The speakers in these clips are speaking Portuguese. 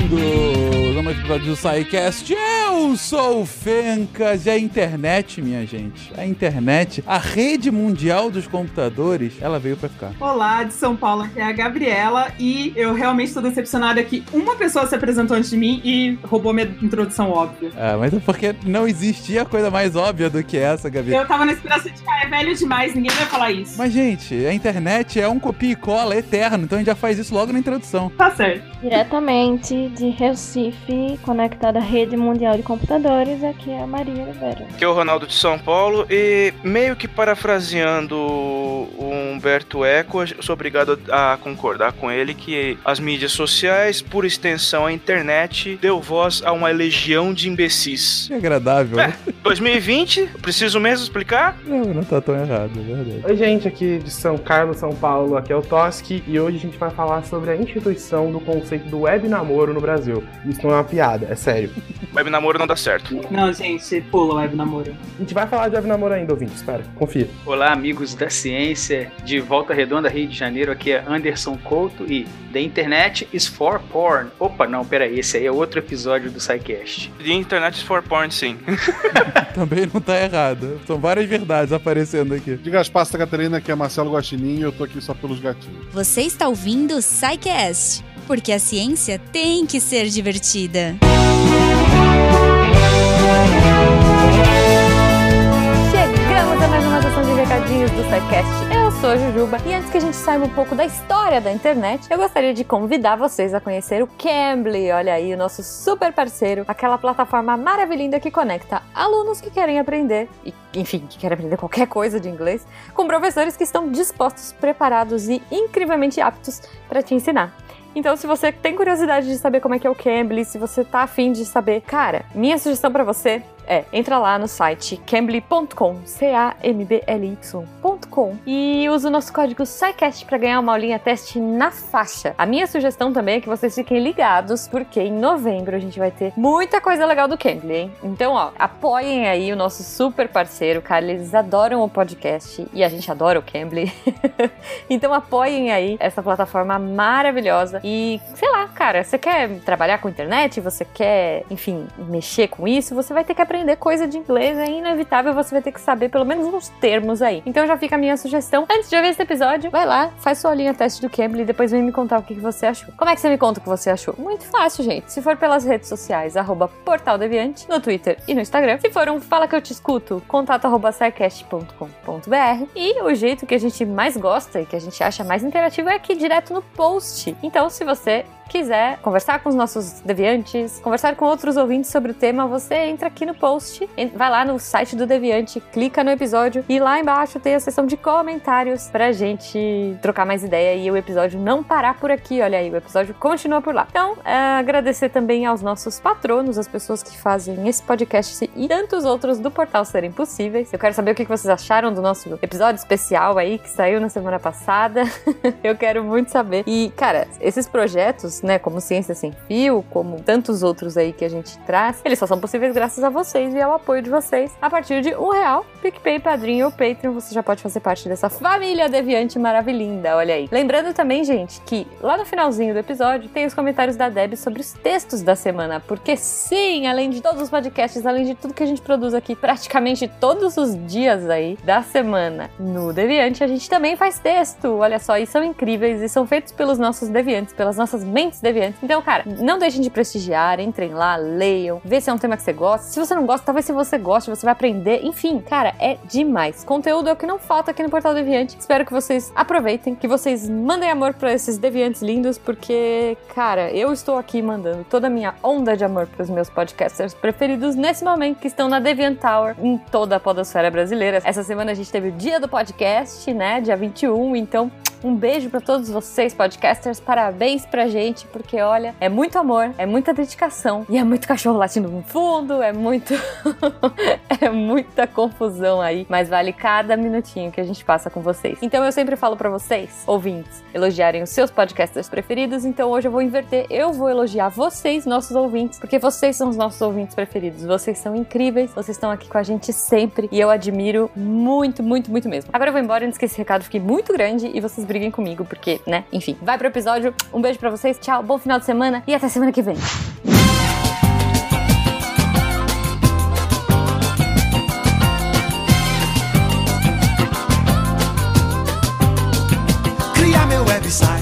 Bem-vindos a mais um episódio do SciCast. Eu sou o Fencas e a internet, minha gente, a internet, a rede mundial dos computadores, ela veio pra ficar. Olá, de São Paulo, aqui é a Gabriela e eu realmente estou decepcionada que uma pessoa se apresentou antes de mim e roubou minha introdução óbvia. É, mas é porque não existia coisa mais óbvia do que essa, Gabi. Eu tava na esperança de ah, é velho demais, ninguém vai falar isso. Mas, gente, a internet é um copia e cola eterno, então a gente já faz isso logo na introdução. Tá certo. Diretamente de Recife, conectada à rede mundial de computadores, aqui é a Maria Oliveira. Aqui é o Ronaldo de São Paulo e meio que parafraseando o Humberto Eco, eu sou obrigado a concordar com ele que as mídias sociais, por extensão a internet, deu voz a uma legião de imbecis. Que agradável. É, 2020, preciso mesmo explicar? Não, não tá tão errado, é verdade. Oi, gente, aqui de São Carlos, São Paulo, aqui é o Toski e hoje a gente vai falar sobre a instituição do conceito do web namoro no Brasil. Isso não é uma piada, é sério. Web namoro não dá certo. Não, gente, pula o web namoro. A gente vai falar de web namoro ainda, ouvinte, espera, confia. Olá, amigos da ciência de Volta Redonda, Rio de Janeiro. Aqui é Anderson Couto e The Internet is for Porn. Opa, não, peraí, esse aí é outro episódio do SciCast. The Internet is for porn, sim. Também não tá errado. São várias verdades aparecendo aqui. Diga as pastas, Catarina, que é Marcelo Guaxinim e eu tô aqui só pelos gatinhos. Você está ouvindo o SciCast, porque a ciência tem que ser divertida. Chegamos a mais uma sessão de recadinhos do SciCast. Eu sou a Jujuba e antes que a gente saiba um pouco da história da internet, eu gostaria de convidar vocês a conhecer o Cambly. Olha aí, o nosso super parceiro, aquela plataforma maravilhosa que conecta alunos que querem aprender e, enfim, que querem aprender qualquer coisa de inglês, com professores que estão dispostos, preparados e incrivelmente aptos para te ensinar. Então, se você tem curiosidade de saber como é que é o Cambly, se você tá afim de saber, cara, minha sugestão para você é, entra lá no site cambly.com, C-A-M-B-L-Y.com e usa o nosso código SciCast para ganhar uma aulinha teste na faixa. A minha sugestão também é que vocês fiquem ligados, porque em novembro a gente vai ter muita coisa legal do Cambly, hein? Então, ó, apoiem aí o nosso super parceiro, cara, eles adoram o podcast e a gente adora o Cambly. então, apoiem aí essa plataforma maravilhosa e, sei lá, cara, você quer trabalhar com internet, você quer, enfim, mexer com isso, você vai ter que aprender coisa de inglês, é inevitável, você vai ter que saber pelo menos uns termos aí. Então já fica a minha sugestão. Antes de ouvir esse episódio, vai lá, faz sua linha teste do Cambly e depois vem me contar o que que você achou. Como é que você me conta o que você achou? Muito fácil, gente. Se for pelas redes sociais, arroba Portal Deviante, no Twitter e no Instagram. Se for um Fala Que Eu Te Escuto, contato arroba. E o jeito que a gente mais gosta e que a gente acha mais interativo é aqui direto no post. Então, se você quiser conversar com os nossos deviantes, conversar com outros ouvintes sobre o tema, você entra aqui no post, vai lá no site do Deviante, clica no episódio e lá embaixo tem a seção de comentários pra gente trocar mais ideia e o episódio não parar por aqui, olha aí, o episódio continua por lá. Então, é, agradecer também aos nossos patronos, as pessoas que fazem esse podcast e tantos outros do portal serem possíveis. Eu quero saber o que vocês acharam do nosso episódio especial aí que saiu na semana passada. Eu quero muito saber. E, cara, esses projetos né, como Ciência Sem Fio, como tantos outros aí que a gente traz, eles só são possíveis graças a vocês e ao apoio de vocês. A partir de um real, PicPay, Padrinho ou Patreon, você já pode fazer parte dessa família deviante maravilhinda, olha aí. Lembrando também, gente, que lá no finalzinho do episódio tem os comentários da Deb sobre os textos da semana, porque sim, além de todos os podcasts, além de tudo que a gente produz aqui praticamente todos os dias aí da semana no Deviante, a gente também faz texto, olha só, e são incríveis e são feitos pelos nossos deviantes, pelas nossas mentes deviantes. Então, cara, não deixem de prestigiar, entrem lá, leiam, vê se é um tema que você gosta. Se você não gosta, talvez se você goste, você vai aprender. Enfim, cara, é demais. Conteúdo é o que não falta aqui no Portal Deviante. Espero que vocês aproveitem, que vocês mandem amor para esses deviantes lindos, porque, cara, eu estou aqui mandando toda a minha onda de amor para os meus podcasters preferidos nesse momento que estão na Deviant Tower em toda a podosfera brasileira. Essa semana a gente teve o dia do podcast, né, dia 21, então Um beijo para todos vocês, podcasters. Parabéns pra gente, porque olha, é muito amor, é muita dedicação e é muito cachorro latindo no fundo, é muito. é muita confusão aí, mas vale cada minutinho que a gente passa com vocês. Então eu sempre falo para vocês, ouvintes, elogiarem os seus podcasters preferidos. Então hoje eu vou inverter, eu vou elogiar vocês, nossos ouvintes, porque vocês são os nossos ouvintes preferidos. Vocês são incríveis, vocês estão aqui com a gente sempre e eu admiro muito, muito, muito mesmo. Agora eu vou embora antes que esse recado fique muito grande e vocês briguem comigo, porque, né? Enfim, vai pro episódio. Um beijo para vocês, tchau, bom final de semana e até semana que vem. Criar meu website,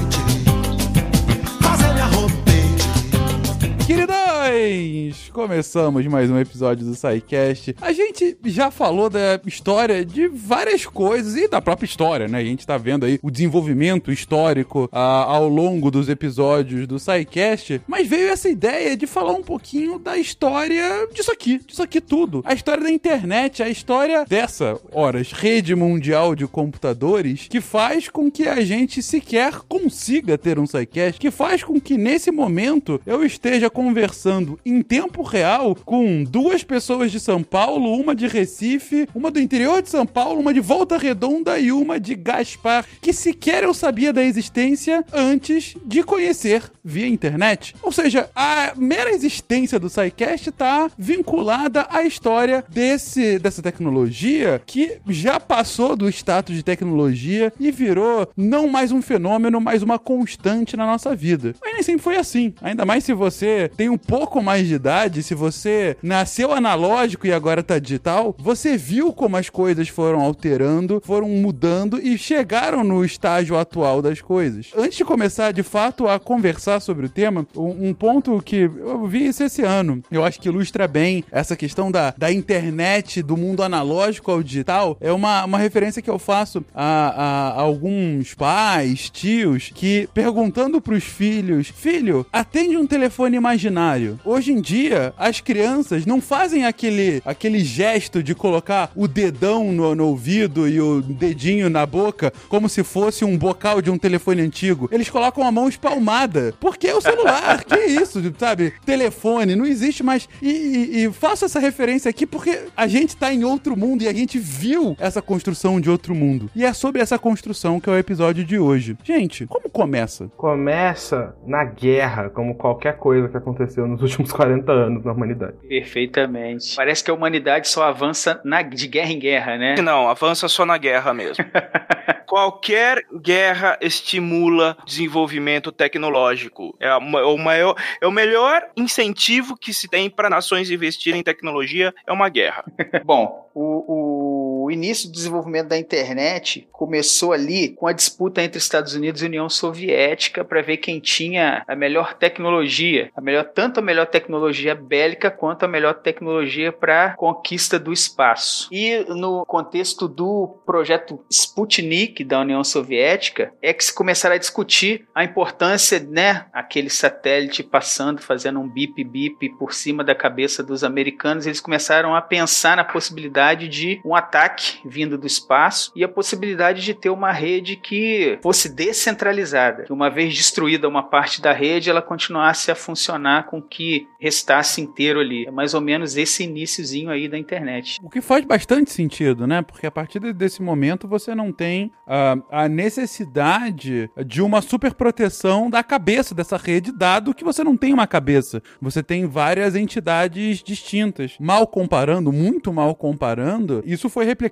Queridões, começamos mais um episódio do SciCast. A gente já falou da história de várias coisas e da própria história, né? A gente tá vendo aí o desenvolvimento histórico ah, ao longo dos episódios do SciCast, mas veio essa ideia de falar um pouquinho da história disso aqui, disso aqui tudo. A história da internet, a história dessa, horas, rede mundial de computadores que faz com que a gente sequer consiga ter um SciCast, que faz com que nesse momento eu esteja conversando em tempo real com duas pessoas de São Paulo, uma de Recife, uma do interior de São Paulo, uma de Volta Redonda e uma de Gaspar, que sequer eu sabia da existência antes de conhecer via internet. Ou seja, a mera existência do SciCast está vinculada à história desse, dessa tecnologia que já passou do status de tecnologia e virou não mais um fenômeno, mas uma constante na nossa vida. Mas nem sempre foi assim. Ainda mais se você tem um pouco mais de idade, se você nasceu analógico e agora tá digital, você viu como as coisas foram alterando, foram mudando e chegaram no estágio atual das coisas. Antes de começar de fato a conversar sobre o tema, um, ponto que eu vi isso esse ano, eu acho que ilustra bem essa questão da, da internet, do mundo analógico ao digital, é uma, uma referência que eu faço a, a, alguns pais, tios, que perguntando pros filhos: Filho, atende um telefone imaginário. Hoje em dia, as crianças não fazem aquele, aquele gesto de colocar o dedão no, no ouvido e o dedinho na boca como se fosse um bocal de um telefone antigo. Eles colocam a mão espalmada. Porque é o celular. que isso, sabe? Telefone, não existe mais. E, e, e faço essa referência aqui porque a gente tá em outro mundo e a gente viu essa construção de outro mundo. E é sobre essa construção que é o episódio de hoje. Gente, como começa? Começa na guerra, como qualquer coisa que aconteceu nos últimos 40 anos na humanidade. Perfeitamente. Parece que a humanidade só avança na- de guerra em guerra, né? Não, avança só na guerra mesmo. Qualquer guerra estimula desenvolvimento tecnológico. É, a ma- o maior, é o melhor incentivo que se tem para nações investirem em tecnologia é uma guerra. Bom, o, o início do desenvolvimento da internet começou ali com a disputa entre Estados Unidos e União Soviética para ver quem tinha a melhor tecnologia, a melhor tanto a melhor tecnologia bélica quanto a melhor tecnologia para conquista do espaço. E no contexto do projeto Sputnik da União Soviética é que se começaram a discutir a importância, né, aquele satélite passando, fazendo um bip bip por cima da cabeça dos americanos, eles começaram a pensar na possibilidade de um ataque vindo do espaço e a possibilidade de ter uma rede que fosse descentralizada, que uma vez destruída uma parte da rede, ela continuasse a funcionar com o que restasse inteiro ali. É mais ou menos esse iniciozinho aí da internet. O que faz bastante sentido, né? Porque a partir de- desse momento você não tem ah, a necessidade de uma super proteção da cabeça dessa rede, dado que você não tem uma cabeça. Você tem várias entidades distintas. Mal comparando, muito mal comparando, isso foi replicado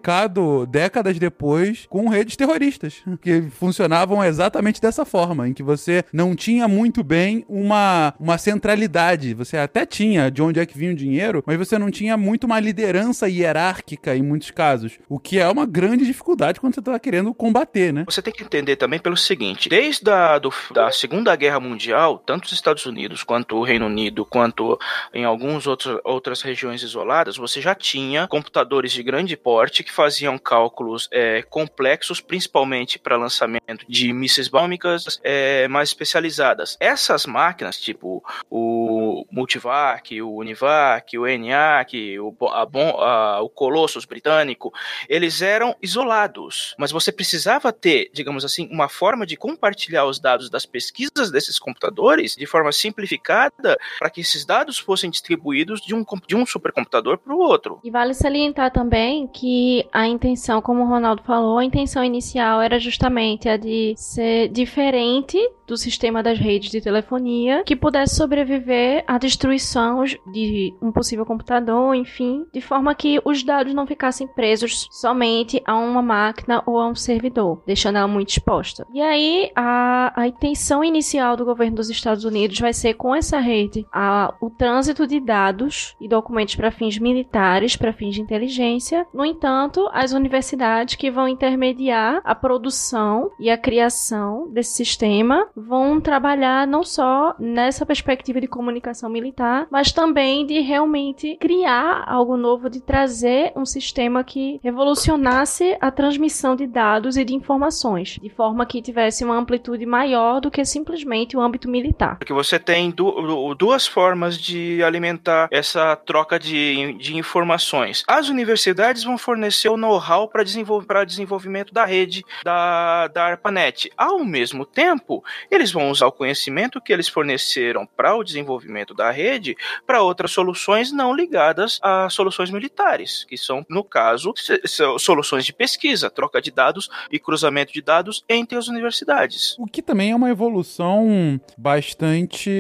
décadas depois com redes terroristas, que funcionavam exatamente dessa forma, em que você não tinha muito bem uma, uma centralidade. Você até tinha de onde é que vinha o dinheiro, mas você não tinha muito uma liderança hierárquica em muitos casos. O que é uma grande dificuldade quando você está querendo combater, né? Você tem que entender também pelo seguinte: desde a do, da Segunda Guerra Mundial, tanto os Estados Unidos quanto o Reino Unido, quanto em algumas outras regiões isoladas, você já tinha computadores de grande porte que faziam cálculos é, complexos, principalmente para lançamento de mísseis bálmicas é, mais especializadas. Essas máquinas, tipo o Multivac, o Univac, o ENIAC, o, Bo- a o Colossus britânico, eles eram isolados, mas você precisava ter, digamos assim, uma forma de compartilhar os dados das pesquisas desses computadores de forma simplificada para que esses dados fossem distribuídos de um, de um supercomputador para o outro. E vale salientar também que a intenção, como o Ronaldo falou, a intenção inicial era justamente a de ser diferente do sistema das redes de telefonia, que pudesse sobreviver à destruição de um possível computador, enfim, de forma que os dados não ficassem presos somente a uma máquina ou a um servidor, deixando ela muito exposta. E aí, a, a intenção inicial do governo dos Estados Unidos vai ser com essa rede a, o trânsito de dados e documentos para fins militares, para fins de inteligência. No entanto, as universidades que vão intermediar a produção e a criação desse sistema vão trabalhar não só nessa perspectiva de comunicação militar, mas também de realmente criar algo novo, de trazer um sistema que revolucionasse a transmissão de dados e de informações, de forma que tivesse uma amplitude maior do que simplesmente o âmbito militar. Porque você tem du- duas formas de alimentar essa troca de, de informações. As universidades vão fornecer o know-how para desenvol desenvolvimento da rede da, da ARPANET. Ao mesmo tempo, eles vão usar o conhecimento que eles forneceram para o desenvolvimento da rede para outras soluções não ligadas a soluções militares, que são, no caso, soluções de pesquisa, troca de dados e cruzamento de dados entre as universidades. O que também é uma evolução bastante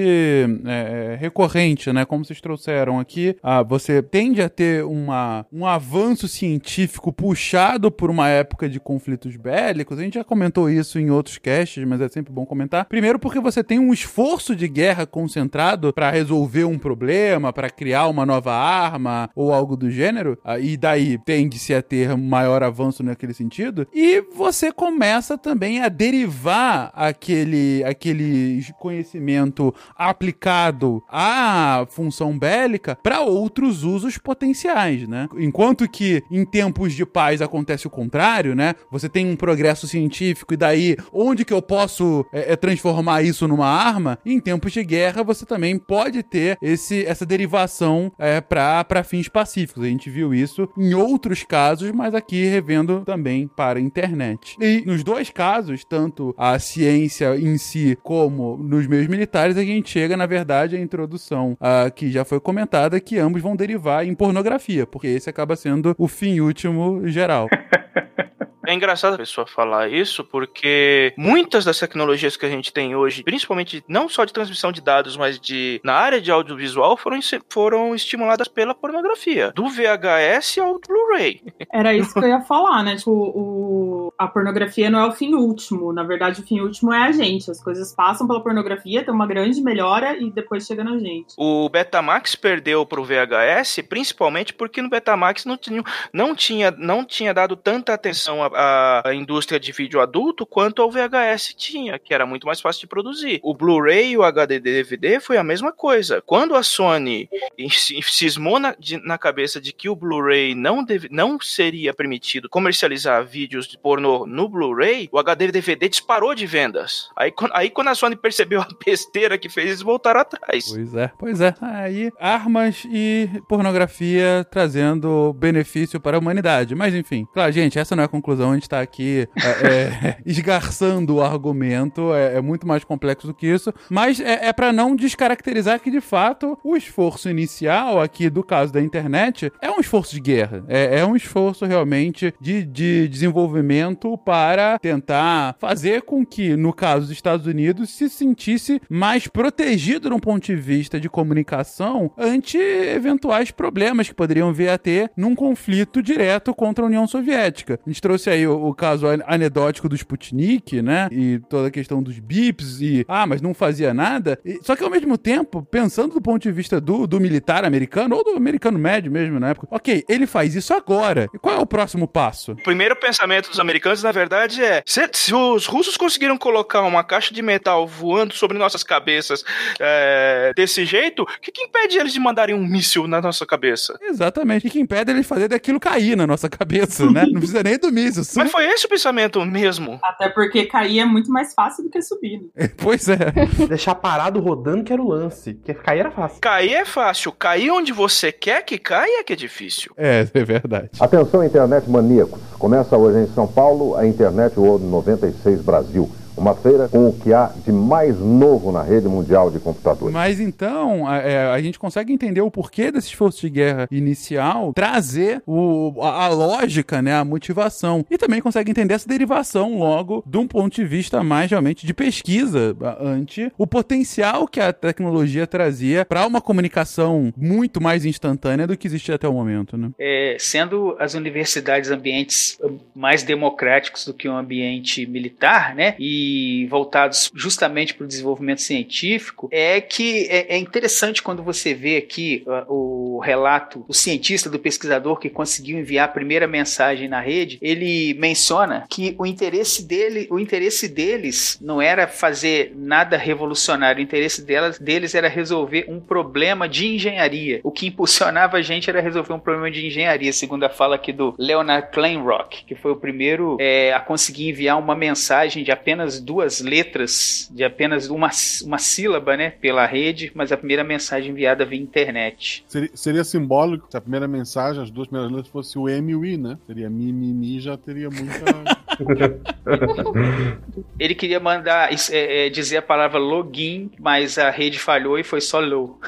é, recorrente, né? Como vocês trouxeram aqui, ah, você tende a ter uma, um avanço científico puxado por uma época de conflitos bélicos. A gente já comentou isso em outros casts, mas é sempre bom comentar. Primeiro, porque você tem um esforço de guerra concentrado para resolver um problema, para criar uma nova arma ou algo do gênero, ah, e daí tende-se a ter maior avanço naquele sentido. E você começa também a derivar aquele, aquele conhecimento aplicado à função bélica para outros usos potenciais, né? Enquanto que em tempos de paz acontece o contrário, né? Você tem um progresso científico e daí onde que eu posso é, é, transformar isso numa arma? Em tempos de guerra você também pode ter esse, essa derivação é, para fins pacíficos. A gente viu isso em outros casos, mas aqui revendo também para a internet. E nos dois casos, tanto a ciência em si como nos meios militares, a gente chega, na verdade, à introdução ah, que já foi comentada, que ambos vão derivar em pornografia, porque esse acaba sendo o fim último geral. É engraçado a pessoa falar isso, porque muitas das tecnologias que a gente tem hoje, principalmente não só de transmissão de dados, mas de na área de audiovisual, foram, foram estimuladas pela pornografia. Do VHS ao Blu-ray. Era isso que eu ia falar, né? Tipo, o, a pornografia não é o fim último. Na verdade, o fim último é a gente. As coisas passam pela pornografia, tem uma grande melhora e depois chega na gente. O Betamax perdeu pro VHS, principalmente porque no Betamax não tinha, não tinha, não tinha dado tanta atenção à, à indústria de vídeo adulto quanto ao VHS tinha, que era muito mais fácil de produzir. O Blu-ray e o HD DVD foi a mesma coisa. Quando a Sony cismou na, de- na cabeça de que o Blu-ray não, deve- não seria permitido comercializar vídeos de pornô no Blu-ray, o HD DVD disparou de vendas. Aí, aí quando a Sony percebeu a besteira que fez, eles voltaram atrás. Pois é, pois é. Aí, armas e pornografia trazendo benefício para a humanidade. Mas enfim, claro, gente, essa não é a conclusão. A gente tá aqui é, é, esgarçando o argumento. É, é muito mais complexo do que isso. Mas é, é para não descaracterizar que, de fato, o esforço inicial aqui do caso da internet é um esforço de guerra. É, é um esforço realmente de, de desenvolvimento para tentar fazer com que, no caso dos Estados Unidos, se sentisse mais protegido num ponto de vista de comunicação ante eventuais problemas que poderiam vir a ter num conflito direto contra a União Soviética. A gente trouxe aí o, o caso an- anedótico do Sputnik, né? E toda a questão dos bips e, ah, mas não fazia nada. E- só que ao mesmo tempo, pensando do ponto de vista do, do militar americano, ou do americano médio mesmo na época, ok, ele faz isso agora. E qual é o próximo passo? O primeiro pensamento dos americanos, na verdade, é: se, se os russos conseguiram colocar uma caixa de metal voando sobre nossas cabeças é, desse jeito, o que, que impede eles de mandarem um míssil na nossa cabeça? Exatamente. E que impede ele fazer daquilo cair na nossa cabeça, né? Não precisa nem do míssil. Só- Mas foi esse o pensamento mesmo. Até porque cair é muito mais fácil do que subir. né? Pois é. Deixar parado rodando que era o lance. Porque cair era fácil. Cair é fácil, cair onde você quer que caia é que é difícil. É, é verdade. Atenção, internet maníacos. Começa hoje em São Paulo a Internet World 96 Brasil. Uma feira com o que há de mais novo na rede mundial de computadores. Mas então, a, é, a gente consegue entender o porquê desse esforço de guerra inicial, trazer o, a, a lógica, né, a motivação. E também consegue entender essa derivação logo de um ponto de vista mais realmente de pesquisa ante o potencial que a tecnologia trazia para uma comunicação muito mais instantânea do que existia até o momento, né? É, sendo as universidades ambientes mais democráticos do que um ambiente militar, né, e voltados justamente para o desenvolvimento científico, é que é, é interessante quando você vê aqui ah, o relato do cientista, do pesquisador que conseguiu enviar a primeira mensagem na rede, ele menciona que o interesse dele, o interesse deles não era fazer nada revolucionário, o interesse delas, deles era resolver um problema de engenharia. O que impulsionava a gente era resolver um problema de engenharia, segundo a fala aqui do Leonard Kleinrock, que foi o primeiro é, a conseguir enviar uma mensagem de apenas duas letras, de apenas uma, uma sílaba, né, pela rede, mas a primeira mensagem enviada via internet. Seria, seria simbólico se a primeira mensagem, as duas primeiras letras, fosse o M e o I, né? Seria mi, mi, mi, já teria muita. Ele queria mandar é, é, dizer a palavra login, mas a rede falhou e foi só low.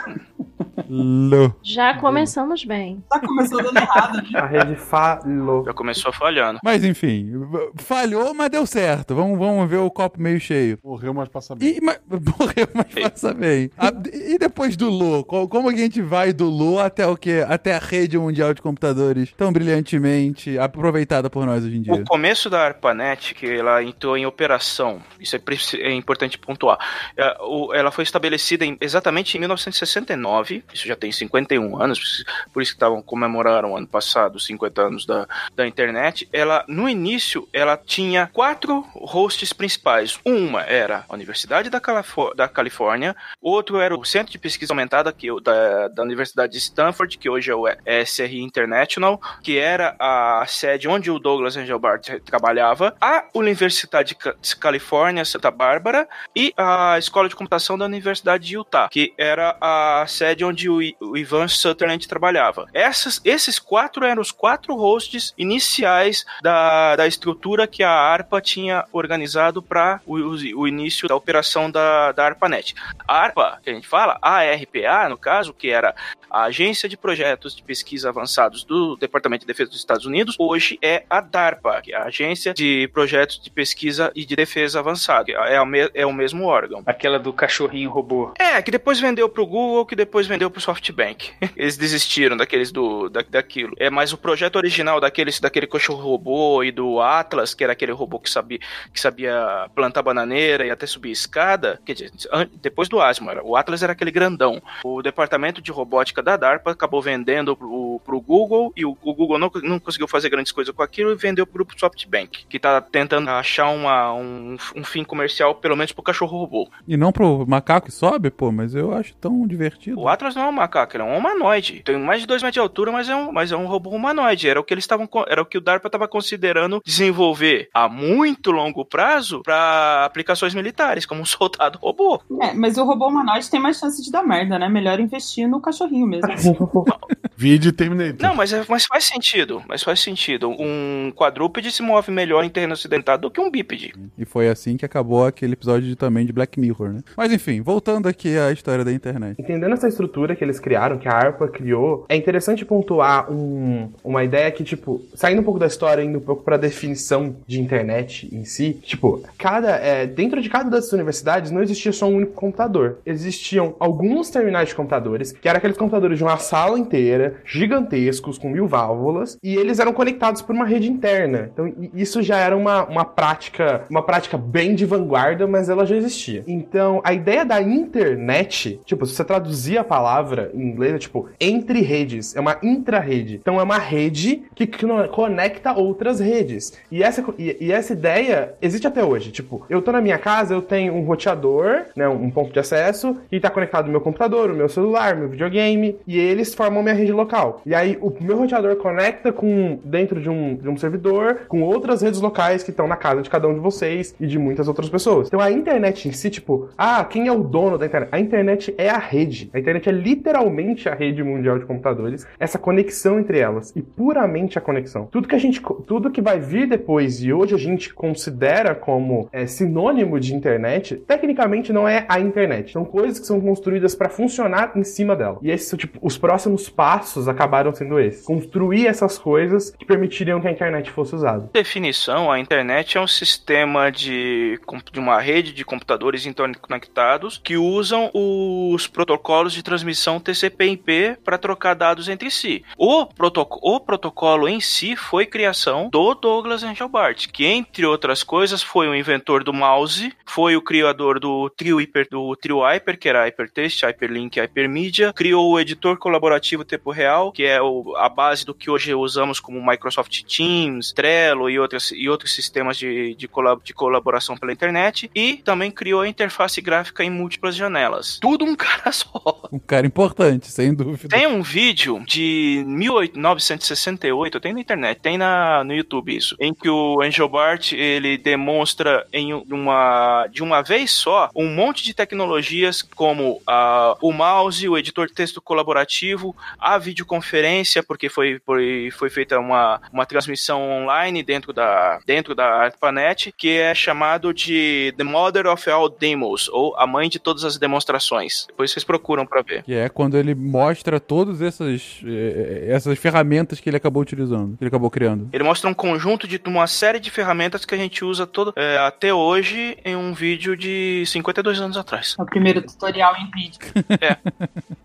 Lô. Já começamos bem. Tá começou dando errado, né? A rede falou. Já começou falhando. Mas enfim, falhou, mas deu certo. Vamos, vamos ver o copo meio cheio. Morreu, mas passa bem. E, mas, morreu, mas passa bem. A- e depois do Lô? Co- Como que a gente vai do Lô até o quê? Até a rede mundial de computadores tão brilhantemente aproveitada por nós hoje em dia? O começo da ARPANET, que ela entrou em operação, isso é, é importante pontuar, é, ela foi estabelecida em- exatamente em 1969, isso já tem 51 anos, por isso que estavam comemoraram ano passado os 50 anos da, da internet. Ela, no início, ela tinha quatro hosts principais. Uma era a Universidade da, Califó- da Califórnia, outro era o Centro de Pesquisa Aumentada que, da, da Universidade de Stanford, que hoje é o SRI International, que era a sede onde o Douglas Engelbart trabalhava, a Universidade de Ca- de Califórnia, Santa Bárbara, e a Escola de Computação da Universidade de Utah, que era a sede onde o, Ivan Sutherland trabalhava. Essas, esses quatro eram os quatro hosts iniciais da, da estrutura que a ARPA tinha organizado para o, o- o início da operação da, da ARPANET. A ARPA, que a gente fala, a ARPA, no caso, que era a Agência de Projetos de Pesquisa Avançados do Departamento de Defesa dos Estados Unidos, hoje é a DARPA, que é a Agência de Projetos de Pesquisa e de Defesa Avançada. É, é o mesmo órgão. Aquela do cachorrinho robô. É, que depois vendeu pro Google, que depois vendeu pro SoftBank. Eles desistiram daqueles do da, daquilo. É, mas o projeto original daqueles daquele cachorro robô e do Atlas, que era aquele robô que sabia que sabia plantar bananeira e até subir escada, quer dizer, depois do Asmo, era- o Atlas era aquele grandão. O departamento de robótica da DARPA acabou vendendo pro, pro Google e o, o Google não, não conseguiu fazer grandes coisas com aquilo e vendeu pro SoftBank, que tá tentando achar uma, um, um fim comercial, pelo menos pro cachorro robô. E não pro macaco que sobe, pô, mas eu acho tão divertido. O Atlas não é um macaco, ele é um humanoide. Tem mais de 2 metros de altura, mas é um, mas é um robô humanoide. Era o que eles estavam, era o que o DARPA estava considerando desenvolver a muito longo prazo para aplicações militares, como um soldado robô. É, mas o robô humanoide tem mais chance de dar merda, né? Melhor investir no cachorrinho mesmo. Vide Terminator. Não, mas, é- mas faz sentido, mas faz sentido. Um quadrúpede se move melhor em terreno acidentado do que um bípede. E foi assim que acabou aquele episódio de, também de Black Mirror, né? Mas enfim, voltando aqui à história da internet. Entendendo essa estrutura que eles criaram, que a ARPA criou, é interessante pontuar um- uma ideia que, tipo, saindo um pouco da história, indo um pouco pra definição de internet em si, tipo, cada, é, dentro de cada dessas universidades não existia só um único computador. Existiam alguns terminais de computadores, que eram aqueles computadores de uma sala inteira, gigantescos, com mil válvulas, e eles eram conectados por uma rede interna. Então, isso já era uma, uma prática, uma prática bem de vanguarda, mas ela já existia. Então, a ideia da internet, tipo, se você traduzir a palavra em inglês, é tipo, entre redes, é uma intra-rede. Então, é uma rede que, conecta outras redes. E essa, e, e essa ideia existe até hoje. Tipo, eu tô na minha casa, eu tenho um roteador, né, um ponto de acesso, e tá conectado o meu computador, o meu celular, meu videogame, e eles formam minha rede local. E aí o meu roteador conecta com dentro de um, de um servidor com outras redes locais que estão na casa de cada um de vocês e de muitas outras pessoas. Então a internet em si, tipo, ah, quem é o dono da internet? A internet é a rede. A internet é literalmente a rede mundial de computadores, essa conexão entre elas e puramente a conexão. Tudo que a gente, tudo que vai vir depois e hoje a gente considera como é, sinônimo de internet, tecnicamente não é a internet. São coisas que são construídas para funcionar em cima dela. E esses, tipo, os próximos passos acabaram sendo esses. Construir essas coisas que permitiriam que a internet fosse usada. Definição, a internet é um sistema de, de uma rede de computadores interconectados que usam os protocolos de transmissão TCP/IP para trocar dados entre si. O, protoc o protocolo em si foi criação do Douglas Engelbart, que entre outras coisas foi o inventor do mouse, foi o criador do trio Hyper, do trio Hyper, que era Hypertext, Hyperlink, Hypermedia, criou o editor colaborativo tempo real, que é o, a base do que hoje usamos como Microsoft Teams, Trello e outros, e outros sistemas de, de, colab de colaboração pela internet, e também criou a interface gráfica em múltiplas janelas. Tudo um cara só. Um cara importante, sem dúvida. Tem um vídeo de 1968, tem na internet, tem na, no YouTube isso, em que o Angel Bart ele demonstra em uma de uma vez só um monte de tecnologias como uh, o mouse, o editor de texto colaborativo, a videoconferência, porque foi, foi, foi feita uma, uma transmissão online dentro da, dentro da ARPANET, que é chamado de The Mother of All Demos, ou a mãe de todas as demonstrações. Depois vocês procuram para ver. Que é quando ele mostra todas essas, eh, essas ferramentas que ele acabou utilizando, que ele acabou criando. Ele mostra um conjunto de uma série de ferramentas que a gente usa todo, é, até hoje em um vídeo de 52 anos atrás. O primeiro tutorial em vídeo. É.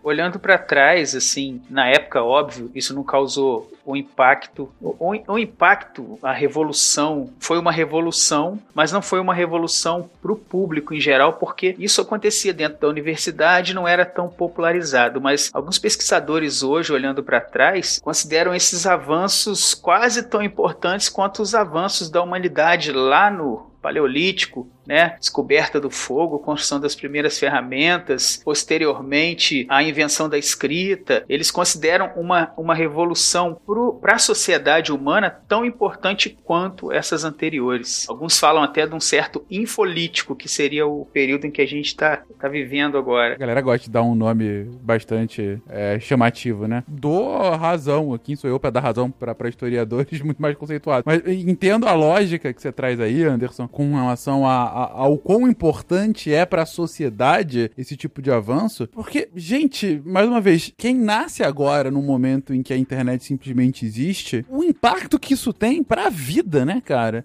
Olhando para trás, assim, na época, óbvio, isso não causou o impacto. O, o, impacto, a revolução, foi uma revolução, mas não foi uma revolução para o público em geral, porque isso acontecia dentro da universidade, não era tão popularizado. Mas alguns pesquisadores hoje, olhando para trás, consideram esses avanços quase tão importantes quanto os avanços da humanidade lá no Paleolítico, né? Descoberta do fogo, construção das primeiras ferramentas, posteriormente a invenção da escrita. Eles consideram uma, uma revolução para a sociedade humana tão importante quanto essas anteriores. Alguns falam até de um certo infolítico, que seria o período em que a gente está tá vivendo agora. A galera gosta de dar um nome bastante é, chamativo, né? Dou razão, quem sou eu para dar razão para historiadores muito mais conceituados. Mas entendo a lógica que você traz aí, Anderson, com relação a ao quão importante é para a sociedade esse tipo de avanço. Porque, gente, mais uma vez, quem nasce agora num momento em que a internet simplesmente existe, o impacto que isso tem para a vida, né, cara?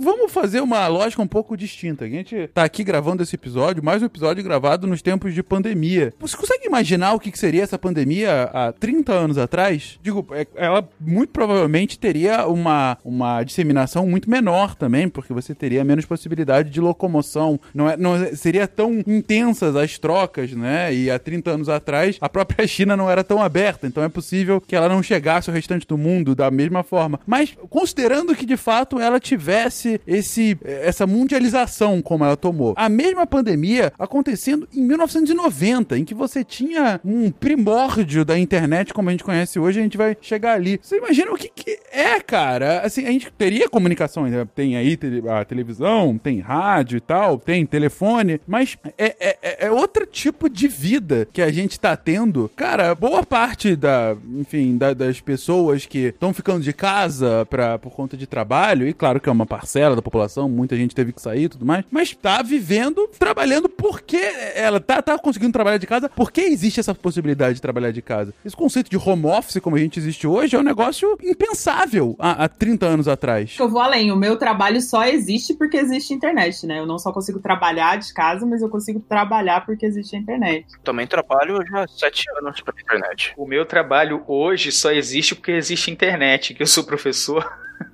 Vamos fazer uma lógica um pouco distinta. A gente tá aqui gravando esse episódio, mais um episódio gravado nos tempos de pandemia. Você consegue imaginar o que seria essa pandemia há 30 anos atrás? Digo, é, ela muito provavelmente teria uma, uma disseminação muito menor também, porque você teria menos possibilidade de locomoção, não, é, não seria tão intensas as trocas, né? E há 30 anos atrás, a própria China não era tão aberta, então é possível que ela não chegasse ao restante do mundo da mesma forma. Mas considerando que de fato ela tivesse esse essa mundialização como ela tomou. A mesma pandemia acontecendo em 1990, em que você tinha um primórdio da internet como a gente conhece hoje, a gente vai chegar ali. Você imagina o que, que é, cara? Assim, a gente teria comunicação, tem aí a televisão, tem rádio, e tal, tem telefone, mas é, é, é outro tipo de vida que a gente tá tendo. Cara, boa parte da, enfim, da, das pessoas que estão ficando de casa pra, por conta de trabalho, e claro que é uma parcela da população, muita gente teve que sair e tudo mais, mas tá vivendo, trabalhando porque ela tá, tá conseguindo trabalhar de casa, porque existe essa possibilidade de trabalhar de casa. Esse conceito de home office, como a gente existe hoje, é um negócio impensável há, há 30 anos atrás. Eu vou além, o meu trabalho só existe porque existe internet, né? Eu não só consigo trabalhar de casa, mas eu consigo trabalhar porque existe a internet. Também trabalho já há sete anos pela internet. O meu trabalho hoje só existe porque existe internet, que eu sou professor.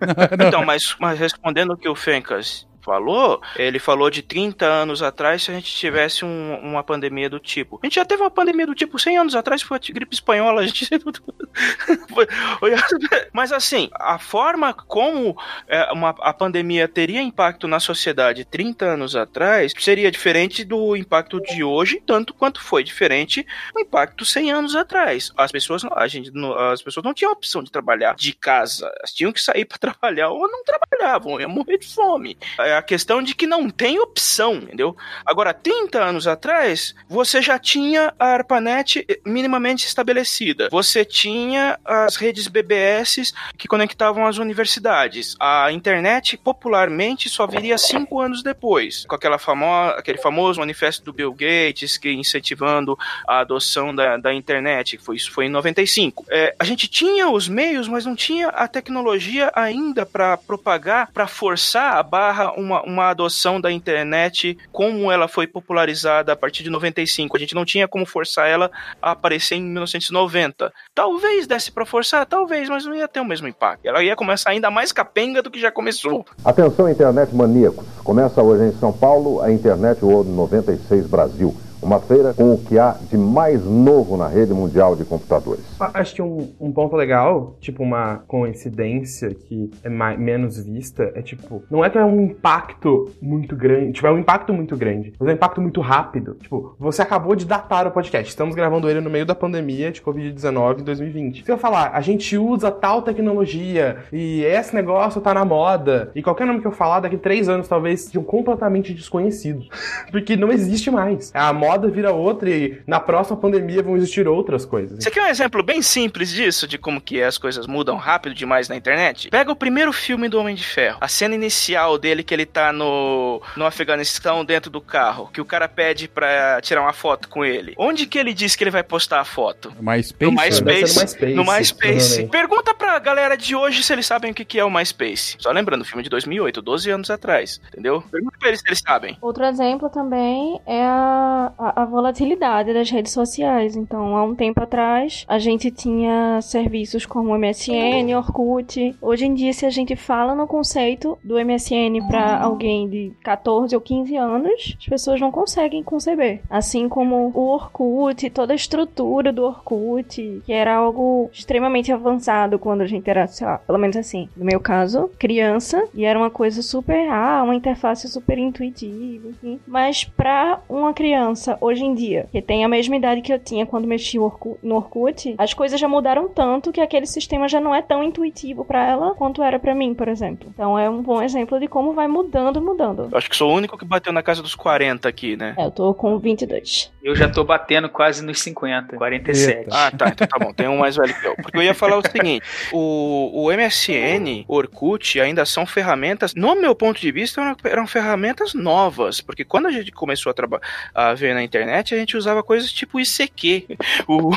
então, mas, mas respondendo o que o Fencas falou, ele falou de 30 anos atrás se a gente tivesse um- uma pandemia do tipo. A gente já teve uma pandemia do tipo 100 anos atrás, foi a gripe espanhola, a gente... Mas assim, a forma como é, uma, a pandemia teria impacto na sociedade 30 anos atrás seria diferente do impacto de hoje, tanto quanto foi diferente o impacto 100 anos atrás. As pessoas, a gente, as pessoas não tinham opção de trabalhar de casa, elas tinham que sair para trabalhar ou não trabalhavam, iam morrer de fome. É a questão de que não tem opção, entendeu? Agora, 30 anos atrás, você já tinha a ARPANET minimamente estabelecida. Você tinha as redes BBS que conectavam as universidades. A internet, popularmente, só viria cinco anos depois, com aquela famo aquele famoso manifesto do Bill Gates, que incentivando a adoção da, da internet, que foi, isso foi em 95. É, a gente tinha os meios, mas não tinha a tecnologia ainda para propagar, para forçar a barra uma, uma adoção da internet como ela foi popularizada a partir de 95. A gente não tinha como forçar ela a aparecer em 1990. Talvez desse para forçar, talvez, mas não ia ter o mesmo impacto. Ela ia começar ainda mais capenga do que já começou. Atenção, internet maníacos. Começa hoje em São Paulo a Internet World 96 Brasil. Uma feira com o que há de mais novo na rede mundial de computadores. A- Acho que um, um ponto legal, tipo uma coincidência que é mais, menos vista, é tipo, não é que é um impacto muito grande, tipo, é um impacto muito grande, mas é um impacto muito rápido. Tipo, você acabou de datar o podcast, estamos gravando ele no meio da pandemia de Covid-19 em 2020. Se eu falar, a gente usa tal tecnologia e esse negócio tá na moda, e qualquer nome que eu falar, daqui três anos talvez sejam completamente desconhecidos. Porque não existe mais. A moda vira outra e na próxima pandemia vão existir outras coisas. Você quer um exemplo bem simples disso, de como que as coisas mudam rápido demais na internet? Pega o primeiro filme do Homem de Ferro. A cena inicial dele que ele tá no, no Afeganistão dentro do carro, que o cara pede pra tirar uma foto com ele. Onde que ele diz que ele vai postar a foto? MySpace? No MySpace. No MySpace, No MySpace. Pergunta pra galera de hoje se eles sabem o que que é o MySpace. Só lembrando, o filme de 2008, 12 anos atrás, entendeu? Pergunta pra eles se eles sabem. Outro exemplo também é a, a, volatilidade das redes sociais. Então, há um tempo atrás, a gente tinha serviços como MSN, Orkut. Hoje em dia, se a gente fala no conceito do MSN para alguém de 14 ou 15 anos, as pessoas não conseguem conceber. Assim como o Orkut, toda a estrutura do Orkut, que era algo extremamente avançado quando a gente era, sei lá, pelo menos assim, no meu caso, criança, e era uma coisa super, ah, uma interface super intuitiva, enfim. Mas pra uma criança hoje em dia, que tem a mesma idade que eu tinha quando mexi no Orkut, as coisas já mudaram tanto que aquele sistema já não é tão intuitivo pra ela quanto era pra mim, por exemplo. Então é um bom exemplo de como vai mudando, mudando. Eu acho que sou o único que bateu na casa dos 40 aqui, né? É, eu tô com 22. Eu já tô batendo quase nos 50, 47. Ah, tá, então tá bom. Tem um mais velho que eu. Porque eu ia falar o seguinte: o, o MSN, Orkut, ainda são ferramentas, no meu ponto de vista, eram, eram ferramentas novas. Porque quando a gente começou a, traba- a ver na internet, a gente usava coisas tipo ICQ, o,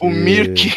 o Mirk.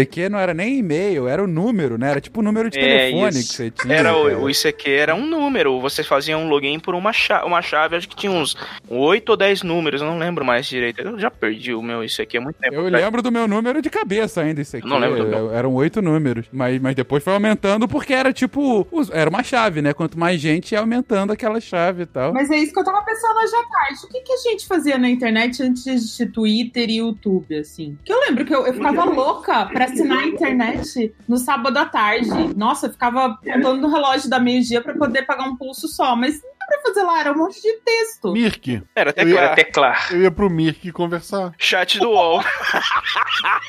Aqui não era nem e-mail, era o número, né? Era tipo o número de É, telefone isso. que você tinha. Era o, o ICQ era um número. Você fazia um login por uma, cha uma chave, acho que tinha uns 8 ou 10 números, eu não lembro mais direito. Eu já perdi o meu ICQ há muito tempo. Eu atrás. lembro do meu número de cabeça ainda, isso aqui. Não lembro do meu. Eram oito números. Mas, mas depois foi aumentando porque era tipo. Era uma chave, né? Quanto mais gente ia aumentando aquela chave e tal. Mas é isso que eu tava pensando hoje à tarde. O que, que a gente fazia na internet antes de existir Twitter e YouTube, assim? Que eu lembro que eu, eu ficava louca pra assinar a internet no sábado à tarde. Nossa, eu ficava contando no relógio da meio-dia pra poder pagar um pulso só. Mas pra fazer lá, era um monte de texto. Mirk. Era até Eu ia- claro. Eu ia pro Mirk conversar. Chat do UOL.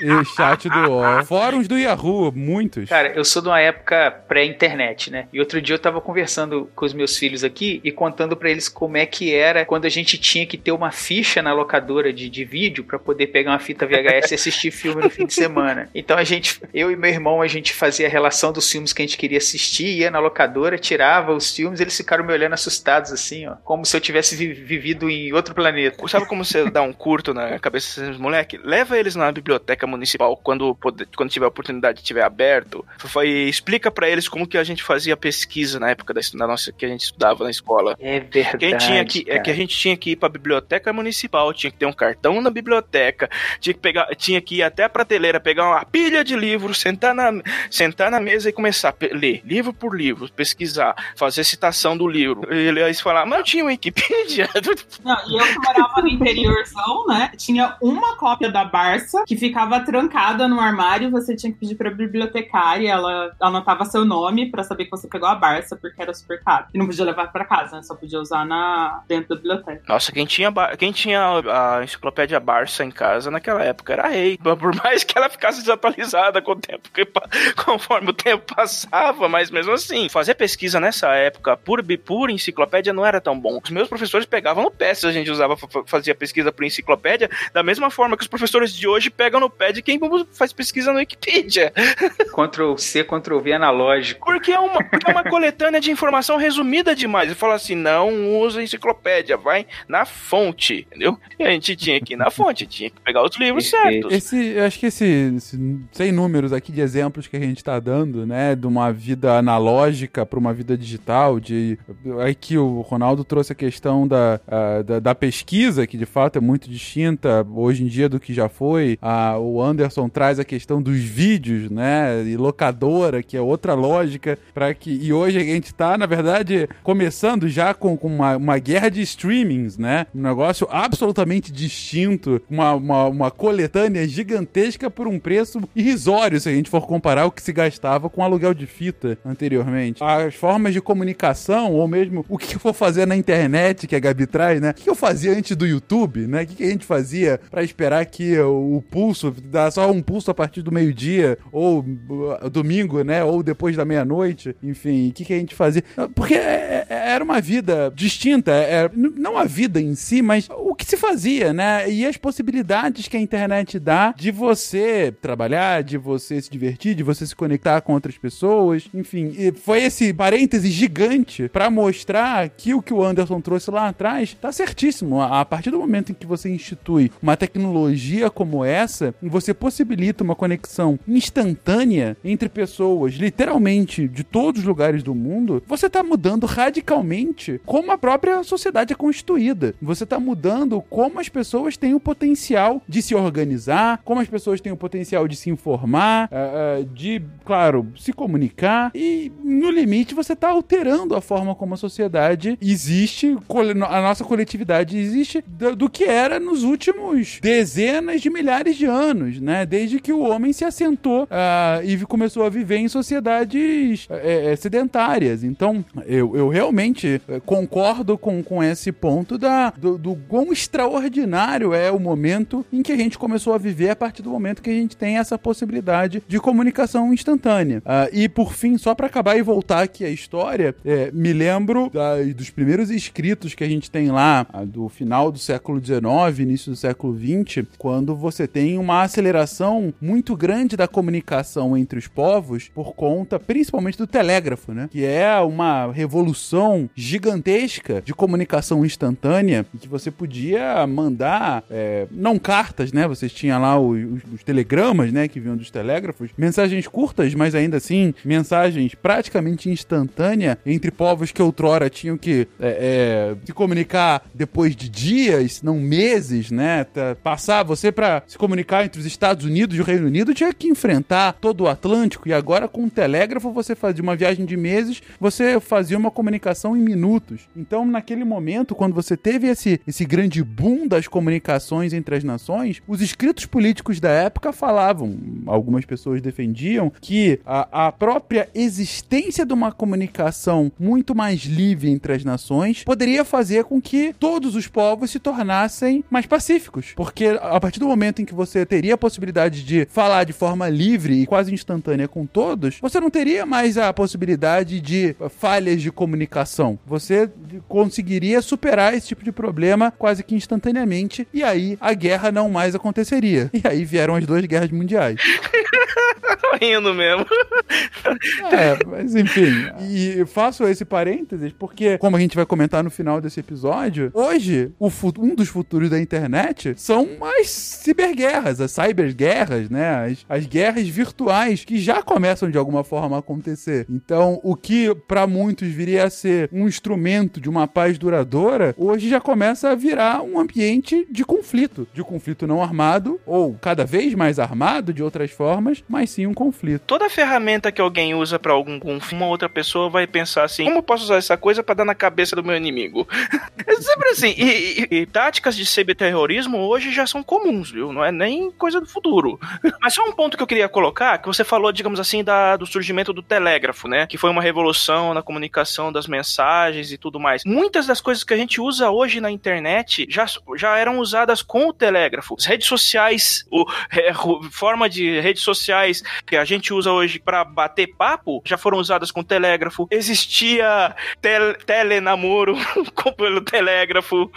E chat do UOL. Fóruns do Yahoo, muitos. Cara, eu sou de uma época pré-internet, né? E outro dia eu tava conversando com os meus filhos aqui e contando pra eles como é que era quando a gente tinha que ter uma ficha na locadora de, de vídeo pra poder pegar uma fita VHS e assistir filme no fim de semana. Então a gente, eu e meu irmão, a gente fazia a relação dos filmes que a gente queria assistir, ia na locadora, tirava os filmes, eles ficaram me olhando assustados. Fechados, assim, ó. Como se eu tivesse vi- vivido em outro planeta. Sabe como você dá um curto na cabeça desses moleque? Leva eles na biblioteca municipal quando, poder- quando tiver a oportunidade de tiver aberto. Foi, explica pra eles como que a gente fazia pesquisa na época da, da nossa que a gente estudava na escola. É verdade. Que a gente tinha que, é que a gente tinha que ir pra biblioteca municipal, tinha que ter um cartão na biblioteca, tinha que pegar, tinha que ir até a prateleira, pegar uma pilha de livros, sentar na, sentar na mesa e começar a ler livro por livro, pesquisar, fazer citação do livro. Eles falaram, mas eu tinha Wikipedia. Não, e eu que morava no interiorzão, né? Tinha uma cópia da Barça que ficava trancada no armário. Você tinha que pedir pra bibliotecária, ela anotava seu nome pra saber que você pegou a Barça, porque era super caro. E não podia levar pra casa, né? Só podia usar na, dentro da biblioteca. Nossa, quem tinha, quem tinha a enciclopédia Barça em casa naquela época era rei. Por mais que ela ficasse desatualizada com o tempo, conforme o tempo passava, mas mesmo assim, fazer pesquisa nessa época por, por enciclopédia não era tão bom. Os meus professores pegavam no pé se a gente usava, fa- fazia pesquisa por enciclopédia, da mesma forma que os professores de hoje pegam no pé de quem faz pesquisa no Wikipedia. Ctrl C, Ctrl V analógico. Porque é uma, porque é uma coletânea de informação resumida demais. Eu falo assim, não usa enciclopédia, vai na fonte, entendeu? E a gente tinha que ir na fonte, tinha que pegar os livros certos. Esse, eu acho que esse, esse sem números aqui de exemplos que a gente tá dando, né, de uma vida analógica para uma vida digital, de aí que o Ronaldo trouxe a questão da, da, da pesquisa, que de fato é muito distinta hoje em dia do que já foi. O Anderson traz a questão dos vídeos, né, e locadora, que é outra lógica para que e hoje a gente tá, na verdade, começando já com, com uma, uma guerra de streamings, né? Um negócio absolutamente distinto, uma, uma, uma coletânea gigantesca por um preço irrisório, se a gente for comparar o que se gastava com aluguel de fita anteriormente. As formas de comunicação, ou mesmo o que eu vou fazer na internet, que a Gabi traz, né? O que eu fazia antes do YouTube, né? O que que a gente fazia pra esperar que o, pulso, dá só um pulso a partir do meio-dia, ou uh, domingo, né? Ou depois da meia-noite, enfim, o que, que a gente fazia? Porque é- é- era uma vida distinta, é, não a vida em si, mas o que se fazia, né? E as possibilidades que a internet dá de você trabalhar, de você se divertir, de você se conectar com outras pessoas, enfim. Foi esse parêntese gigante pra mostrar que o que o Anderson trouxe lá atrás tá certíssimo. A partir do momento em que você institui uma tecnologia como essa, você possibilita uma conexão instantânea entre pessoas, literalmente de todos os lugares do mundo, você tá mudando radicalmente como a própria sociedade é constituída. Você tá mudando como as pessoas têm o potencial de se organizar, como as pessoas têm o potencial de se informar, ah, ah, de, claro, se comunicar e, no limite, você tá alterando a forma como a sociedade existe, a nossa coletividade existe do, do que era nos últimos dezenas de milhares de anos, né? Desde que o homem se assentou ah, e começou a viver em sociedades eh, eh, sedentárias. Então, eu, eu realmente eh, concordo com, com esse ponto da, do, do quão extraordinário é o momento em que a gente começou a viver a partir do momento que a gente tem essa possibilidade de comunicação instantânea. Ah, e por fim, só para acabar e voltar aqui a história, eh, me lembro da- dos primeiros escritos que a gente tem lá, do final do século XIX, início do século XX, quando você tem uma aceleração muito grande da comunicação entre os povos por conta, principalmente do telégrafo, né? Que é uma revolução gigantesca de comunicação instantânea e que você podia mandar, é, não cartas, né? Vocês tinham lá os- os telegramas, né? Que vinham dos telégrafos, mensagens curtas, mas ainda assim, mensagens praticamente instantâneas entre povos que outrora tinham que é, é, se comunicar depois de dias, não meses, né? Tá- Passar você para se comunicar entre os Estados Unidos e o Reino Unido tinha que enfrentar todo o Atlântico e agora com o telégrafo você fazia uma viagem de meses, você fazia uma comunicação em minutos. Então, naquele momento, quando você teve esse, esse grande boom das comunicações entre as nações, os escritos políticos da época falavam, algumas pessoas defendiam, que a, a própria existência de uma comunicação muito mais livre entre as nações poderia fazer com que todos os povos se tornassem mais pacíficos. Porque a partir do momento em que você teria a possibilidade de falar de forma livre e quase instantânea com todos, você não teria mais a possibilidade de falhas de comunicação. Você conseguiria superar esse tipo de problema quase que instantaneamente e aí a guerra não mais aconteceria. E aí vieram as duas guerras mundiais. Tô rindo mesmo. É, Mas enfim, e faço esse parênteses porque, como a gente vai comentar no final desse episódio, hoje o um dos futuros da internet são as ciberguerras, as cyberguerras, né? As, as guerras virtuais que já começam de alguma forma a acontecer. Então, o que para muitos viria a ser um instrumento de uma paz duradoura, hoje já começa a virar um ambiente de conflito, de conflito não armado ou cada vez mais armado de outras formas, mas sim um conflito. Toda ferramenta que alguém usa pra algum um- uma outra pessoa vai pensar assim: como eu posso usar essa coisa pra dar na cabeça do meu inimigo? É sempre assim. E, e- e táticas de cyberterrorismo hoje já são comuns, viu? Não é nem coisa do futuro. Mas só um ponto que eu queria colocar, que você falou, digamos assim, da, do surgimento do telégrafo, né? Que foi uma revolução na comunicação das mensagens e tudo mais. Muitas das coisas que a gente usa hoje na internet já, já eram usadas com o telégrafo. As redes sociais, o, é, forma de redes sociais que a gente usa hoje pra bater papo já foram usadas com telégrafo. Existia tel, telenamoro pelo telégrafo.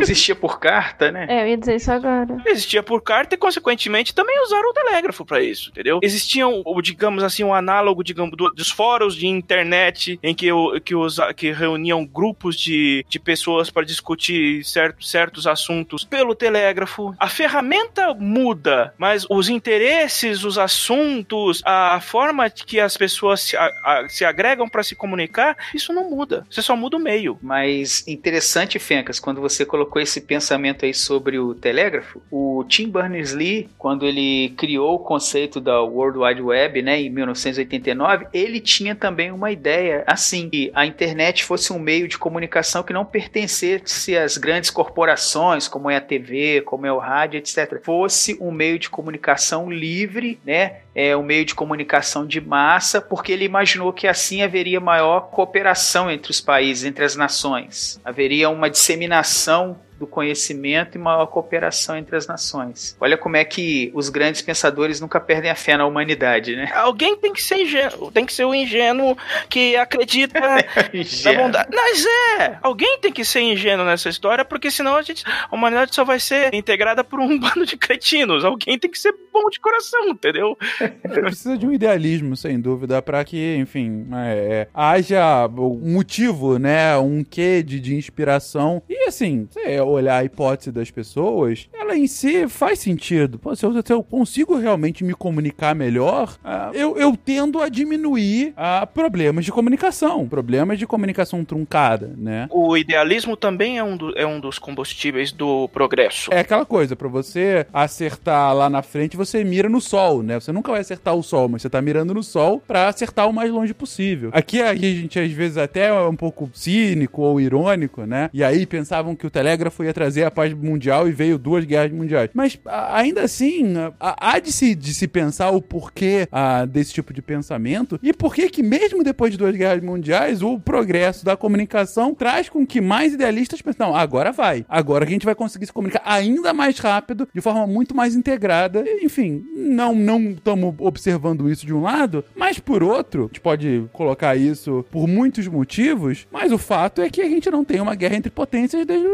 Existia por carta, né? É, eu ia dizer isso agora. Existia por carta e, consequentemente, também usaram o telégrafo pra isso, entendeu? Existiam, digamos assim, um análogo, digamos, do- dos fóruns de internet em que, que, os, que reuniam grupos de, de pessoas para discutir certo, certos assuntos pelo telégrafo. A ferramenta muda, mas os interesses, os assuntos, a, a forma que as pessoas se, a- a- se agregam para se comunicar, isso não muda. Você só muda o meio. Mas interessante, Fencas, quando você colocou esse pensamento aí sobre o telégrafo, o Tim Berners-Lee, quando ele criou o conceito da World Wide Web, né, em 1989, ele tinha também uma ideia assim, que a internet fosse um meio de comunicação que não pertencesse às grandes corporações, como é a TV, como é o rádio, etc. Fosse um meio de comunicação livre, né, é um meio de comunicação de massa, porque ele imaginou que assim haveria maior cooperação entre os países, entre as nações. Haveria uma disseminação do conhecimento e maior cooperação entre as nações. Olha como é que os grandes pensadores nunca perdem a fé na humanidade, né? Alguém tem que ser ingênuo, tem que ser o ingênuo que acredita na Ingênuo. bondade. Mas é, alguém tem que ser ingênuo nessa história, porque senão a, gente, a humanidade só vai ser integrada por um bando de cretinos. Alguém tem que ser bom de coração, entendeu? Precisa de um idealismo, sem dúvida, para que, enfim, é, é, haja um motivo, né? Um quê de, de inspiração. E assim, você olhar a hipótese das pessoas, ela em si faz sentido. Pô, se, eu, se eu consigo realmente me comunicar melhor, ah, eu, eu tendo a diminuir ah, problemas de comunicação, problemas de comunicação truncada, né? O idealismo também é um, do- é um dos combustíveis do progresso. É aquela coisa, pra você acertar lá na frente, você mira no sol, né? Você nunca vai acertar o sol, mas você tá mirando no sol pra acertar o mais longe possível. Aqui a gente às vezes até é um pouco cínico ou irônico, né? E aí pensavam que o telégrafo ia trazer a paz mundial e veio duas guerras mundiais. Mas ainda assim, há de se, de se pensar o porquê ah, desse tipo de pensamento e por que que mesmo depois de duas guerras mundiais, o progresso da comunicação traz com que mais idealistas pensem, não, agora vai. Agora a gente vai conseguir se comunicar ainda mais rápido, de forma muito mais integrada. Enfim, não não estamos observando isso de um lado, mas por outro, a gente pode colocar isso por muitos motivos, mas o fato é que a gente não tem uma guerra entre potências desde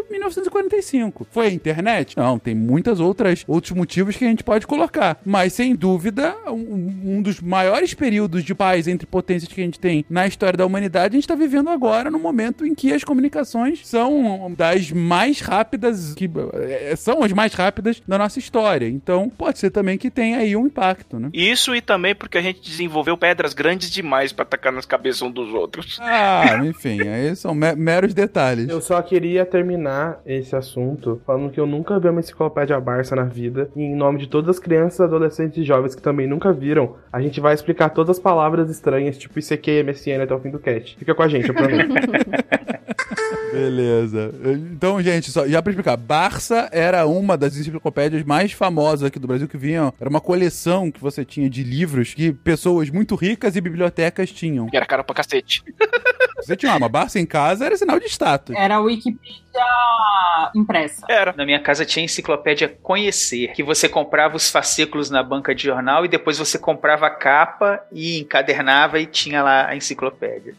1945. Foi a internet? Não, tem muitas outras outros motivos que a gente pode colocar, mas sem dúvida, um, um dos maiores períodos de paz entre potências que a gente tem na história da humanidade, a gente está vivendo agora no momento em que as comunicações são das mais rápidas que eh, são as mais rápidas da nossa história. Então, pode ser também que tenha aí um impacto, né? Isso e também porque a gente desenvolveu pedras grandes demais pra atacar nas cabeças um dos outros. Ah, enfim, aí são me- meros detalhes. Eu só queria terminar esse assunto falando que eu nunca vi uma enciclopédia Barça na vida. E em nome de todas as crianças, adolescentes e jovens que também nunca viram, a gente vai explicar todas as palavras estranhas, tipo ICQ e MSN até o fim do cast. Fica com a gente, eu prometo. Beleza. Então, gente, só, já pra explicar, Barça era uma das enciclopédias mais famosas aqui do Brasil que vinham. Era uma coleção que você tinha de livros que pessoas muito ricas e bibliotecas tinham. E era cara pra cacete. Você tinha uma Barça em casa, era sinal de status. Era a Wikipedia impressa. Era. Na minha casa tinha a enciclopédia Conhecer, que você comprava os fascículos na banca de jornal e depois você comprava a capa e encadernava e tinha lá a enciclopédia.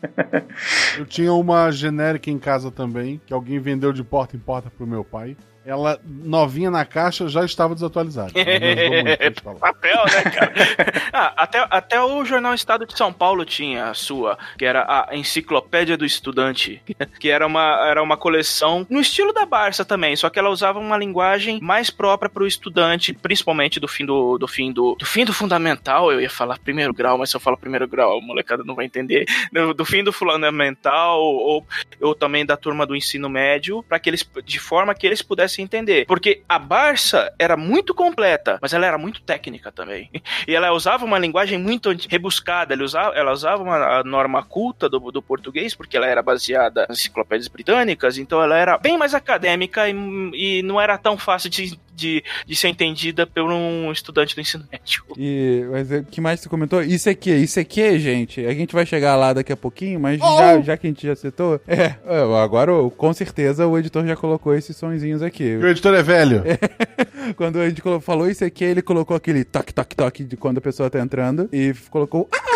Eu tinha uma genérica em casa também, que alguém vendeu de porta em porta pro meu pai. Ela, novinha na caixa, já estava desatualizada. Falar. Papel, né, cara? ah, até, até o Jornal Estado de São Paulo tinha a sua, que era a Enciclopédia do Estudante, que era uma, era uma coleção no estilo da Barça também, só que ela usava uma linguagem mais própria para o estudante, principalmente do fim do, do fim do, do fim do fundamental, eu ia falar primeiro grau, mas se eu falar primeiro grau, a molecada não vai entender, do, do fim do fundamental ou, ou também da turma do ensino médio, para que eles de forma que eles pudessem entender, porque a Barça era muito completa, mas ela era muito técnica também. E ela usava uma linguagem muito rebuscada, ela usava, ela usava uma norma culta do, do português, porque ela era baseada nas enciclopédias britânicas, então ela era bem mais acadêmica e, e não era tão fácil de, de, de ser entendida por um estudante do ensino médio. E mas o que mais você comentou? Isso aqui, isso aqui, gente. A gente vai chegar lá daqui a pouquinho, mas já, já que a gente já citou. É, é, agora o- com certeza o editor já colocou esses sonzinhos aqui. O editor é velho. Quando a gente falou isso aqui, ele colocou aquele toque, toque, toque de quando a pessoa tá entrando e colocou. "Ah, ah",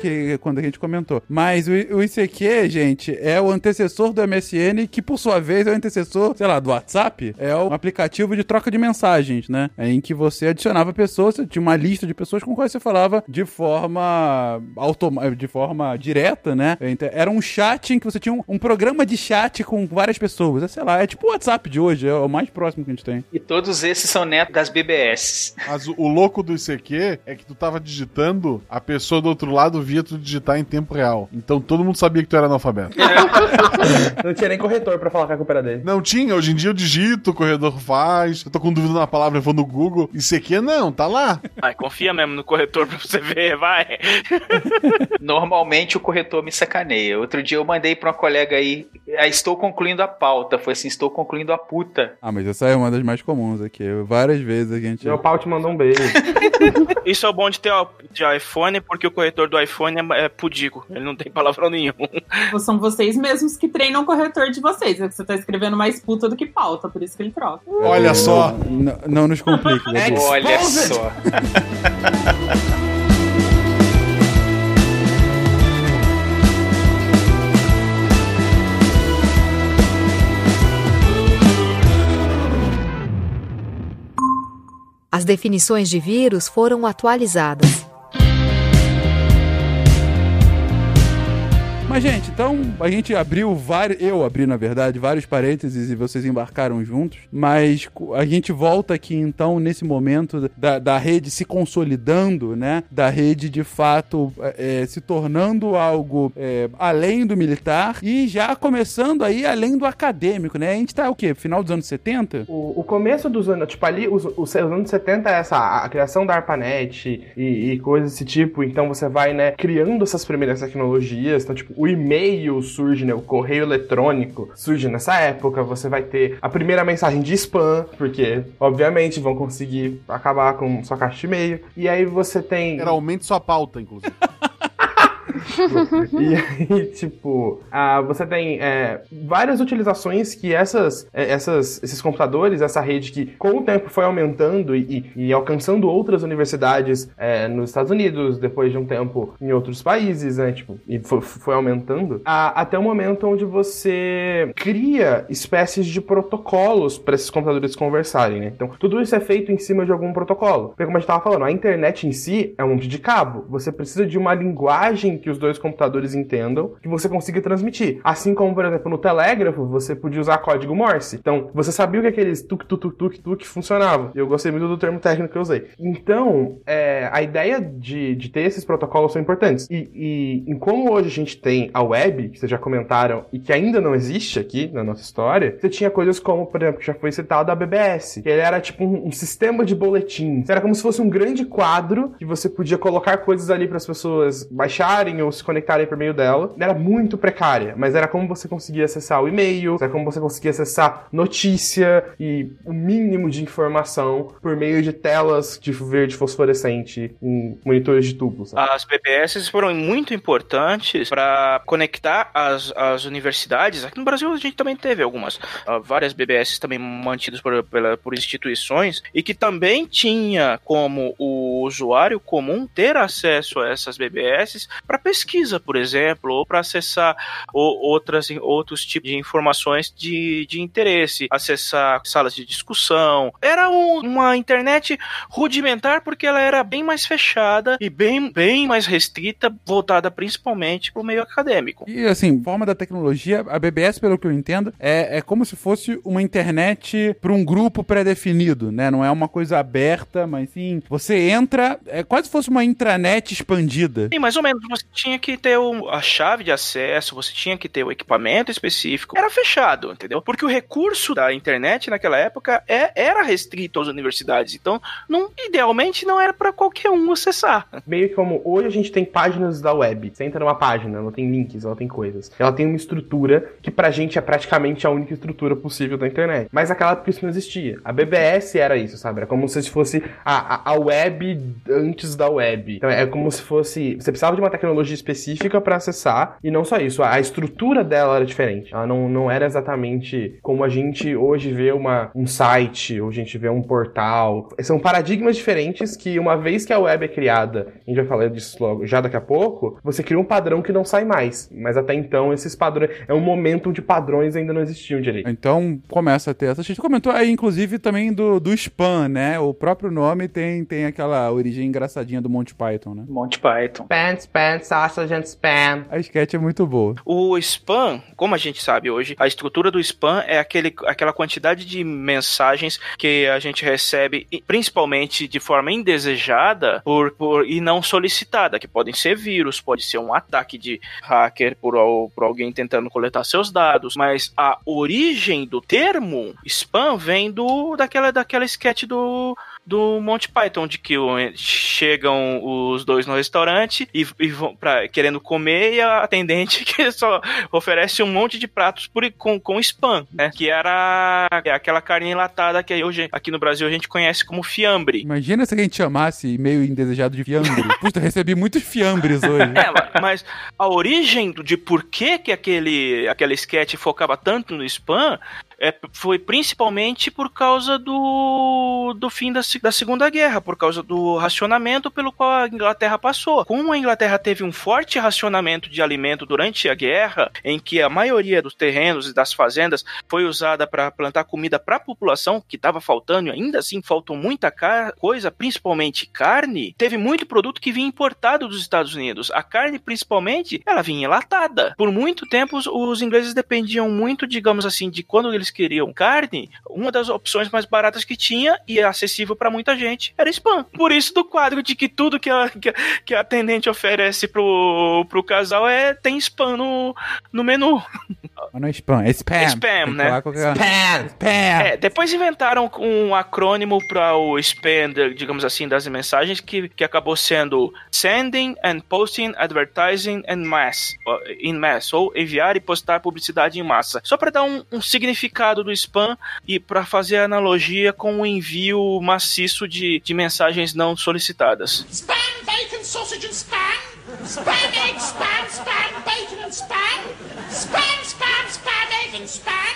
Que, quando a gente comentou. Mas o, o ICQ, gente, é o antecessor do MSN, que por sua vez é o antecessor, sei lá, do WhatsApp. É um aplicativo de troca de mensagens, né? Em que você adicionava pessoas, você tinha uma lista de pessoas com quais você falava de forma de forma direta, né? Então, Era um chat em que você tinha um, um programa de chat com várias pessoas. É, sei lá, é tipo o WhatsApp de hoje, é o mais próximo que a gente tem. E todos esses são netos das BBS. Mas o, o louco do ICQ é que tu tava digitando, a pessoa do outro lado via tu digitar em tempo real. Então todo mundo sabia que tu era analfabeto. Não tinha nem corretor pra falar que a culpa dele. Não tinha, hoje em dia eu digito, o corredor faz, eu tô com dúvida na palavra, eu vou no Google. ICQ não, tá lá. Ai, confia mesmo no corretor pra você ver, vai. Normalmente o corretor me sacaneia. Outro dia eu mandei pra uma colega aí, ah, estou concluindo a pauta. Foi assim, estou concluindo a puta. Ah, mas essa é uma das mais comuns aqui. Várias vezes a gente. Meu pau te mandou um beijo. Isso é bom de ter o- de iPhone, porque o corretor do iPhone é, é pudico. Ele não tem palavrão nenhum. São vocês mesmos que treinam o corretor de vocês. É que você tá escrevendo mais puta do que pauta, por isso que ele troca. Olha só. Não nos complique, Gabi. Olha só. As definições de vírus foram atualizadas. Mas, gente, então a gente abriu vários. Eu abri, na verdade, vários parênteses e vocês embarcaram juntos. Mas a gente volta aqui, então, nesse momento da, da rede se consolidando, né? Da rede de fato é, se tornando algo é, além do militar e já começando aí além do acadêmico, né? A gente tá o quê? Final dos anos 70? O, o começo dos anos, tipo ali, os, os anos 70 é essa, a, a criação da ARPANET e, e coisas desse tipo, então você vai, né, criando essas primeiras tecnologias, então, tipo, o e-mail surge, né, o correio eletrônico surge nessa época, você vai ter a primeira mensagem de spam, porque, obviamente, vão conseguir acabar com sua caixa de e-mail, e aí você tem... Era aumente sua pauta, inclusive. e aí, tipo, ah, você tem é, várias utilizações que essas, é, essas, esses computadores, essa rede que com o tempo foi aumentando e, e alcançando outras universidades é, nos Estados Unidos, depois de um tempo em outros países, né? Tipo, e foi, foi aumentando, a- até o momento onde você cria espécies de protocolos para esses computadores conversarem, né? Então, tudo isso é feito em cima de algum protocolo. Porque, como a gente estava falando, a internet em si é um monte de cabo. Você precisa de uma linguagem que os dois computadores entendam que você consiga transmitir. Assim como, por exemplo, no telégrafo, você podia usar código Morse. Então, você sabia o que aqueles tuk tuk tuk tuk tuk funcionava. E eu gostei muito do termo técnico que eu usei. Então, é, a ideia de, de ter esses protocolos são importantes. E, e, em como hoje a gente tem a web, que vocês já comentaram, e que ainda não existe aqui na nossa história, você tinha coisas como, por exemplo, que já foi citado a BBS, que ele era tipo um, um sistema de boletins. Era como se fosse um grande quadro que você podia colocar coisas ali para as pessoas baixarem ou se conectarem por meio dela. Era muito precária, mas era como você conseguia acessar o e-mail, era como você conseguia acessar notícia e o mínimo de informação por meio de telas de verde fosforescente em monitores de tubos. As BBS foram muito importantes para conectar as, as universidades. Aqui no Brasil a gente também teve algumas, ah, várias BBS também mantidas por, pela- por instituições e que também tinha como o usuário comum ter acesso a essas BBS para pesquisa, por exemplo, ou para acessar outras, outros tipos de informações de, de interesse, acessar salas de discussão. Era um, uma internet rudimentar porque ela era bem mais fechada e bem, bem mais restrita, voltada principalmente para o meio acadêmico. E assim, forma da tecnologia, a BBS, pelo que eu entendo, é, é como se fosse uma internet para um grupo pré-definido, né? Não é uma coisa aberta, mas sim, você entra, é quase se fosse uma intranet expandida. Sim, mais ou menos. Você tinha que ter o, a chave de acesso, você tinha que ter o equipamento específico. Era fechado, entendeu? Porque o recurso da internet naquela época é, era restrito às universidades. Então, não, idealmente, não era para qualquer um acessar. Meio que como hoje a gente tem páginas da web. Você entra numa página, ela tem links, ela tem coisas. Ela tem uma estrutura que pra gente é praticamente a única estrutura possível da internet. Mas naquela época isso não existia. A BBS era isso, sabe? Era como se fosse a, a, a web antes da web. Então é como se fosse. Você precisava de uma tecnologia específica para acessar. E não só isso, a estrutura dela era diferente. Ela não, não era exatamente como a gente hoje vê uma, um site, ou a gente vê um portal. São paradigmas diferentes que, uma vez que a web é criada, a gente vai falar disso logo já daqui a pouco, você cria um padrão que não sai mais. Mas até então, esses padrões. É um momento onde padrões ainda não existiam direito. Então começa a ter essa. A gente comentou aí, inclusive, também do, do spam, né? O próprio nome tem, tem aquela origem engraçadinha do Monty Python, né? Monty Python. Spam, spam, sausage and spam. A sketch é muito boa. O spam, como a gente sabe hoje, a estrutura do spam é aquele, aquela quantidade de mensagens que a gente recebe, principalmente de forma indesejada por, por, e não solicitada, que podem ser vírus, pode ser um ataque de hacker por, por alguém tentando coletar seus dados, mas a origem do termo spam vem do daquela, daquela sketch do do Monty Python, de que o- chegam os dois no restaurante e, e vão pra, querendo comer e a atendente que só oferece um monte de pratos por, com, com spam, né? Que era aquela carne enlatada que hoje aqui no Brasil a gente conhece como fiambre. Imagina se a gente chamasse meio indesejado de fiambre. Puta, recebi muitos fiambres hoje. É, ma- mas a origem de por que, que aquele, aquela sketch focava tanto no spam é, foi principalmente por causa do, do fim da, da Segunda Guerra, por causa do racionamento pelo qual a Inglaterra passou. Como a Inglaterra teve um forte racionamento de alimento durante a guerra, em que a maioria dos terrenos e das fazendas foi usada para plantar comida para a população, que estava faltando e ainda assim faltou muita coisa, principalmente carne, teve muito produto que vinha importado dos Estados Unidos. A carne, principalmente, ela vinha enlatada. Por muito tempo, os, os ingleses dependiam muito, digamos assim, de quando eles queriam carne, uma das opções mais baratas que tinha e acessível para muita gente era spam. Por isso, do quadro de que tudo que a, que a, que a atendente oferece pro, pro casal é tem spam no, no menu. Mas não é spam, é spam. Spam, Tem né? qualquer- Spam! Spam! É, depois inventaram um acrônimo para o spam, digamos assim, das mensagens, que, que acabou sendo Sending and Posting Advertising in Mass, in mass ou enviar e postar publicidade em massa. Só para dar um, um significado do spam e para fazer analogia com o envio maciço de, de mensagens não solicitadas. Spam, bacon, sausage and spam. Spam, egg, spam, spam, bacon and spam. Spam, spam, spam, egg and spam.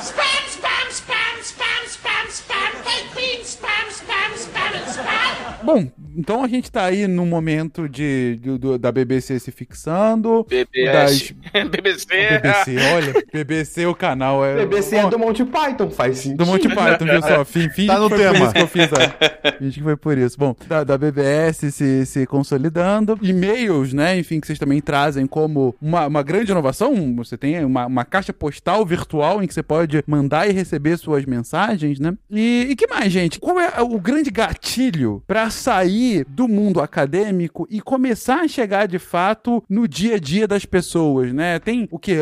Spam, spam, spam, spam, spam, spam, baked spam, spam, spam and spam. Bom, então a gente tá aí no momento de, do- da BBC se fixando. BBS. Das- BBC. BBC, olha, BBC o canal é. BBC é do Monty Python, faz sentido. Do Monty Python, viu só? Fim, fim Tá no foi por tema. isso que eu fiz a... Finge que foi por isso. Bom, da, da BBS se, se consolidando. E-mails, né? Enfim, que vocês também trazem como uma, uma grande inovação. Você tem uma, uma caixa postal virtual em que você pode mandar e receber suas mensagens, né? E, e que mais, gente? Qual é o grande gatilho pra sair do mundo acadêmico e começar a chegar de fato no dia a dia das pessoas, né? Tem o que?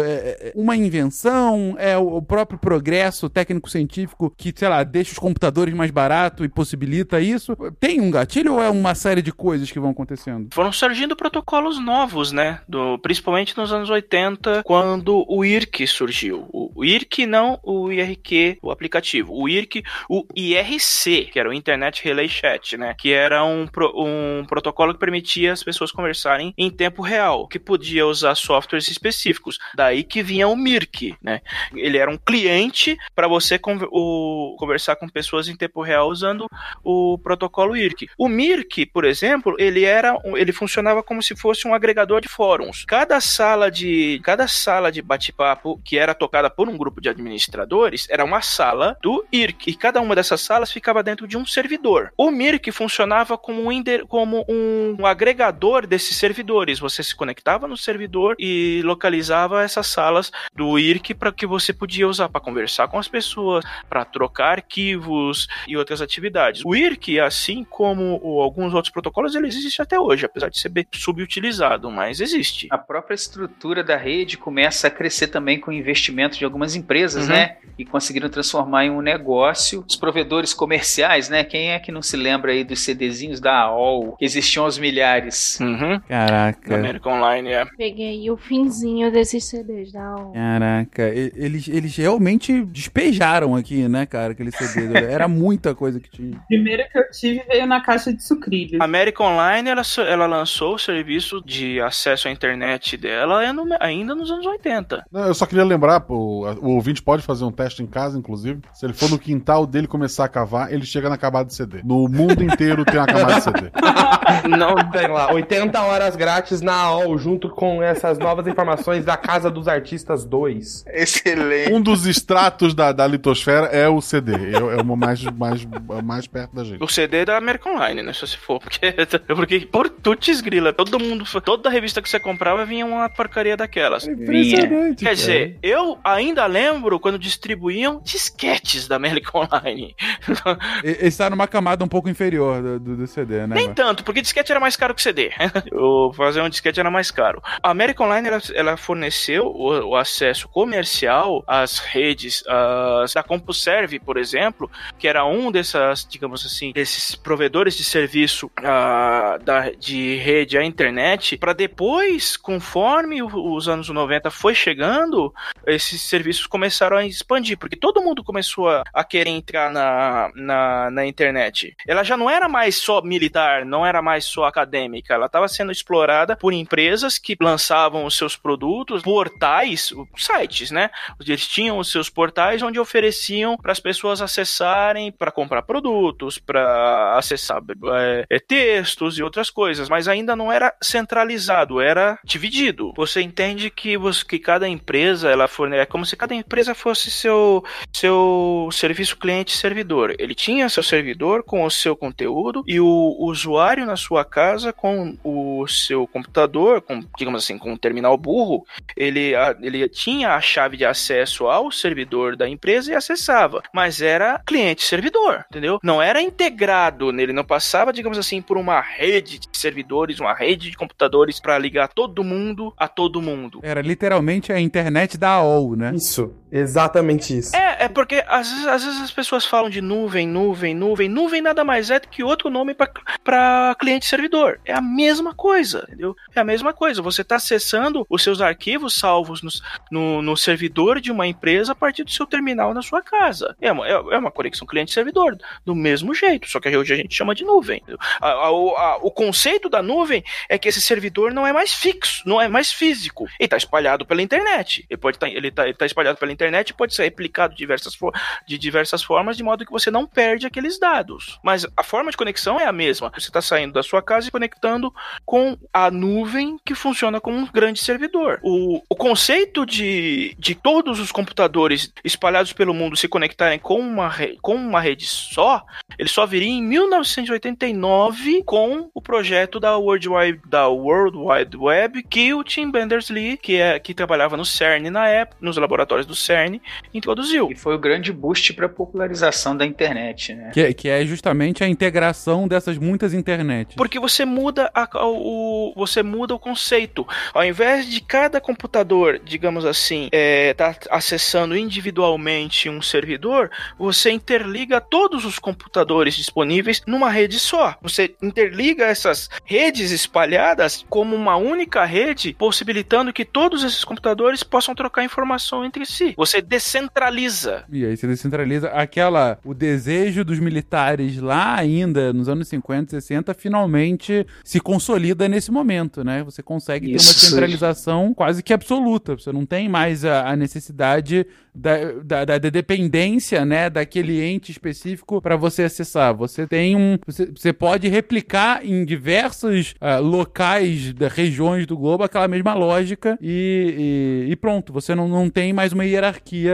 uma invenção? É o próprio progresso técnico-científico que, sei lá, deixa os computadores mais baratos e possibilita isso? Tem um gatilho ou é uma série de coisas que vão acontecendo? foram surgindo protocolos novos, né? Do, principalmente nos anos 80, quando o IRC surgiu. O, o IRC não o IRQ, o aplicativo. O IRC, o IRC, que era o Internet Relay Chat, né? Que era um um protocolo que permitia as pessoas conversarem em tempo real, que podia usar softwares específicos. Daí que vinha o Mirk, né? Ele era um cliente para você conver- o- conversar com pessoas em tempo real usando o protocolo IRC. O Mirk, por exemplo, ele era ele funcionava como se fosse um agregador de fóruns. Cada sala de cada sala de bate-papo que era tocada por um grupo de administradores era uma sala do IRC e cada uma dessas salas ficava dentro de um servidor. O Mirk funcionava como um, como um agregador desses servidores. Você se conectava no servidor e localizava essas salas do IRC para que você podia usar para conversar com as pessoas, para trocar arquivos e outras atividades. O IRC, assim como alguns outros protocolos, ele existe até hoje, apesar de ser subutilizado, mas existe. A própria estrutura da rede começa a crescer também com o investimento de algumas empresas, Uhum. né? E conseguiram transformar em um negócio. Os provedores comerciais, né? Quem é que não se lembra aí dos CDzinhos da AOL, que existiam aos milhares? Uhum. Caraca. América Online, é. Peguei o finzinho desses CDs da aula. Caraca, eles, eles realmente despejaram aqui, né, cara, aquele CD. Era muita coisa que tinha. Primeiro que eu tive veio na caixa de sucrilhos. A América Online, ela, ela lançou o serviço de acesso à internet dela é ainda nos anos 80. Não, eu só queria lembrar, pô, o ouvinte pode fazer um teste em casa, inclusive. Se ele for no quintal dele começar a cavar, ele chega na camada de CD. No mundo inteiro tem uma camada de CD. Não, Tem lá, 80 horas grátis na AOL, junto com essas novas informações da Casa dos Artistas 2. Excelente. Um dos extratos da, da litosfera é o CD. É, é o mais, mais, mais perto da gente. O CD da América Online, né? Se você for. Porque, porque por tuts grila, todo mundo. Toda revista que você comprava vinha uma porcaria daquelas. Impressionante. Quer dizer, eu ainda lembro quando distribuíam disquetes da América Online. E- Esse tá numa camada um pouco inferior do, do- do CD, né? Nem tanto, porque disquete era mais caro que CD. o fazer um disquete era mais caro. A American Online ela, ela forneceu o, o acesso comercial às redes às- da CompuServe, por exemplo, que era um dessas, digamos assim, desses provedores de serviço ah, da, de rede à internet, para depois, conforme o- os anos 90 foi chegando, esses serviços começaram a expandir, porque todo mundo começou a, a querer entrar na, na, na internet. Ela já não era mais só militar, não era mais só acadêmica, ela estava sendo explorada por empresas que lançavam os seus produtos, portais, sites, né? Eles tinham os seus portais onde ofereciam para as pessoas acessarem para comprar produtos, para acessar é, é, textos e outras coisas, mas ainda não era centralizado, era dividido. Você entende que, você, que cada empresa ela fornece, é como se cada empresa fosse seu seu serviço cliente servidor. Ele tinha seu servidor com o seu conteúdo e o usuário na sua casa com o seu computador, com digamos assim, com um terminal burro, ele, a- ele tinha a chave de acesso ao servidor da empresa e acessava, mas era cliente-servidor, entendeu? Não era integrado nele, não passava, digamos assim, por uma rede de servidores, uma rede de computadores para ligar todo mundo a todo mundo. Era literalmente a internet da AOL, né? Isso, exatamente isso. É, é porque às vezes, às vezes as pessoas falam de nuvem, nuvem, nuvem. Nuvem nada mais é do que outro nome para cliente-servidor. É a mesma coisa, entendeu? É a mesma coisa. Você está acessando os seus arquivos salvos nos- no, no servidor de uma empresa a partir do seu terminal na sua casa. É uma, é, é uma conexão cliente-servidor, do mesmo jeito, só que hoje a gente chama de nuvem. A- a- o- a- o conceito da nuvem é que esse servidor não é mais fixo, não é mais físico. Ele está espalhado pela internet. Ele pode tá, ele tá, ele tá espalhado pela internet e pode ser replicado de diversas, de diversas formas, de modo que você não perde aqueles dados. Mas a forma de conexão é a mesma. Você está saindo da sua casa e conectando com a nuvem que funciona como um grande servidor. O, o conceito de, de todos os computadores espalhados pelo mundo se conectarem com uma, com uma rede só, ele só viria em 1989 com o projeto da World Wide, da World Wide Web que o Tim Berners-Lee, que, é, que trabalhava no CERN na época, nos laboratórios do CERN, introduziu. E foi o grande boost para a popularização da internet, né? Que, que é justamente a integração dessas muitas internets. Porque você muda a- o, você muda o conceito. Ao invés de cada computador, digamos assim, é, tá acessando individualmente um servidor, você interliga todos os computadores disponíveis numa rede só. Você interliga essas redes espalhadas como uma única rede, possibilitando que todos esses computadores possam trocar informação entre si. Você descentraliza. E aí você descentraliza aquela. O desejo dos militares lá ainda, nos anos 50, 60, finalmente se consolida nesse momento, né? Você consegue ter uma Isso. centralização quase que absoluta. Você não tem mais a, a necessidade da, da, da- da dependência, né, daquele ente específico para você acessar. Você tem um. Você, você pode replicar em diversos ah, locais, da, regiões do globo, aquela mesma lógica e, e- e pronto. Você não, não tem mais uma hierarquia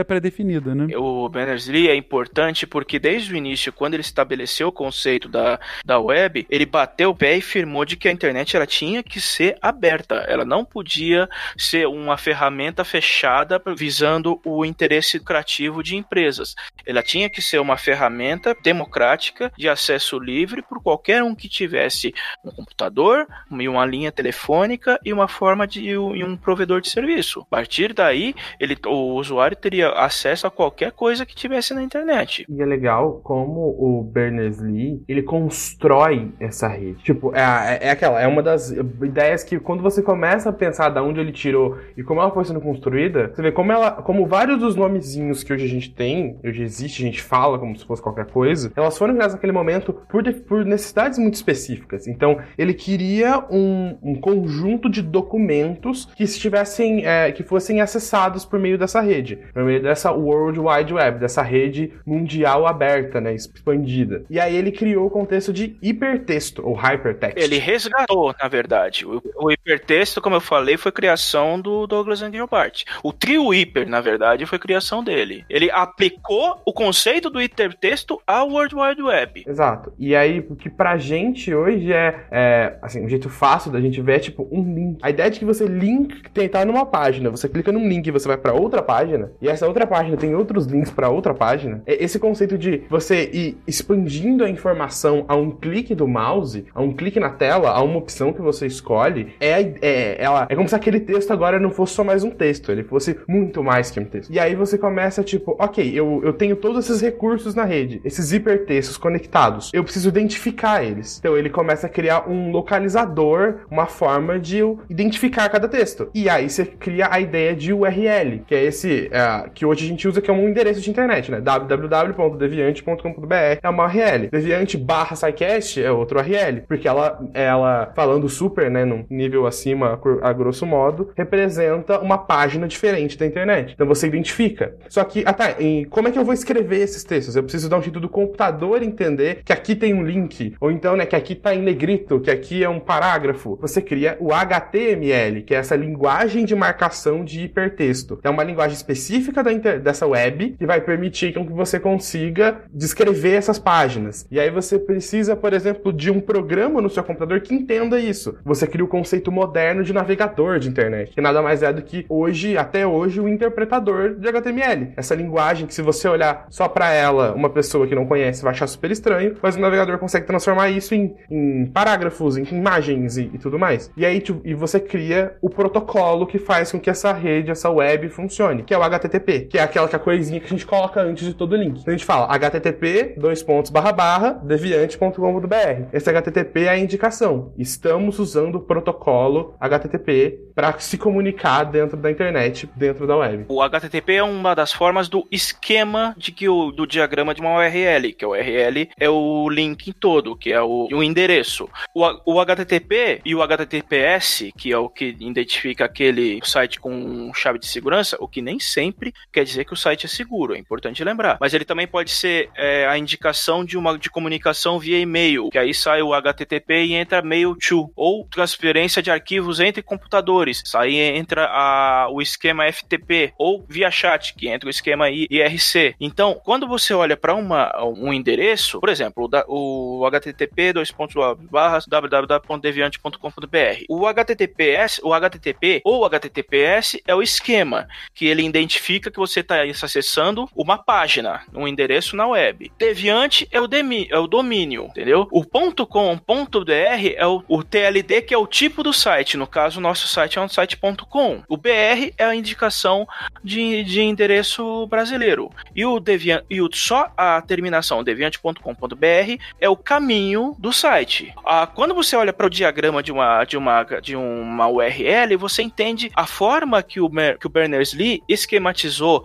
pré-definida, né? O Berners-Lee é importante porque desde o início, quando ele estabeleceu o conceito da, da web, ele bateu o pé e firmou de que a internet ela tinha que ser aberta. Ela não podia ser uma ferramenta fechada visando o interesse lucrativo de empresas. Ela tinha que ser uma ferramenta democrática de acesso livre por qualquer um que tivesse um computador, e uma linha telefônica e uma forma de e um provedor de serviço. A partir daí, ele, o usuário teria acesso a qualquer coisa que tivesse na internet. E é legal como o Berners-Lee, ele constrói essa rede. Tipo, é, a- é aquela, é uma das ideias que quando você começa a pensar da onde ele tirou e como ela foi sendo construída, você vê como ela, como vários dos nomezinhos que hoje a gente tem, hoje existe, a gente fala como se fosse qualquer coisa, elas foram criadas naquele momento por, de- por necessidades muito específicas. Então, ele queria um, um conjunto de documentos que estivessem, é, que fossem acessados por meio dessa rede, por meio dessa World Wide Web, dessa rede mundial aberta, né, expandida. E aí ele criou o contexto de hipertexto ou hypertext. Ele resgatou, na verdade. O, o hipertexto, como eu falei, foi criação do Douglas Engelbart. O trio hiper, na verdade, foi criação dele. Ele aplicou o conceito do hipertexto ao World Wide Web. Exato. E aí, o que pra gente hoje é, é, assim, um jeito fácil da gente ver é tipo um link. A ideia de que você link tentar numa página, você clica num link e você vai pra outra página, e essa outra página tem outros links pra outra página. É esse conceito de você ir expandindo a informação a um clique do mouse, a um clique na tela, a uma opção que você escolhe, é, é, ela, é como se aquele texto agora não fosse só mais um texto, ele fosse muito mais que um texto. E aí você começa, tipo, ok, eu, eu tenho todos esses recursos na rede, esses hipertextos conectados, eu preciso identificar eles. Então ele começa a criar um localizador, uma forma de eu identificar cada texto. E aí você cria a ideia de URL, que é esse é, que hoje a gente usa que é um endereço de internet, né? www.deviante.com.br é uma URL. Deviante barra SciCast é outro URL, porque ela, ela falando super, né, num nível acima, a grosso modo, representa uma página diferente da internet. Então você identifica. Só que, ah tá, como é que eu vou escrever esses textos? Eu preciso dar um jeito do computador entender que aqui tem um link, ou então, né, que aqui tá em negrito, que aqui é um parágrafo. Você cria o HTML, que é essa linguagem de marcação de hipertexto. É uma linguagem específica da inter- dessa web que vai permitir que você consiga descrever essas páginas. E aí você precisa, por exemplo, de um programa no seu computador que entenda isso. Você cria o conceito moderno de navegador de internet, que nada mais é do que hoje, até hoje, o interpretador de HTML. Essa linguagem que se você olhar só para ela, uma pessoa que não conhece vai achar super estranho, mas o navegador consegue transformar isso em, em parágrafos, em imagens e, e tudo mais. E aí e você cria o protocolo que faz com que essa rede, essa web funcione, que é o HTTP, que é aquela que a coisinha que a gente coloca antes de todo link. Então a gente fala http dois pontos barra barra deviante.com.br. Esse HTTP é a indicação. Estamos usando o protocolo HTTP para se comunicar dentro da internet, dentro da web. O HTTP é uma das formas do esquema de que o, do diagrama de uma URL, que a URL é o link todo, que é o, o endereço. O, o HTTP e o HTTPS, que é o que identifica aquele site com chave de segurança, o que nem sempre quer dizer que o site é seguro, é importante lembrar. Mas ele também pode ser é, a indicação de uma de comunicação via e-mail, que aí sai o HTTP e entra mail to, ou transferência de arquivos entre computadores, aí entra a, o esquema FTP, ou via chat, que entra o esquema IRC. Então, quando você olha para um endereço, por exemplo, o, o HTTP dois pontos www.deviante.com.br. O HTTPS, o HTTP ou HTTPS é o esquema que ele identifica que você está acessando uma página, um endereço na web. Deviante é o, é o domínio, entendeu? O .com.br é o, o TLD que é o tipo do site. No caso, o nosso site é um site.com. O BR é a indicação de, de endereço brasileiro. E o Deviant, e o, só a terminação deviante.com.br é o caminho do site. Ah, quando você olha para o diagrama de uma, de, uma, de uma URL, você entende a forma que o, que o Berners-Lee esquematizou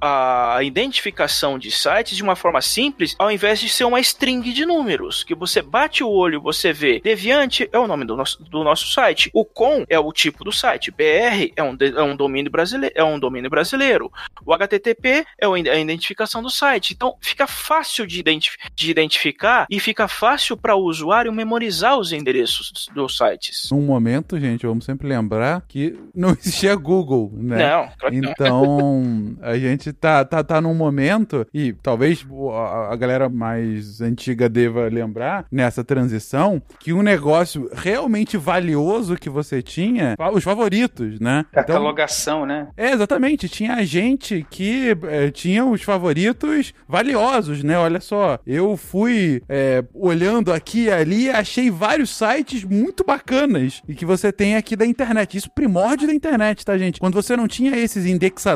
a, a identificação de sites de uma forma simples, ao invés de ser uma string de números, que você bate o olho, você vê Deviante é o nome do nosso, do nosso site, o com é o tipo do site, BR é um, é um domínio brasileiro, é um domínio brasileiro, o HTTP é a identificação do site. Então fica fácil de, identif- de identificar e fica fácil para o usuário memorizar os endereços dos- sites. Num momento, gente, vamos sempre lembrar que não existia Google, né? Não, claro que não. Então, a gente tá, tá, tá num momento, e talvez a, a galera mais antiga deva lembrar, nessa transição, que um negócio realmente valioso que você tinha, os favoritos, né? Catalogação, né? É, exatamente. Tinha gente que é, tinha os favoritos valiosos, né? Olha só, eu fui é, olhando aqui e ali e achei vários sites muito bacanas e que você tem aqui da internet. Isso primórdio da internet, tá, gente? Quando você não tinha esses indexadores,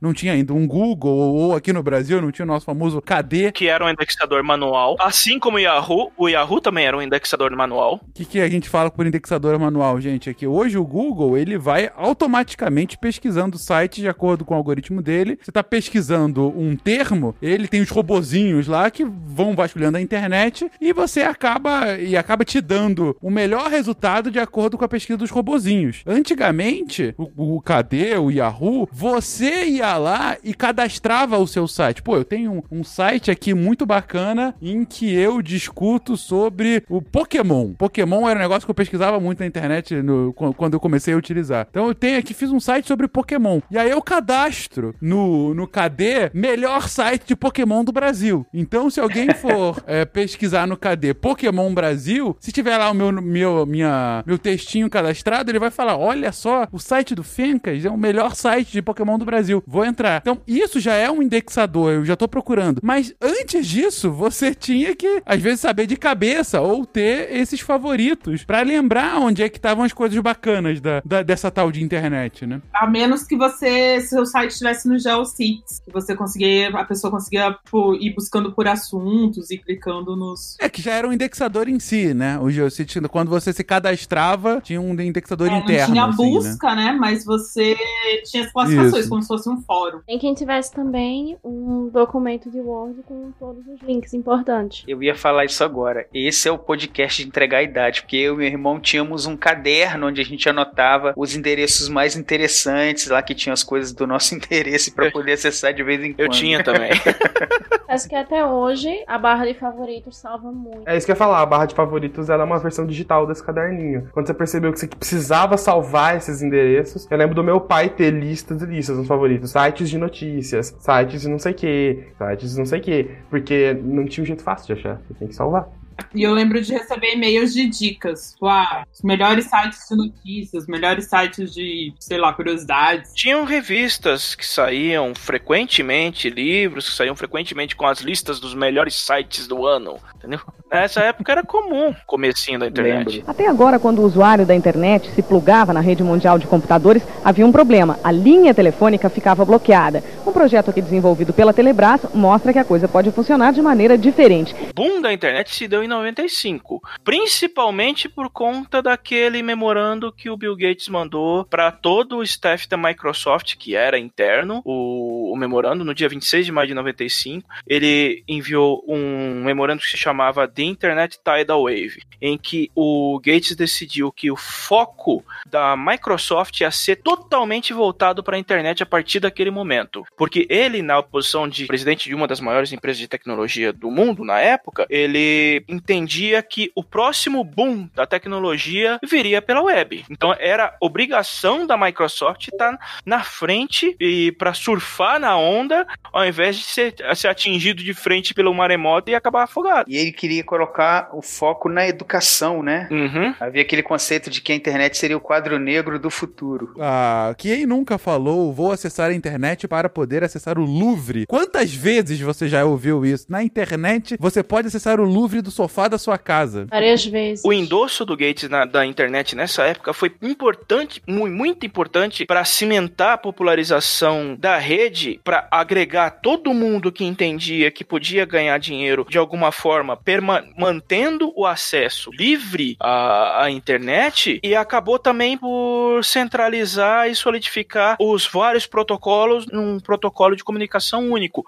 não tinha ainda um Google ou aqui no Brasil não tinha o nosso famoso KD. Que era um indexador manual. Assim como o Yahoo, o Yahoo também era um indexador manual. O que, que a gente fala por indexador manual, gente? É que hoje o Google ele vai automaticamente pesquisando sites de acordo com o algoritmo dele. Você está pesquisando um termo, ele tem os robozinhos lá que vão vasculhando a internet e você acaba e acaba te dando o melhor resultado de acordo com a pesquisa dos robozinhos. Antigamente, o, o KD, o Yahoo, você ia lá e cadastrava o seu site. Pô, eu tenho um, um site aqui muito bacana em que eu discuto sobre o Pokémon. Pokémon era um negócio que eu pesquisava muito na internet no- qu- quando eu comecei a utilizar. Então eu tenho aqui, fiz um site sobre Pokémon. E aí eu cadastro no, no KD melhor site de Pokémon do Brasil. Então, se alguém for é, pesquisar no KD Pokémon Brasil, se tiver lá o meu, meu, minha, meu textinho cadastrado, ele vai falar: olha só, o site do Fencas é o melhor site de Pokémon do Brasil. Vou entrar. Então, isso já é um indexador, eu já tô procurando. Mas antes disso, você tinha que, às vezes, saber de cabeça ou ter esses favoritos pra lembrar onde é que estavam as coisas bacanas da, da- dessa tal de internet, né? A menos que você, seu site estivesse no GeoCities, que você conseguia, a pessoa conseguia pô, ir buscando por assuntos e clicando nos. É que já era um indexador em si, né? O GeoCity, quando você se cadastrava, tinha um indexador É, não interno. tinha assim, né? busca, né? Mas você tinha as classificações, Isso. como se fosse um fórum. Tem quem tivesse também um documento de Word com todos os links importantes. Eu ia falar isso agora. Esse é o podcast de entregar a idade, porque eu e meu irmão tínhamos um caderno onde a gente anotava os endereços mais interessantes, lá que tinham as coisas do nosso interesse para poder acessar de vez em quando. Eu tinha também. Parece que até hoje a barra de favoritos salva muito. É isso que eu ia falar, a barra de favoritos ela é uma versão digital desse caderninho. Quando você percebeu que você precisava salvar esses endereços, eu lembro do meu pai ter listas e listas nos favoritos. Sites de notícias, sites de não sei o que, sites de não sei o que. Porque não tinha um jeito fácil de achar, você tem que salvar. E eu lembro de receber e-mails de dicas. Tipo, ah, os melhores sites de notícias, os melhores sites de, sei lá, curiosidades. Tinham revistas que saíam frequentemente, livros que saíam frequentemente com as listas dos melhores sites do ano, entendeu? Nessa época era comum, comecinho da internet. Até agora, quando o usuário da internet se plugava na rede mundial de computadores, havia um problema. A linha telefônica ficava bloqueada. Um projeto aqui desenvolvido pela Telebrás mostra que a coisa pode funcionar de maneira diferente. O boom da internet se deu em 95, principalmente por conta daquele memorando que o Bill Gates mandou para todo o staff da Microsoft, que era interno, o, o memorando no dia 26 de maio de 95, ele enviou um memorando que se chamava The Internet Tidal Wave, em que o Gates decidiu que o foco da Microsoft ia ser totalmente voltado para a internet a partir daquele momento, porque ele na posição de presidente de uma das maiores empresas de tecnologia do mundo na época, ele entendia que o próximo boom da tecnologia viria pela web. Então era obrigação da Microsoft estar na frente e para surfar na onda, ao invés de ser, ser atingido de frente pelo maremoto e acabar afogado. E ele queria colocar o foco na educação, né? Uhum. Havia aquele conceito de que a internet seria o quadro negro do futuro. Ah, quem nunca falou, vou acessar a internet para poder acessar o Louvre? Quantas vezes você já ouviu isso? Na internet, você pode acessar o Louvre do sofá da sua casa. Várias vezes. O endosso do Gates na- da internet nessa época foi importante, mu- muito importante, para cimentar a popularização da rede para agregar todo mundo que entendia que podia ganhar dinheiro de alguma forma, perma- mantendo o acesso livre à, à internet, e acabou também por centralizar e solidificar os vários protocolos num protocolo de comunicação único.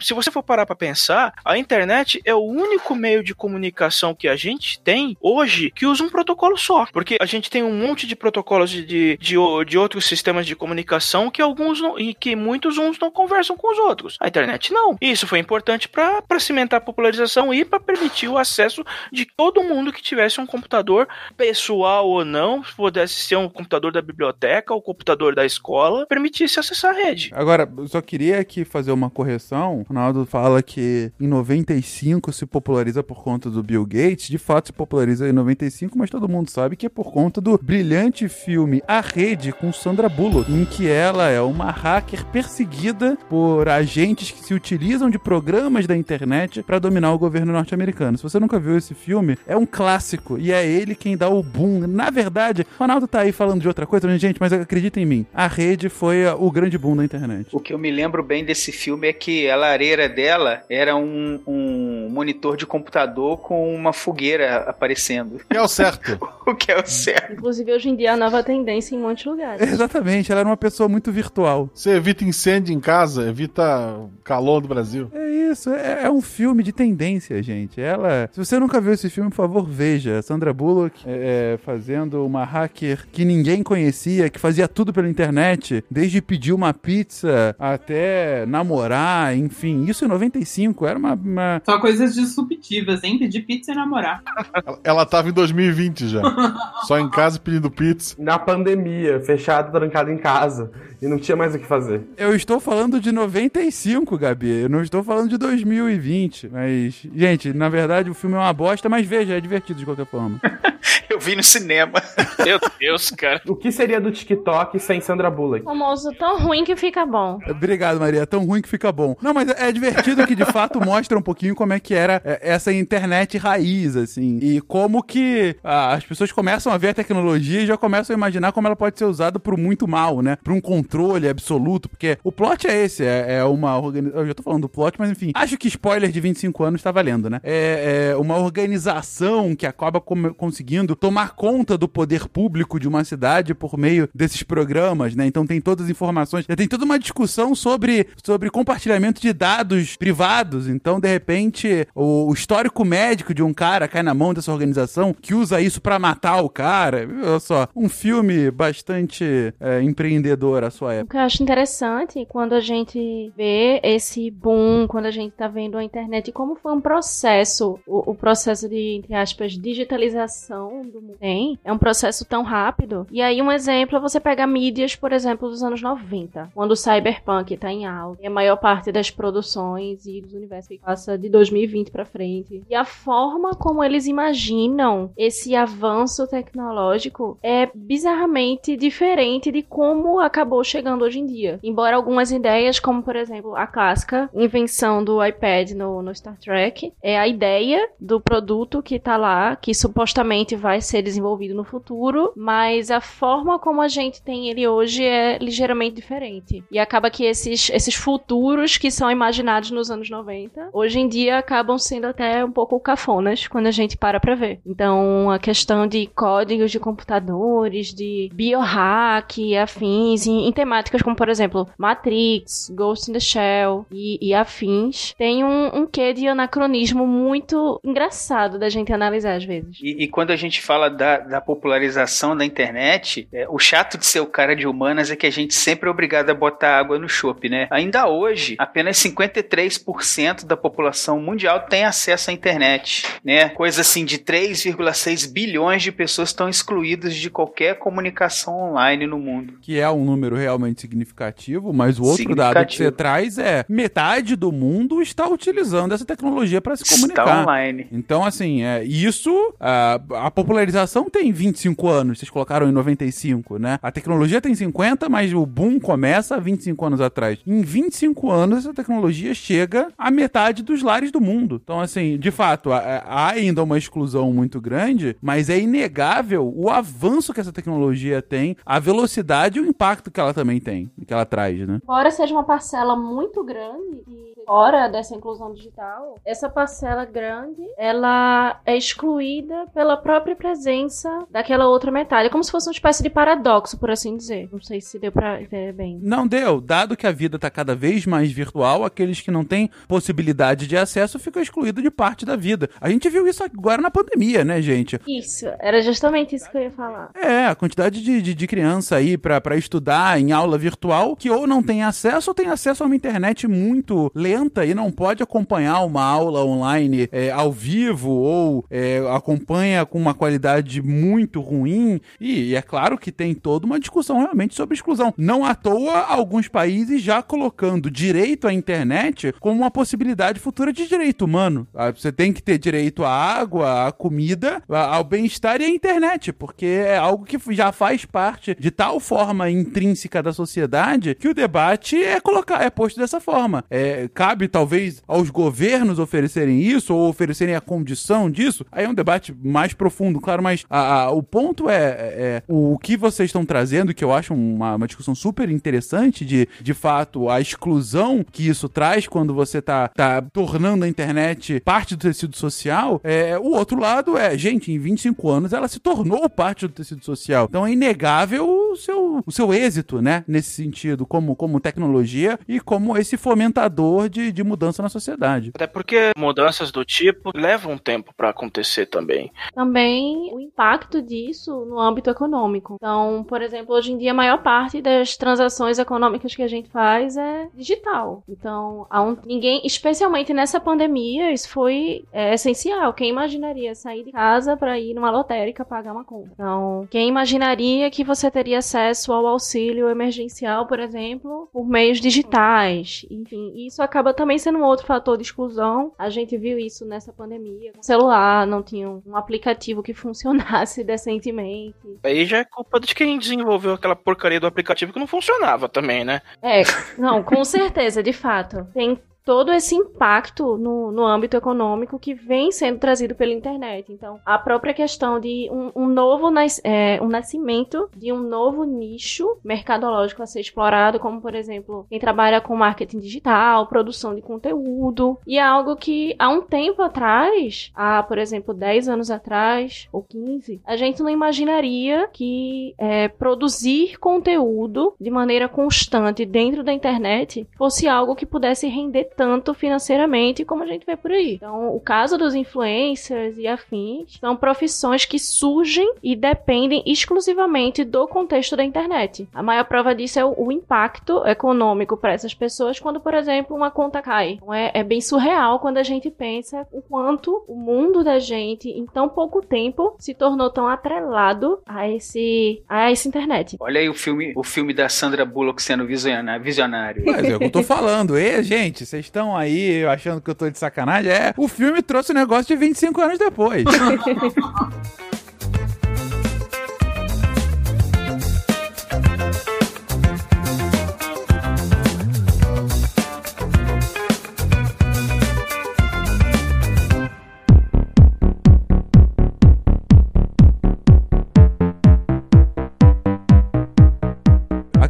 Se você for parar para pensar, a internet é o único meio de comunicação que a gente tem hoje que usa um protocolo só. Porque a gente tem um monte de protocolos de, de, de, de outros sistemas de comunicação que alguns não, e que muitos uns não conversam com os outros. A internet não. Isso foi importante para cimentar a popularização e para permitir o acesso de todo mundo que tivesse um computador pessoal ou não, pudesse ser um computador da biblioteca ou computador da escola, permitisse acessar a rede. Agora, só queria aqui fazer uma correção. O Ronaldo fala que em 95 se populariza por conta do Bill Gates. De fato, se populariza em 95, mas todo mundo sabe que é por conta do brilhante filme A Rede com Sandra Bullock, em que ela é uma hacker perseguida por agentes que se utilizam de programas da internet para dominar o governo norte-americano. Se você nunca viu esse filme, é um clássico e é ele quem dá o boom. Na verdade, Ronaldo tá aí falando de outra coisa, mas, gente, mas acredita em mim. A Rede foi ah, o grande boom da internet. O que eu me lembro bem desse filme é que a lareira dela era um, um monitor de computador com uma fogueira aparecendo. É o certo. o que é o certo. Inclusive, hoje em dia, é a nova tendência em muitos lugares. Exatamente, ela era uma pessoa muito virtual. Você evita incêndio em casa, evita o calor do Brasil. É isso, é, é um filme de tendência, gente. Ela. Se você nunca viu esse filme, por favor, veja. Sandra Bullock é, é, fazendo uma hacker que ninguém conhecia, que fazia tudo pela internet, desde pedir uma pizza até namorar, enfim. Isso em 95, era uma. uma... Só coisas disruptivas, hein? Pedir pizza e namorar. Ela, ela tava em 2020 já. Só em casa pedindo pizza. Na pandemia, fechado, trancado em casa. E não tinha mais o que fazer. Eu estou falando de 95, Gabi. Eu não estou falando de 2020. Mas, gente, na verdade o filme é uma bosta, mas veja, é divertido de qualquer forma. Eu vi no cinema. Meu Deus, cara. O que seria do TikTok sem Sandra Bullock? Famoso tão ruim que fica bom. Obrigado, Maria. Tão ruim que fica bom. Não, mas é divertido que de fato mostra um pouquinho como é que era é, essa internet raiz, assim. E como que ah, as pessoas começam a ver a tecnologia e já começam a imaginar como ela pode ser usada pro muito mal, né? Pra um controle absoluto. Porque o plot é esse: é, é uma organização. Eu já tô falando do plot, mas enfim. Acho que spoiler de 25 anos tá valendo, né? É, é uma organização que acaba com- conseguindo tomar conta do poder público de uma cidade por meio desses programas, né? Então tem todas as informações, tem toda uma discussão sobre, sobre compartilhamento de dados privados. Então, de repente, o, o histórico médico de um cara cai na mão dessa organização que usa isso pra matar o cara. Olha só, um filme bastante é, empreendedor à sua O época. que eu acho interessante quando a gente vê esse boom, quando a gente tá vendo a internet como foi um processo, o, o processo de, entre aspas, digitalização do mundo tem, é um processo tão rápido. E aí, um exemplo é você pegar mídias, por exemplo, dos anos 90, quando o cyberpunk tá em alta, e a maior parte das produções e dos universos que passa de 2020 pra frente. E a forma como eles imaginam esse avanço tecnológico é bizarramente diferente de como acabou chegando hoje em dia. Embora algumas ideias, como por exemplo a clássica invenção do iPad no, no Star Trek, é a ideia do produto que tá lá, que supostamente vai ser desenvolvido no futuro, mas a forma como a gente tem ele hoje é ligeiramente diferente. E acaba que esses, esses futuros que são imaginados nos anos 90, hoje em dia acabam sendo até um pouco cafonas quando a gente para pra ver. Então, a questão de códigos de computadores, de biohack e afins, em, em temáticas como, por exemplo, Matrix, Ghost in the Shell e, e afins, tem um, um quê de anacronismo muito engraçado da gente analisar às vezes. E, e quando a gente fala da, da popularização da internet, é, o chato de ser o cara de humanas é que a gente sempre é obrigado a botar água no chope, né? Ainda hoje, apenas 53% da população mundial tem acesso à internet, né? Coisa assim de 3,6 bilhões de pessoas estão excluídas de qualquer comunicação online no mundo. Que é um número realmente significativo, mas o outro dado que você traz é metade do mundo está utilizando essa tecnologia para se comunicar. Está online. Então, assim, é, isso, a, a popularização tem 25 anos, vocês colocaram em 95, né? A tecnologia tem 50, mas o boom começa há 25 anos atrás. Em 25 anos, essa tecnologia chega à metade dos lares do mundo. Então, assim, de fato, há, há ainda uma exclusão muito grande, mas é inegável o avanço que essa tecnologia tem, a velocidade e o impacto que ela também tem, que ela traz, né? Embora seja uma parcela muito grande e fora dessa inclusão digital, essa parcela grande, ela é excluída pela própria presença daquela outra metade. É como se fosse uma espécie de paradoxo, por assim dizer. Não sei se deu pra ver bem. Não deu. Dado que a vida tá cada vez mais virtual, aqueles que não têm possibilidade de acesso ficam excluídos de parte da vida. A gente viu isso agora na pandemia, né, gente? Isso, era justamente isso que eu ia falar. É, a quantidade de, de, de criança aí pra, pra estudar em aula virtual que ou não tem acesso ou tem acesso a uma internet muito lenta e não pode acompanhar uma aula online é, ao vivo ou é, acompanha com uma qualidade muito ruim. E, e é claro que tem toda uma discussão realmente sobre exclusão. Não à toa, alguns países já colocando direito à internet como uma possibilidade futura de direito humano. Você tem que ter direito à água, à comida, ao bem-estar e à internet, porque é algo que já faz parte de tal forma intrínseca da sociedade que o debate é colocar, é posto dessa forma. É, cabe talvez aos governos oferecerem isso ou oferecerem a condição disso. Aí é um debate mais profundo, claro, mas a- a- o ponto é, é o que vocês estão trazendo, que eu acho uma, uma discussão super interessante de, de fato, a exclusão que isso traz quando você tá, tá tornando a internet parte do tecido social. É, o outro lado é, gente, em 25 anos ela se tornou parte do tecido social. Então é inegável o seu, o seu êxito, né? Nesse sentido, como, como tecnologia e como esse fomentador de, de mudança na sociedade. Até porque mudanças do tipo levam tempo pra acontecer também. Também o impacto disso no âmbito econômico. Então, por exemplo, hoje em dia a maior parte das transações econômicas que a gente faz é digital. Então, um- ninguém, especialmente nessa pandemia, isso foi é, essencial. Quem imaginaria sair de casa para ir numa lotérica pagar uma compra? Então, quem imaginaria que você teria acesso ao auxílio emergencial, por exemplo, por meios digitais? Enfim, isso acaba também sendo um outro fator de exclusão. A gente viu isso nessa pandemia. Celular não tinha um aplicativo que funcionasse decentemente. Aí já é culpa de quem desenvolveu aquela porcaria do aplicativo que não funcionava também, né? É, não, com certeza, de fato. Tem todo esse impacto no, no âmbito econômico que vem sendo trazido pela internet. Então, a própria questão de um, um novo nas- é, um nascimento de um novo nicho mercadológico a ser explorado, como por exemplo, quem trabalha com marketing digital, produção de conteúdo, e é algo que há um tempo atrás, há, por exemplo, 10 anos atrás, ou 15, a gente não imaginaria que é, produzir conteúdo de maneira constante dentro da internet fosse algo que pudesse render tanto financeiramente como a gente vê por aí. Então, o caso dos influencers e afins são profissões que surgem e dependem exclusivamente do contexto da internet. A maior prova disso é o, o impacto econômico para essas pessoas quando, por exemplo, uma conta cai. Então, é, é bem surreal quando a gente pensa o quanto o mundo da gente, em tão pouco tempo, se tornou tão atrelado a esse a essa internet. Olha aí o filme, o filme da Sandra Bullock sendo visionário. Mas é o que eu tô falando. E, gente, vocês estão aí achando que eu tô de sacanagem? É, o filme trouxe o negócio de 25 anos depois.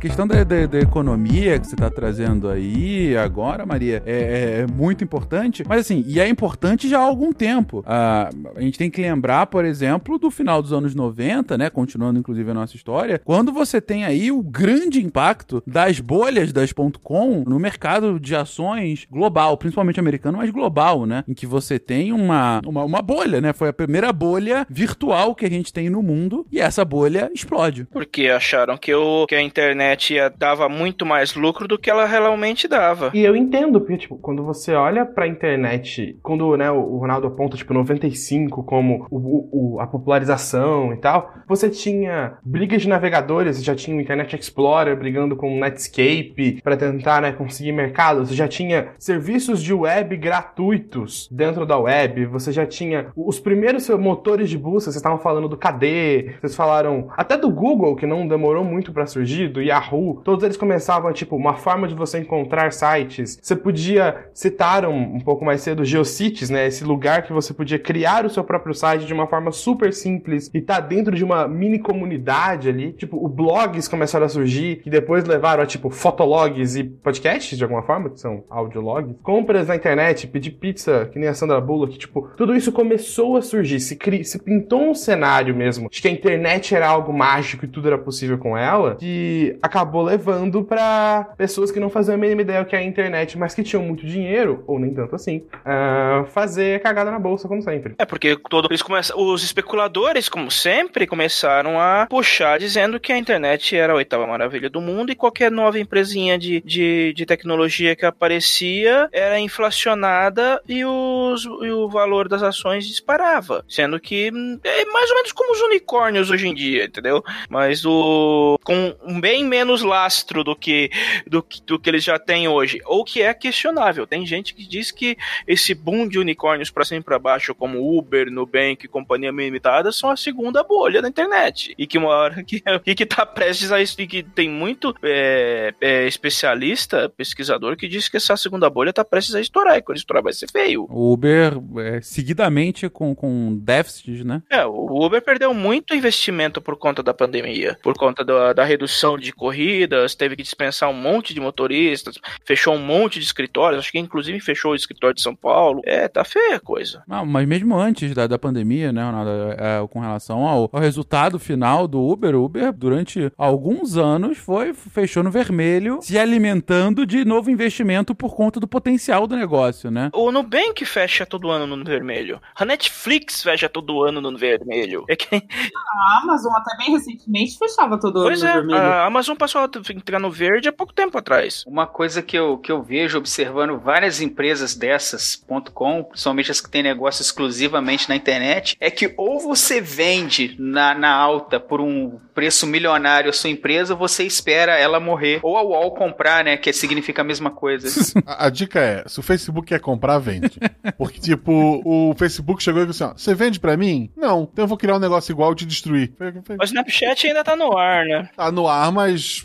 questão da, da- da economia que você está trazendo aí agora, Maria, é, é muito importante. Mas assim, e é importante já há algum tempo. Ah, a gente tem que lembrar, por exemplo, do final dos anos 90, né? Continuando inclusive a nossa história, quando você tem aí o grande impacto das bolhas das .com no mercado de ações global, principalmente americano, mas global, né? Em que você tem uma, uma, uma bolha, né? Foi a primeira bolha virtual que a gente tem no mundo e essa bolha explode. Porque acharam que, o, que a internet ia, dava muito mais lucro do que ela realmente dava. E eu entendo, porque, tipo, quando você olha pra internet, quando, né, o Ronaldo aponta, tipo, 95 como o, o- a popularização e tal, você tinha brigas de navegadores, já tinha o Internet Explorer brigando com o Netscape pra tentar, né, conseguir mercado, você já tinha serviços de web gratuitos dentro da web, você já tinha os primeiros motores de busca, vocês estavam falando do KD, vocês falaram até do Google, que não demorou muito pra surgir, do Yahoo, Yahoo, todos eles começavam, tipo, uma forma de você encontrar sites. Você podia, citaram um pouco mais cedo, Geocities, né? Esse lugar que você podia criar o seu próprio site de uma forma super simples e tá dentro de uma mini comunidade ali. Tipo, o blogs começaram a surgir, que depois levaram a, tipo, fotologs e podcasts, de alguma forma, que são audiologs. Compras na internet, pedir pizza, que nem a Sandra Bullock, tipo, tudo isso começou a surgir, se, cri... se pintou um cenário mesmo de que a internet era algo mágico e tudo era possível com ela, que acabou levando pra pessoas que não faziam a mínima ideia o que é a internet, mas que tinham muito dinheiro, ou nem tanto assim, ah, fazer cagada na bolsa, como sempre. É porque todo, eles começam, os especuladores, como sempre, começaram a puxar dizendo que a internet era a oitava maravilha do mundo e qualquer nova empresinha de, de, de tecnologia que aparecia era inflacionada e, os, e o valor das ações disparava. Sendo que hum, é mais ou menos como os unicórnios hoje em dia, entendeu? Mas o com bem menos lastro do que, do, do que eles já têm hoje. Ou que é questionável. Tem gente que diz que esse boom de unicórnios pra cima e pra baixo, como Uber, Nubank e companhia limitada, são a segunda bolha da internet. E que uma hora que, e que tá prestes a isso. E que tem muito é, é, especialista, pesquisador, que diz que essa segunda bolha tá prestes a estourar. E quando estourar vai ser feio. O Uber, é, seguidamente, com, com déficits, né? É, o Uber perdeu muito investimento por conta da pandemia, por conta da, da redução de corridas, teve que dispensar um monte de motoristas, fechou um monte de escritórios, acho que inclusive fechou o escritório de São Paulo. É, tá feia a coisa. Ah, mas mesmo antes da, da pandemia, né, Ronaldo, é, com relação ao, ao resultado final do Uber, o Uber, durante alguns anos, foi fechou no vermelho, se alimentando de novo investimento por conta do potencial do negócio, né? O Nubank fecha todo ano no vermelho. A Netflix fecha todo ano no vermelho. É que, A Amazon até bem recentemente fechava todo ano pois no é, vermelho. a Amazon passou a entrar no verde há pouco tempo atrás. Uma coisa que eu, que eu vejo observando várias empresas dessas, .com, principalmente as que têm negócio exclusivamente na internet, é que ou você vende na, na alta por um preço milionário a sua empresa, você espera ela morrer, ou a UOL comprar, né, que significa a mesma coisa. A, a dica é, se o Facebook quer comprar, vende. Porque, tipo, o Facebook chegou e disse assim, ó, você vende pra mim? Não, então eu vou criar um negócio igual e te destruir. O Snapchat ainda tá no ar, né? Tá no ar, mas...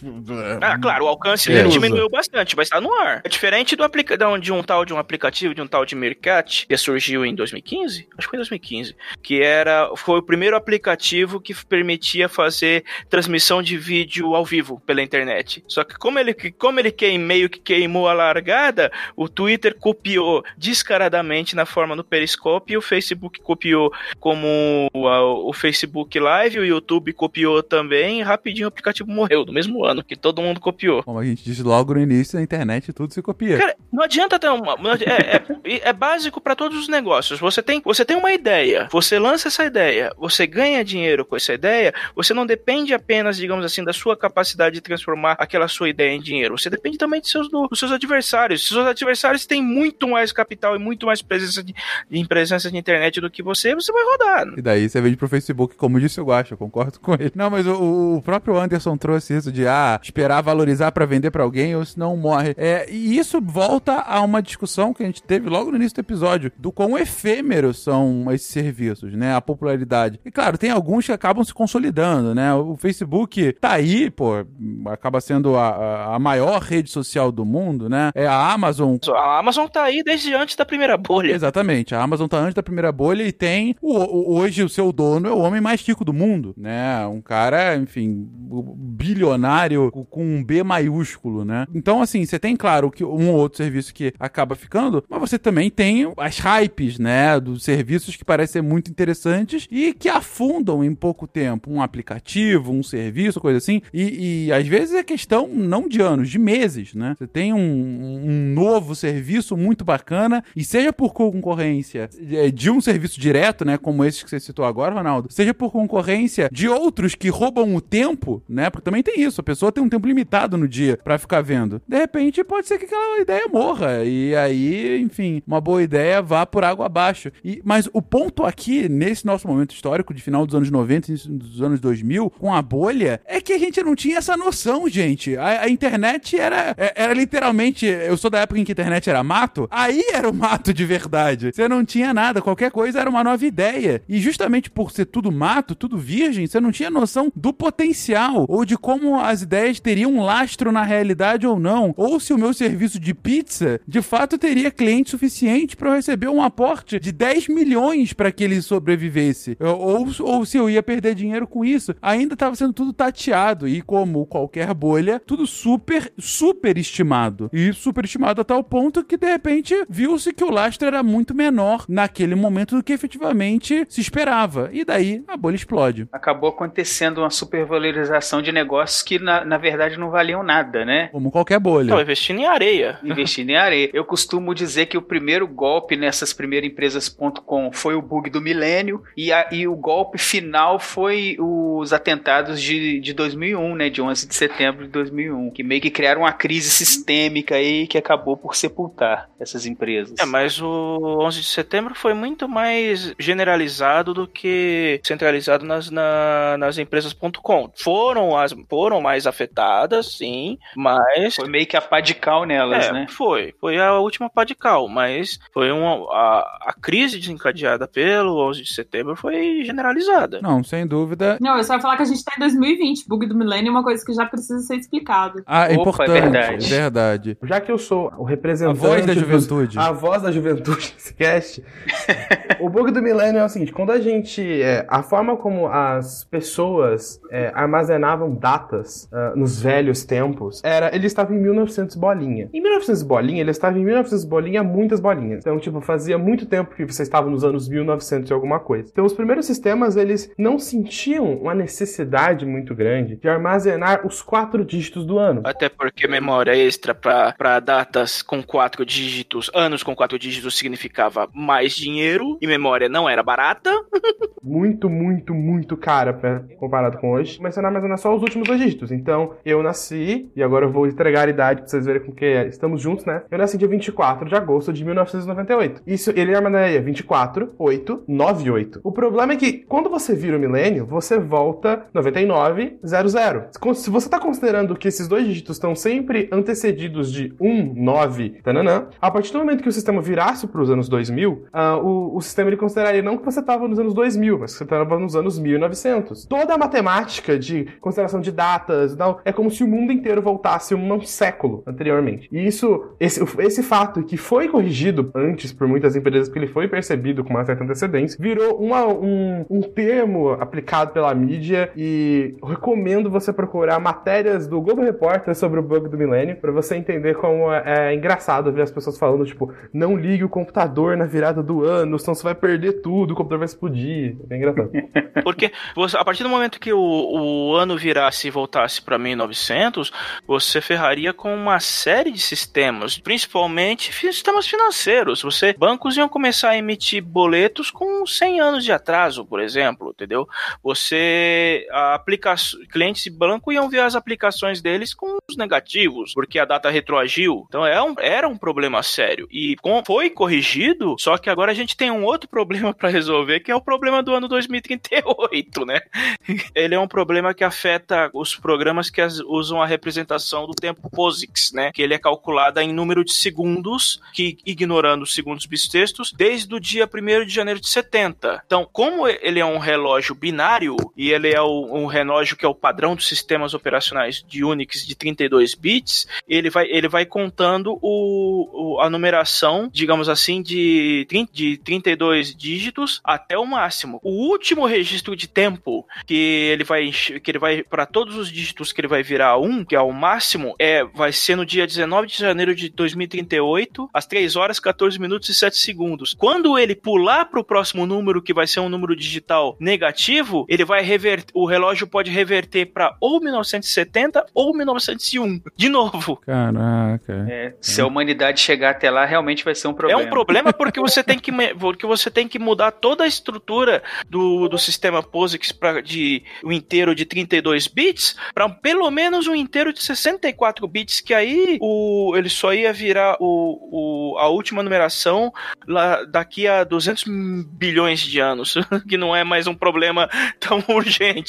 Ah, claro, o alcance É. dele diminuiu bastante, mas tá no ar. É diferente do aplica de um- um tal de um aplicativo, de um tal de Meerkat, que surgiu em 2015? Acho que foi em 2015. Que era, foi o primeiro aplicativo que permitia fazer transmissão de vídeo ao vivo pela internet. Só que como ele, como ele queim, meio que queimou a largada, o Twitter copiou descaradamente na forma do Periscope e o Facebook copiou como a- o Facebook Live, o YouTube copiou também, e rapidinho o aplicativo morreu, no mesmo ano, que todo mundo copiou. Como a gente disse logo no início, na internet tudo se copia. Cara, não adianta ter uma. É, é, é básico para todos os negócios. Você tem, você tem uma ideia, você lança essa ideia, você ganha dinheiro com essa ideia, você não depende apenas, digamos assim, da sua capacidade de transformar aquela sua ideia em dinheiro. Você depende também de seus, do- dos seus adversários. Se seus adversários têm muito mais capital e muito mais presença de, de presença de internet do que você, você vai rodar. E daí você vende pro Facebook, como disse o Guacha, eu concordo com ele. Não, mas o, o próprio Anderson trouxe isso de, ah, esperar valorizar pra vender pra alguém ou senão morre. É, e isso volta a uma discussão que a gente teve logo no início do episódio, do quão efêmeros são esses serviços, né? A popularidade. E claro, tem alguns que acabam se consolidando, né? O Facebook tá aí, pô, acaba sendo a, a- maior rede social do mundo, né? É a Amazon A Amazon tá aí desde antes da primeira bolha. Exatamente. A Amazon tá antes da primeira bolha e tem. o- o- hoje o seu dono é o homem mais rico do mundo, né? Um cara, enfim, bilionário com- com um B maiúsculo, né? Então, assim, você tem, claro, que um ou outro serviço que acaba ficando, mas você também tem as hypes, né? Dos serviços que parecem ser muito interessantes e que afundam em pouco tempo. Um aplicativo, um serviço, coisa assim. E, e, às vezes é questão não de anos, de meses, né? Você tem um, um novo serviço muito bacana e seja por concorrência de um serviço direto, né? Como esse que você citou agora, Ronaldo, seja por concorrência de outros que roubam o tempo, né? Porque também tem isso, a pessoa tem um tempo limitado no dia pra ficar vendo. De repente pode ser que aquela ideia morra e aí, enfim, uma boa ideia vá por água abaixo. E, mas o ponto aqui, nesse nosso momento histórico de final dos anos 90 e início dos anos 2000, com a bolha, é que a gente não tinha essa noção, gente. A, a internet era, é- era literalmente. Eu sou da época em que a internet era mato, aí era o mato de verdade. Você não tinha nada, qualquer coisa era uma nova ideia. E justamente por ser tudo mato, tudo virgem, você não tinha noção do potencial ou de como as as ideias teriam lastro na realidade ou não, ou se o meu serviço de pizza de fato teria cliente suficiente para eu receber um aporte de 10 milhões para que ele sobrevivesse, ou, ou se eu ia perder dinheiro com isso. Ainda estava sendo tudo tateado e, como qualquer bolha, tudo super, super estimado. E super estimado a tal ponto que, de repente, viu-se que o lastro era muito menor naquele momento do que efetivamente se esperava. E daí a bolha explode. Acabou acontecendo uma supervalorização de negócios que, na, na verdade, não valiam nada, né? Como qualquer bolha. Não, investindo em areia. Investindo em areia. Eu costumo dizer que o primeiro golpe nessas primeiras empresas.com foi o bug do milênio e, a- e o golpe final foi os atentados de, de 2001, né? De 11 de setembro de 2001, que meio que criaram uma crise sistêmica aí que acabou por sepultar essas empresas. É, mas o 11 de setembro foi muito mais generalizado do que centralizado nas, na- nas empresas.com. Foram, as, foram mais afetadas, sim, mas. Foi meio que a pá de cal nelas, É, né? foi. Foi a última pá de cal, mas foi uma. A, a crise desencadeada pelo 11 de setembro foi generalizada. Não, sem dúvida. Não, eu só ia falar que a gente tá em 2020. Bug do milênio é uma coisa que já precisa ser explicado. Ah, é Opa, é importante. verdade. É verdade. Já que eu sou o representante. A voz da dos- juventude. a voz da juventude desse cast. o bug do milênio é o seguinte: quando a gente. é, a forma como as pessoas é, armazenavam datas ah, nos velhos tempos era. Ele estava em 1900 bolinha. Em 1900 bolinha, ele estava em 1900 bolinha, muitas bolinhas. Então, tipo, fazia muito tempo que você estava nos anos 1900 e alguma coisa. Então, os primeiros sistemas, eles não sentiam uma necessidade muito grande de armazenar os quatro dígitos do ano. Até porque memória extra para datas com quatro dígitos, anos com quatro dígitos significava mais dinheiro e memória não era barata. muito, muito, muito cara pra, comparado com hoje. Começando a armazenar só os últimos dois dígitos. Então, eu nasci, e agora eu vou entregar a idade pra vocês verem com que estamos juntos, né? Eu nasci dia 24 de agosto de 1998. Isso, ele armazenaria 24, 8, 9, 8. O problema é que, quando você vira o milênio, você volta 99, 00. Se você tá considerando que esses dois dígitos estão sempre antecedidos de 1, 9, tananã, a partir do momento que o sistema virasse pros anos 2000, ah, o, o sistema ele consideraria não que você estava nos anos 2000, mas que você estava nos anos 1900. Toda a matemática de consideração de datas e tal, é como se o mundo inteiro voltasse um século anteriormente. E isso, esse, esse fato que foi corrigido antes por muitas empresas, porque ele foi percebido com uma certa antecedência, virou uma- um, um termo aplicado pela mídia e recomendo você procurar matérias do Globo Repórter sobre o bug do milênio para você entender como é, é engraçado ver as pessoas falando, tipo, não ligue o computador na virada do ano, senão você vai perder tudo, o computador vai explodir. É engraçado. Porque você- a partir do momento que o, o ano virasse e voltasse para 1900, você ferraria com uma série de sistemas, principalmente sistemas financeiros. Você bancos iam começar a emitir boletos com 100 anos de atraso, por exemplo, entendeu? Você a aplica clientes iam ver as aplicações deles com os negativos, porque a data retroagiu. Então é um, era um problema sério e com- foi corrigido, só que agora a gente tem um outro problema para resolver, que é o problema do ano 2038, né? Ele é um problema que afeta os programas que as- usam a representação do tempo POSIX, né? Que ele é calculado em número de segundos, que ignorando os segundos bissextos, desde o dia 1 de janeiro de 70. Então, como ele é um relógio binário e ele é o- um relógio que é o padrão dos sistemas operacionais de Unix de 32 bits, ele vai, ele vai contando o, o- a numeração, digamos assim, de, 30 de 32 dígitos até o máximo. O último registro de tempo que ele vai que ele vai para todos os dígitos que ele vai virar 1, que é o máximo, é vai ser no dia 19 de janeiro de 2038, às 3 horas 14 minutos e 7 segundos. Quando ele pular para o próximo número, que vai ser um número digital negativo, ele vai reverter, o relógio pode reverter para ou 1970 ou 1901. De novo. Caraca. É, se a humanidade chegar até lá, realmente vai ser um É problema. um problema porque você tem que, porque você tem que mudar toda a estrutura do, do sistema POSIX para de um inteiro de 32 bits para pelo menos um inteiro de 64 bits, que aí o, ele só ia virar o, o, a última numeração lá, daqui a 200 bilhões de anos, que não é mais um problema tão urgente.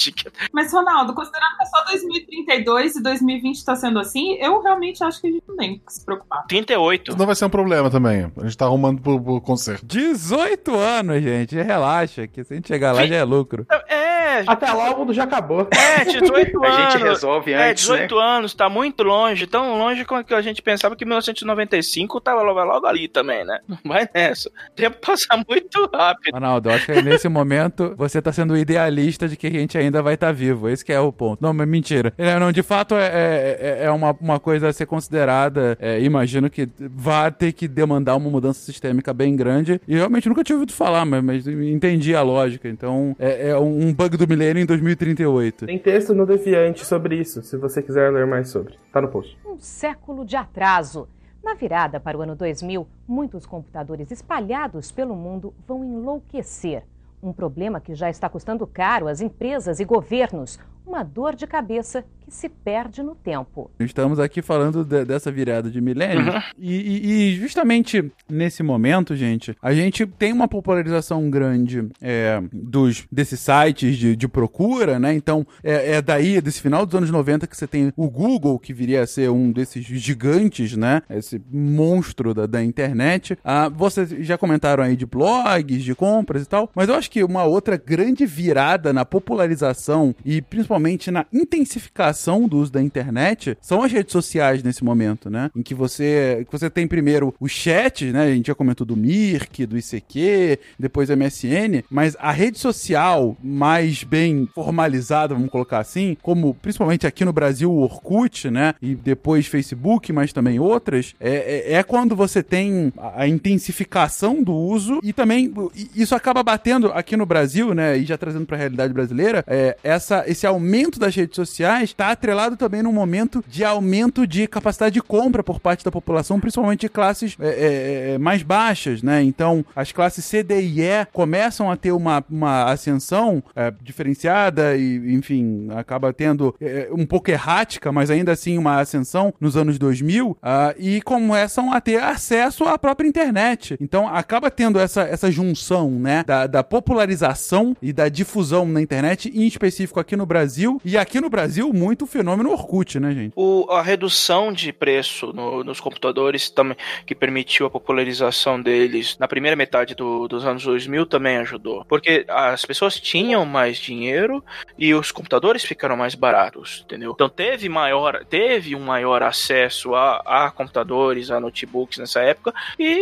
Mas, Ronaldo, considerando que é só 2032 e 2020 tá sendo assim, eu realmente acho que a gente não tem que se preocupar. 38. Não vai ser um problema também. A gente tá arrumando pro, pro concerto. 18 anos, gente. Relaxa, que se a gente chegar lá já é lucro. É, É, Até lá o mundo já acabou. é, 18 A anos. gente resolve É, antes, 18 anos, tá muito longe, tão longe quanto que a gente pensava que 1995 tava logo, logo ali também, né? Não vai nessa. O tempo passa muito rápido. Ronaldo, eu acho que nesse momento você tá sendo idealista de que a gente ainda vai estar vivo. Esse que é o ponto. Não, mas mentira. É, não, de fato é, é, é uma, uma coisa a ser considerada. é, imagino que vai ter que demandar uma mudança sistêmica bem grande. E realmente nunca tinha ouvido falar, mas, mas entendi a lógica. Então é, é um bug do milênio em 2038. Tem texto no Deviante sobre isso, se você quiser ler mais sobre. Tá no post. um século de atraso. Na virada para o ano 2000, muitos computadores espalhados pelo mundo vão enlouquecer. Um problema que já está custando caro às empresas e governos. Uma dor de cabeça que se perde no tempo. Estamos aqui falando de- dessa virada de milênio. Uhum. E, e- e justamente nesse momento, gente, a gente tem uma popularização grande é, dos, desses sites de, de procura, né? Então, é, é daí, desse final dos anos 90, que você tem o Google, que viria a ser um desses gigantes, né? Esse monstro da, da internet. Ah, vocês já comentaram aí de blogs, de compras e tal, mas eu acho que uma outra grande virada na popularização e principalmente na intensificação do uso da internet são as redes sociais nesse momento, né? Em que você, que você tem primeiro o chat, né? A gente já comentou do Mirk, do ICQ, depois MSN, mas a rede social mais bem formalizada, vamos colocar assim, como principalmente aqui no Brasil o Orkut, né? E depois Facebook, mas também outras, é, é, é quando você tem a a intensificação do uso e também isso acaba batendo aqui no Brasil, né? E já trazendo para a realidade brasileira, é, essa, esse aumento das redes sociais está atrelado também num momento de aumento de capacidade de compra por parte da população, principalmente de classes é, é, é, mais baixas, né? Então, as classes C, D e E começam a ter uma, uma ascensão é, diferenciada e, enfim, acaba tendo é, um pouco errática, mas ainda assim uma ascensão nos anos 2000 ah, e começam a ter acesso à própria internet. Então, acaba tendo essa, essa junção, né? Da, da popularização e da difusão na internet, em específico aqui no Brasil. E aqui no Brasil, muito o fenômeno Orkut, né, gente? O, a redução de preço no- nos computadores também, que permitiu a popularização deles na primeira metade do- dos anos 2000 também ajudou. Porque as pessoas tinham mais dinheiro e os computadores ficaram mais baratos, entendeu? Então teve, maior, teve um maior acesso a, a computadores, a notebooks nessa época e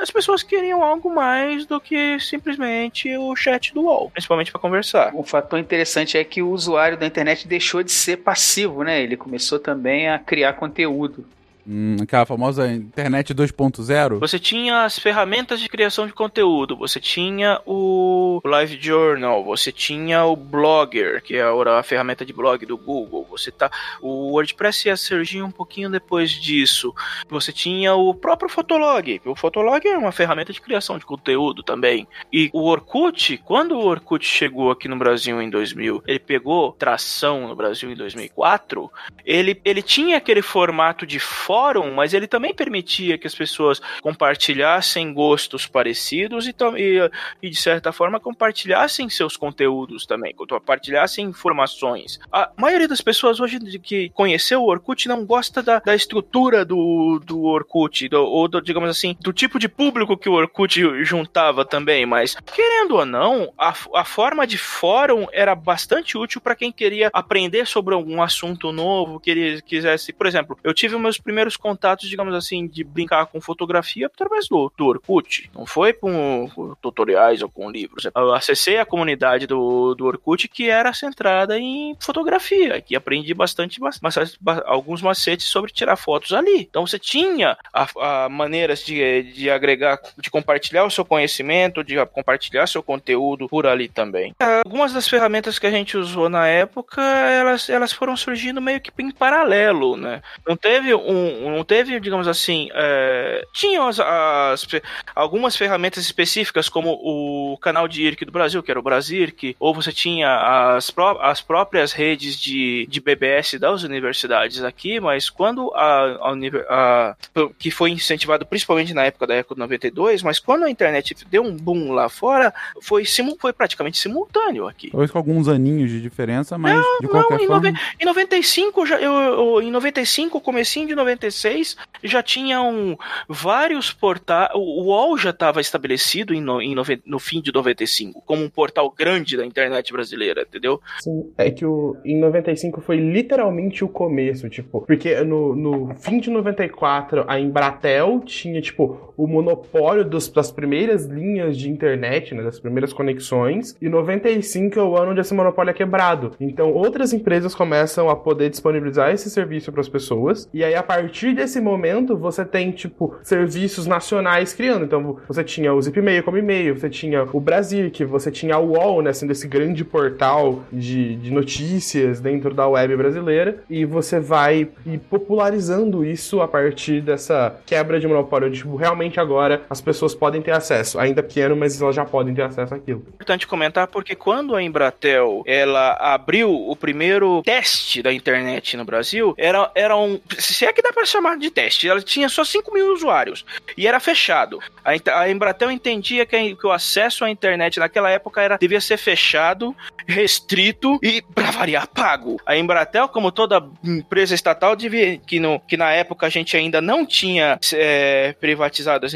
as pessoas queriam algo mais do que simplesmente o chat do UOL, principalmente para conversar. Um fator interessante é que o usuário da internet deixou de ser passivo, né? Ele começou também a criar conteúdo. Hum, aquela famosa internet 2.0. Você tinha as ferramentas de criação de conteúdo, você tinha o Live Journal, você tinha o Blogger, que é a ferramenta de blog do Google. Você tá, o WordPress ia surgir um pouquinho depois disso. Você tinha o próprio Fotolog. O Fotolog é uma ferramenta de criação de conteúdo também. E o Orkut, quando o Orkut chegou aqui no Brasil em 2000, ele pegou tração no Brasil em 2004. Ele, ele tinha aquele formato de fórum, mas ele também permitia que as pessoas compartilhassem gostos parecidos e, e, e, de certa forma compartilhassem seus conteúdos também, compartilhassem informações. A maioria das pessoas hoje que conheceu o Orkut não gosta da, da estrutura do, do Orkut, do- ou do, digamos assim, do tipo de público que o Orkut juntava também, mas querendo ou não, a, a forma de fórum era bastante útil para quem queria aprender sobre algum assunto novo, queria, quisesse, por exemplo, eu tive meus primeiros contatos, digamos assim, de brincar com fotografia através do, do Orkut. Não foi com, com tutoriais ou com livros. Eu acessei a comunidade do, do Orkut que era centrada em fotografia, que aprendi bastante, bastante alguns macetes sobre tirar fotos ali. Então você tinha a, a maneiras de, de agregar, de compartilhar o seu conhecimento, de compartilhar seu conteúdo por ali também. Algumas das ferramentas que a gente usou na época, elas, elas foram surgindo meio que em paralelo, né? Não teve um, não teve, digamos assim, é, tinha as, as, algumas ferramentas específicas como o canal de IRC do Brasil, que era o Brasirc, ou você tinha as, pró as próprias redes de, de BBS das universidades aqui, mas quando a, a, a, que foi incentivado principalmente na época da Eco 92, mas quando a internet deu um boom lá fora, foi, simu, foi praticamente simultâneo aqui. Talvez com alguns aninhos de diferença, mas não, de qualquer não, em forma... Nove, em 95, já, eu, eu, em 95, comecinho de 95, 96 já tinham vários portais. O UOL já estava estabelecido em no, em noven- no fim de 95 como um portal grande da internet brasileira, entendeu? Sim, é que o, em 95 foi literalmente o começo, tipo, porque no, no fim de 94 a Embratel tinha, tipo, o monopólio dos- das primeiras linhas de internet, né, das primeiras conexões, e 95 é o ano onde esse monopólio é quebrado. Então outras empresas começam a poder disponibilizar esse serviço para as pessoas, e aí a partir desse momento você tem, tipo, serviços nacionais criando. Então você tinha o Zipmail como e-mail, você tinha o Brasil, que você tinha a UOL, né, sendo esse grande portal de, de notícias dentro da web brasileira, e você vai ir popularizando isso a partir dessa quebra de monopólio. onde, Tipo, realmente agora as pessoas podem ter acesso, ainda pequeno, mas elas já podem ter acesso àquilo. Importante comentar porque quando a Embratel ela abriu o primeiro teste da internet no Brasil, era, era um. Se é que dá pra chamar de teste, ela tinha só 5 mil usuários e era fechado. A, a Embratel entendia que, que o acesso à internet naquela época era, devia ser fechado, restrito e, pra variar, pago. A Embratel, como toda empresa estatal, devia, que, no, que na época a gente ainda não tinha é, privatizado as,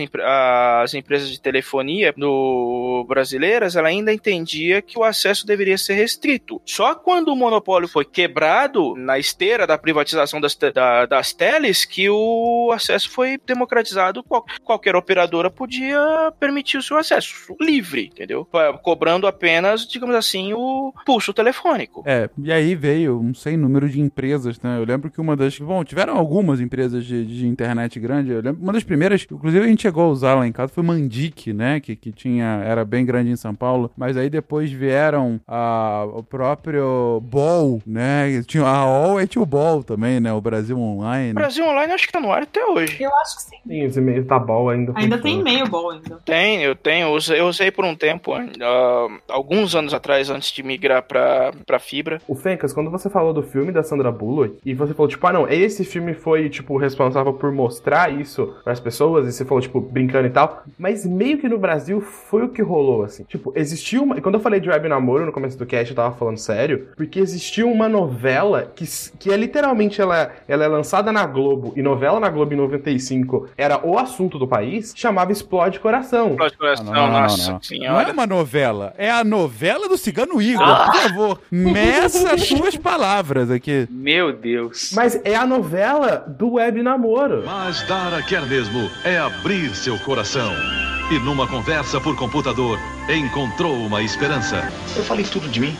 as empresas de telefonia no brasileiras, ela ainda entendia que o acesso deveria ser restrito. Só quando o monopólio foi quebrado na esteira da privatização das, da- das teles que o acesso foi democratizado. Qual- qualquer operadora podia permitir o seu acesso livre, entendeu? Pa- Cobrando apenas, digamos assim, o pulso telefônico. É, e aí veio um sem número de empresas, né? Eu lembro que uma das. Bom, tiveram algumas empresas de, de internet grande. Eu lembro uma das primeiras, inclusive a gente chegou a usar lá em casa, foi Mandic, né? Que, que tinha. Era bem grande em São Paulo. Mas aí depois vieram a, o próprio Ball, né? Tinha a OL e tinha o Ball também, né? O Brasil Online. Brasil Online acho que tá no ar até hoje. Eu acho que sim. Sim, os e-mails da Ball ainda Ainda tem e-mail bom ainda. Tem, eu tenho. Eu usei, por um tempo, ah, alguns anos atrás, antes de migrar pra, pra fibra. O Fencas, quando você falou do filme da Sandra Bullock, e você falou, tipo, ah, não, esse filme foi, tipo, responsável por mostrar isso pras pessoas, e você falou, tipo, brincando e tal, mas meio que no Brasil foi o que rolou, assim. Tipo, existiu uma. e Quando eu falei de web namoro no começo do cast, eu tava falando sério, porque existiu uma novela que, que é literalmente ela, ela é lançada na Globo, e novela na Globo em 95 era o assunto do país, chamava Explode Coração. Explode Coração, Não, não, não, nossa não. senhora. Não é uma novela, é a novela do Cigano Igor. Ah! Por favor, meça as suas palavras aqui. Meu Deus. Mas é a novela do web namoro. Mas Dara quer mesmo é abrir seu coração. E numa conversa por computador, encontrou uma esperança. Eu falei tudo de mim.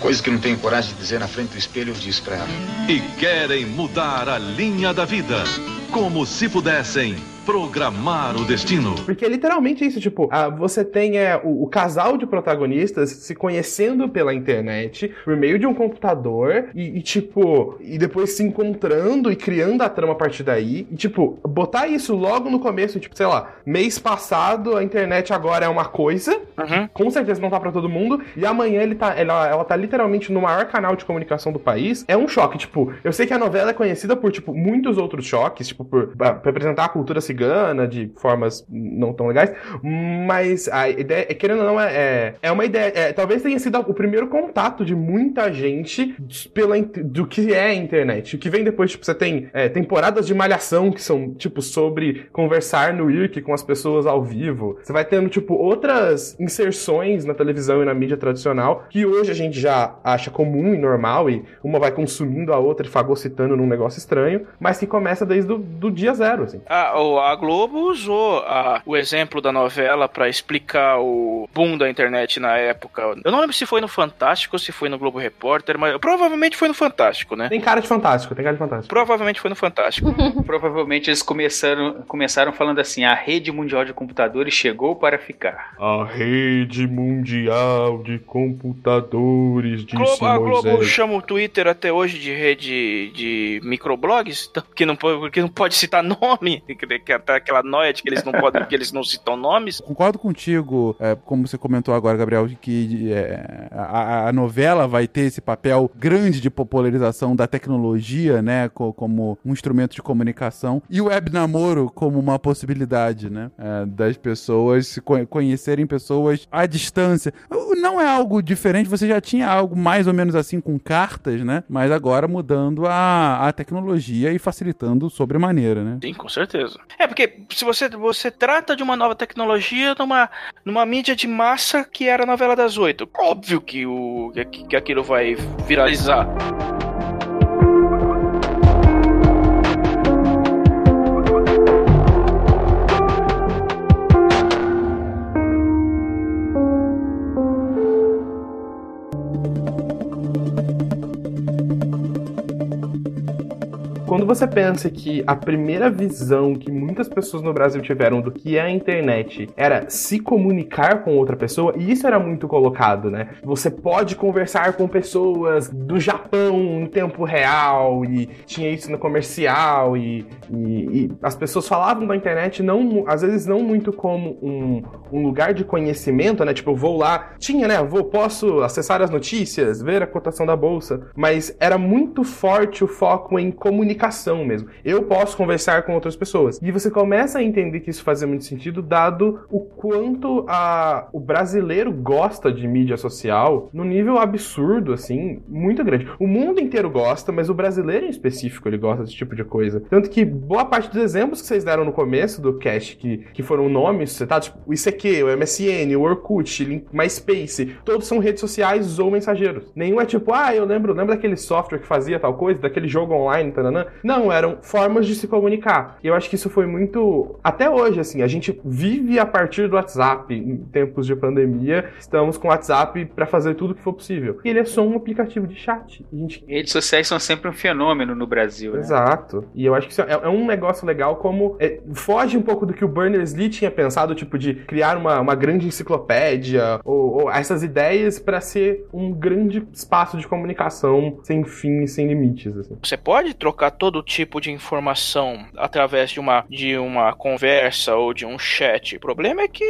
Coisa que não tenho coragem de dizer na frente do espelho, eu disse pra ela. E querem mudar a linha da vida. Como se pudessem programar o destino. Porque é literalmente isso, tipo, ah, você tem é, o, o casal de protagonistas se conhecendo pela internet por meio de um computador e, e, tipo, e depois se encontrando e criando a trama a partir daí. E, tipo, botar isso logo no começo, tipo, sei lá, mês passado a internet agora é uma coisa, com certeza não tá pra todo mundo, e amanhã ele tá, ela, ela tá literalmente no maior canal de comunicação do país. É um choque, tipo, eu sei que a novela é conhecida por, tipo, muitos outros choques, tipo, por, pra pra representar a cultura cigana de formas não tão legais, mas a ideia, é, querendo ou não, é, é, uma ideia, é, talvez tenha sido o primeiro contato de muita gente pela, do que é a internet. O que vem depois, tipo, você tem é, temporadas de malhação que são, tipo, sobre conversar no IRC com as pessoas ao vivo. Você vai tendo, tipo, outras inserções na televisão e na mídia tradicional que hoje a gente já acha comum e normal e uma vai consumindo a outra e fagocitando num negócio estranho, mas que começa desde o do dia zero, assim. A, o- a Globo usou a- o exemplo da novela pra explicar o boom da internet na época. Eu não lembro se foi no Fantástico ou se foi no Globo Repórter, mas provavelmente foi no Fantástico, né? Tem cara de fantástico, tem cara de fantástico. Provavelmente foi no Fantástico. Provavelmente eles começaram, começaram falando assim: a rede mundial de computadores chegou para ficar. A rede mundial de computadores, disse Globo- a Globo chama o Twitter até hoje de rede de microblogs, então, que não, que não pode citar nome, que, aquela noia de que eles não podem, que eles não citam nomes. Concordo contigo, é, como você comentou agora, Gabriel, que é, a, a novela vai ter esse papel grande de popularização da tecnologia, né, co- como um instrumento de comunicação, e o web namoro como uma possibilidade, né, é, das pessoas conhecerem pessoas pessoas à distância. Não é algo diferente, você já tinha algo mais ou menos assim com cartas, né? Mas agora mudando a, a tecnologia e facilitando sobremaneira, né? Sim, com certeza. É, porque se você, você trata de uma nova tecnologia numa, numa mídia de massa que era a novela das oito, óbvio que, o, que, que aquilo vai viralizar. Quando você pensa que a primeira visão que muitas pessoas no Brasil tiveram do que é a internet era se comunicar com outra pessoa, e isso era muito colocado, né? Você pode conversar com pessoas do Japão em tempo real, e tinha isso no comercial, e, e, e as pessoas falavam da internet, não, às vezes não muito como um, um lugar de conhecimento, né? Tipo, eu vou lá, tinha, né? Vou, posso acessar as notícias, ver a cotação da bolsa, mas era muito forte o foco em comunicação mesmo. Eu posso conversar com outras pessoas. E você começa a entender que isso fazia muito sentido, dado o quanto a, o brasileiro gosta de mídia social no nível absurdo, assim, muito grande. O mundo inteiro gosta, mas o brasileiro em específico ele gosta desse tipo de coisa. Tanto que boa parte dos exemplos que vocês deram no começo do cast, que, que foram nomes citados, tipo, o ICQ, o MSN, o Orkut, MySpace, todos são redes sociais ou mensageiros. Nenhum é tipo, ah, eu lembro, lembro daquele software que fazia tal coisa, daquele jogo online, tananã. Não, eram formas de se comunicar. E eu acho que isso foi muito. Até hoje, assim, a gente vive a partir do WhatsApp. Em tempos de pandemia, estamos com o WhatsApp para fazer tudo que for possível. E ele é só um aplicativo de chat. Gente... Redes sociais são sempre um fenômeno no Brasil, né? Exato. E eu acho que isso é, é um negócio legal, como. É, foge um pouco do que o Berners-Lee tinha pensado, tipo, de criar uma, uma grande enciclopédia, ou, ou essas ideias para ser um grande espaço de comunicação sem fim e sem limites. Assim. Você pode trocar todo tipo de informação através de uma, de uma conversa ou de um chat. O problema é que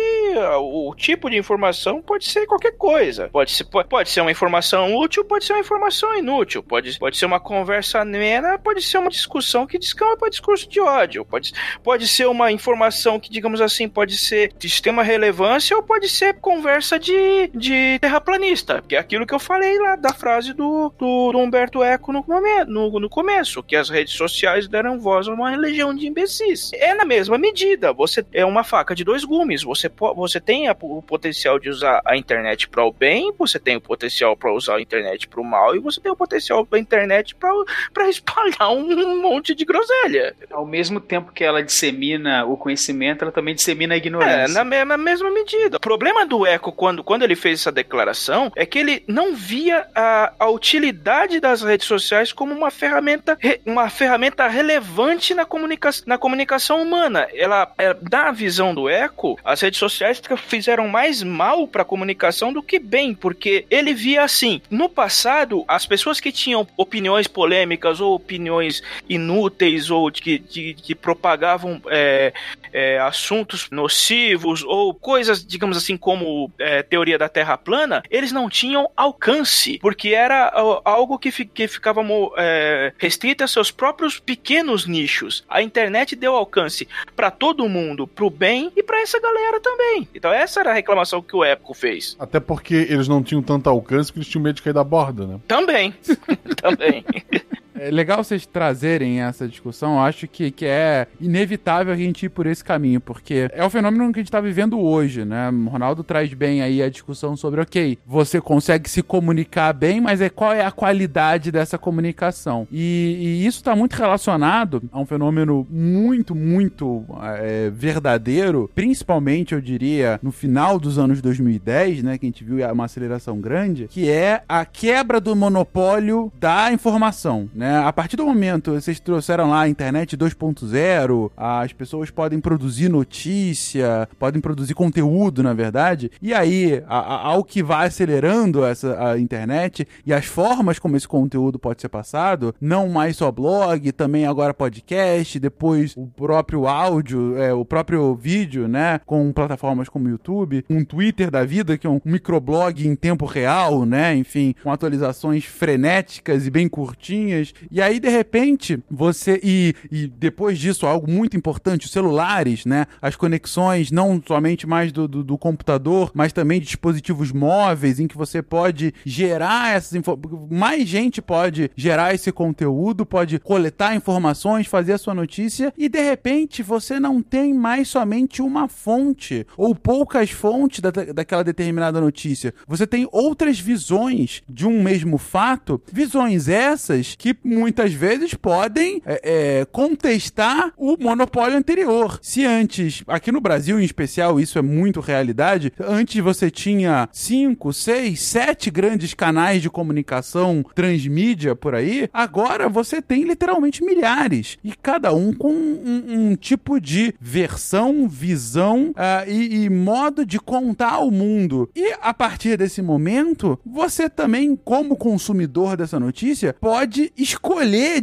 o, o tipo de informação pode ser qualquer coisa. Pode ser, pode, ser uma informação útil, pode ser uma informação inútil. Pode, pode ser uma conversa amena, pode ser uma discussão que descamba para discurso de ódio. Pode, pode ser uma informação que, digamos assim, pode ser de extrema relevância ou pode ser conversa de, de terraplanista. Que é aquilo que eu falei lá da frase do, do, do Humberto Eco no, no, no começo, que as redes sociais deram voz a uma legião de imbecis. É na mesma medida. Você é uma faca de dois gumes. Você, você tem a, o potencial de usar a internet para o bem, você tem o potencial para usar a internet para o mal e você tem o potencial da internet para espalhar um monte de groselha. Ao mesmo tempo que ela dissemina o conhecimento, ela também dissemina a ignorância. É, na, na mesma medida. O problema do Eco, quando, quando ele fez essa declaração, é que ele não via a, a utilidade das redes sociais como uma ferramenta, uma ferramenta relevante na, comunica na comunicação humana. Ela, ela, da visão do Eco, as redes sociais fizeram mais mal para a comunicação do que bem, porque ele via assim: no passado, as pessoas que tinham opiniões polêmicas ou opiniões inúteis ou que, que, que propagavam é, é, assuntos nocivos ou coisas, digamos assim, como é, teoria da Terra plana, eles não tinham alcance, porque era algo que, fi que ficava é, restrito a seus próprios pequenos nichos. A internet deu alcance para todo mundo, pro bem e para essa galera também. Então essa era a reclamação que o Epico fez. Até porque eles não tinham tanto alcance que eles tinham medo de cair da borda, né? Também. também. É legal vocês trazerem essa discussão. Eu acho que, que é inevitável a gente ir por esse caminho, porque é o fenômeno que a gente tá vivendo hoje, né? O Ronaldo traz bem aí a discussão sobre, ok, você consegue se comunicar bem, mas é qual é a qualidade dessa comunicação? E, e isso tá muito relacionado a um fenômeno muito, muito é, verdadeiro, principalmente, eu diria, no final dos anos 2010, né? Que a gente viu uma aceleração grande, que é a quebra do monopólio da informação, né? A partir do momento vocês trouxeram lá a internet 2.0, as pessoas podem produzir notícia, podem produzir conteúdo, na verdade, e aí, a, a, ao que vai acelerando essa a internet e as formas como esse conteúdo pode ser passado, não mais só blog, também agora podcast, depois o próprio áudio, é, o próprio vídeo, né, com plataformas como YouTube, um Twitter da vida, que é um microblog em tempo real, né, enfim, com atualizações frenéticas e bem curtinhas, E aí, de repente, você. E, e depois disso, algo muito importante, os celulares, né? As conexões, não somente mais do, do, do computador, mas também de dispositivos móveis, em que você pode gerar essas informações. Mais gente pode gerar esse conteúdo, pode coletar informações, fazer a sua notícia, e de repente você não tem mais somente uma fonte, ou poucas fontes da, daquela determinada notícia. Você tem outras visões de um mesmo fato, visões essas que muitas vezes podem é, é, contestar o monopólio anterior. Se antes, aqui no Brasil em especial, isso é muito realidade, antes você tinha cinco, seis, sete grandes canais de comunicação transmídia por aí, agora você tem literalmente milhares. E cada um com um, um tipo de versão, visão uh, e, e modo de contar o mundo. E a partir desse momento, você também, como consumidor dessa notícia, pode escolher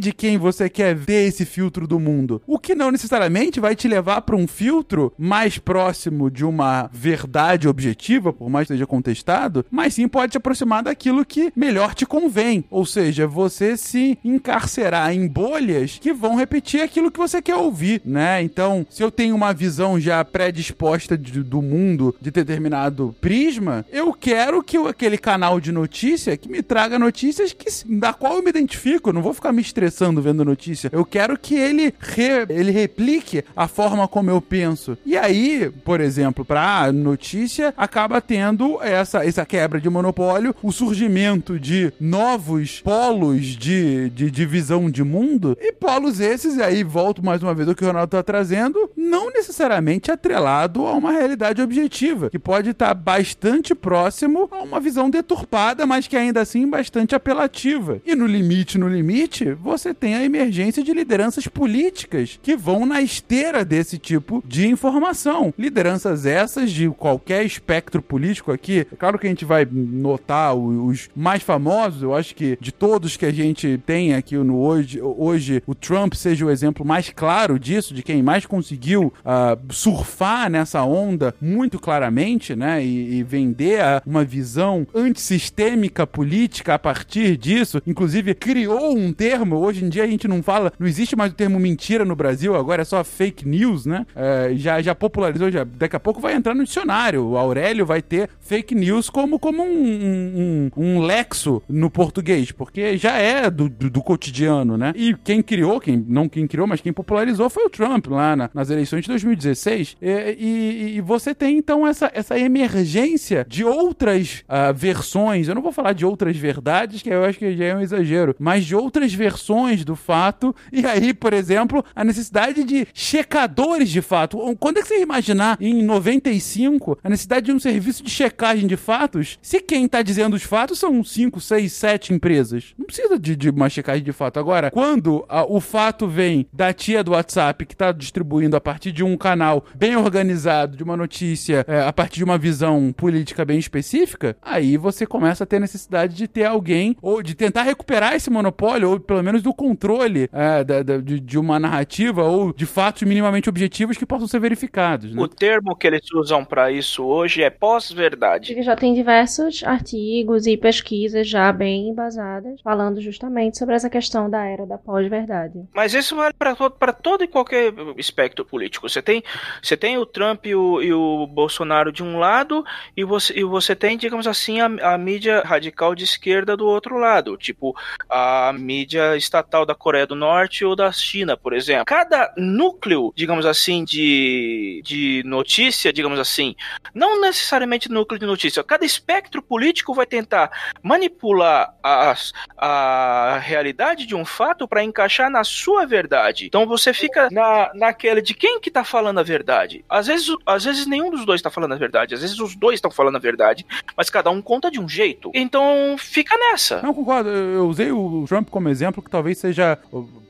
de quem você quer ver esse filtro do mundo. O que não necessariamente vai te levar para um filtro mais próximo de uma verdade objetiva, por mais que seja contestado, mas sim pode te aproximar daquilo que melhor te convém. Ou seja, você se encarcerar em bolhas que vão repetir aquilo que você quer ouvir, né? Então, se eu tenho uma visão já predisposta de, do mundo de determinado prisma, eu quero que aquele canal de notícia que me traga notícias que, da qual eu me identifico. Vou ficar me estressando vendo notícia. Eu quero que ele, re, ele replique a forma como eu penso. E aí, por exemplo, para notícia, acaba tendo essa, essa quebra de monopólio, o surgimento de novos polos de, de divisão de mundo, e polos esses, e aí volto mais uma vez ao que o Ronaldo tá trazendo, não necessariamente atrelado a uma realidade objetiva, que pode estar tá bastante próximo a uma visão deturpada, mas que ainda assim bastante apelativa. E no limite, no limite, você tem a emergência de lideranças políticas que vão na esteira desse tipo de informação. Lideranças essas de qualquer espectro político aqui. É claro que a gente vai notar os mais famosos, eu acho que de todos que a gente tem aqui no hoje, hoje o Trump seja o exemplo mais claro disso, de quem mais conseguiu uh, surfar nessa onda muito claramente, né? E, e vender uma visão antissistêmica política a partir disso. Inclusive, criou um termo. Hoje em dia a gente não fala, não existe mais o termo mentira no Brasil, agora é só fake news, né? Uh, já, já popularizou, já, daqui a pouco vai entrar no dicionário. O Aurélio vai ter fake news como, como um, um, um lexo no português, porque já é do, do, do, cotidiano, né? E quem criou, quem não quem criou, mas quem popularizou foi o Trump lá na, nas eleições de 2016. E, e, e, você tem então essa, essa emergência de outras uh, versões. Eu não vou falar de outras verdades, que eu acho que já é um exagero, mas de outras versões do fato. E aí, por exemplo, a necessidade de checadores de fato. Quando é que você imaginar em 95 a necessidade de um serviço de checagem de fatos se quem tá dizendo os fatos são 5, 6, 7 empresas? Não precisa de, de uma checagem de fato. Agora, quando a, o fato vem da tia do WhatsApp que tá distribuindo a partir de um canal bem organizado, de uma notícia, é, a partir de uma visão política bem específica, aí você começa a ter necessidade de ter alguém, ou de tentar recuperar esse monopólio, ou pelo menos do controle é, da, da, de, de, uma narrativa, ou de fatos minimamente objetivos que possam ser verificados. Né? O termo que eles usam para isso hoje é pós-verdade. Já tem diversos artigos e pesquisas já bem embasadas falando justamente sobre essa questão da era da pós-verdade. Mas isso vale para todo e qualquer espectro político. Você tem, você tem o Trump e o, e o Bolsonaro de um lado e você, e você tem, digamos assim, a, a mídia radical de esquerda do outro lado, tipo a mídia estatal da Coreia do Norte ou da China, por exemplo. Cada núcleo, digamos assim, de, de notícia, digamos assim, não necessariamente núcleo de notícia, cada espectro político vai tentar manipular as, a realidade de um fato para encaixar na sua verdade. Então você fica na, naquela de quem que tá falando a verdade. Às vezes, às vezes nenhum dos dois tá falando a verdade, às vezes os dois estão falando a verdade, mas cada um conta de um jeito. Então fica nessa. Não concordo, eu usei o Trump como exemplo que talvez seja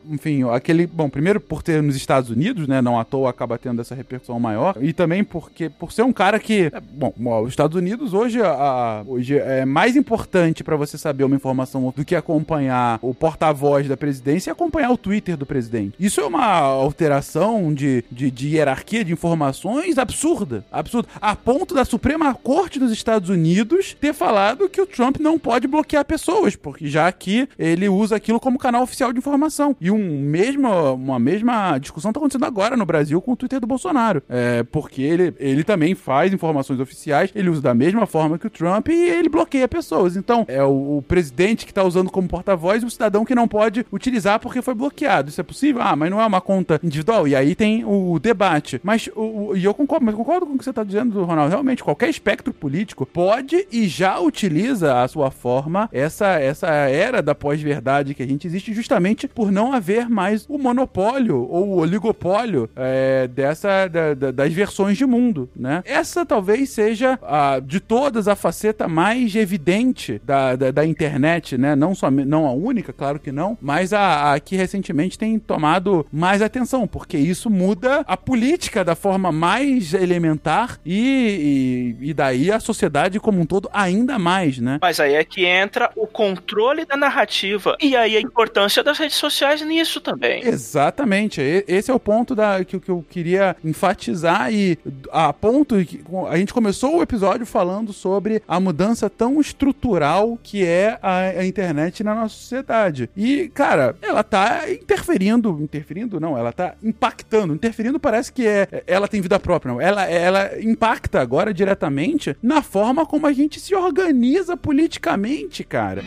enfim, aquele. Bom, primeiro por ter nos Estados Unidos, né? Não à toa acaba tendo essa repercussão maior. E também porque, por ser um cara que. É, bom, os Estados Unidos hoje, a, hoje é mais importante para você saber uma informação do que acompanhar o porta-voz da presidência e acompanhar o Twitter do presidente. Isso é uma alteração de, de, de hierarquia de informações absurda. Absurda. A ponto da Suprema Corte dos Estados Unidos ter falado que o Trump não pode bloquear pessoas, porque já que ele usa aquilo como canal oficial de informação. E um mesmo, uma mesma discussão está acontecendo agora no Brasil com o Twitter do Bolsonaro. É, porque ele, ele também faz informações oficiais, ele usa da mesma forma que o Trump e ele bloqueia pessoas. Então, é o, o presidente que está usando como porta-voz o cidadão que não pode utilizar porque foi bloqueado. Isso é possível? Ah, mas não é uma conta individual. E aí tem o debate. Mas, o, o- e eu concordo, mas concordo com o que você está dizendo, Ronaldo. Realmente, qualquer espectro político pode e já utiliza a sua forma essa, essa era da pós-verdade que a gente existe justamente por não haver mais o monopólio ou o oligopólio é, dessa da- da- das versões de mundo, né? Essa talvez seja a, de todas a faceta mais evidente da, da, da internet, né? Não só não a única, claro que não, mas a, a que recentemente tem tomado mais atenção, porque isso muda a política da forma mais elementar e, e, e daí a sociedade como um todo ainda mais, né? Mas aí é que entra o controle da narrativa. E aí a importância das redes sociais nisso também. Exatamente. E- Esse é o ponto da, que, que eu queria enfatizar e a ponto que a gente começou o episódio falando sobre a mudança tão estrutural que é a, a internet na nossa sociedade. E, cara, ela tá interferindo, interferindo não, ela tá impactando. Interferindo parece que é, ela tem vida própria, não. Ela, ela impacta agora diretamente na forma como a gente se organiza politicamente, cara.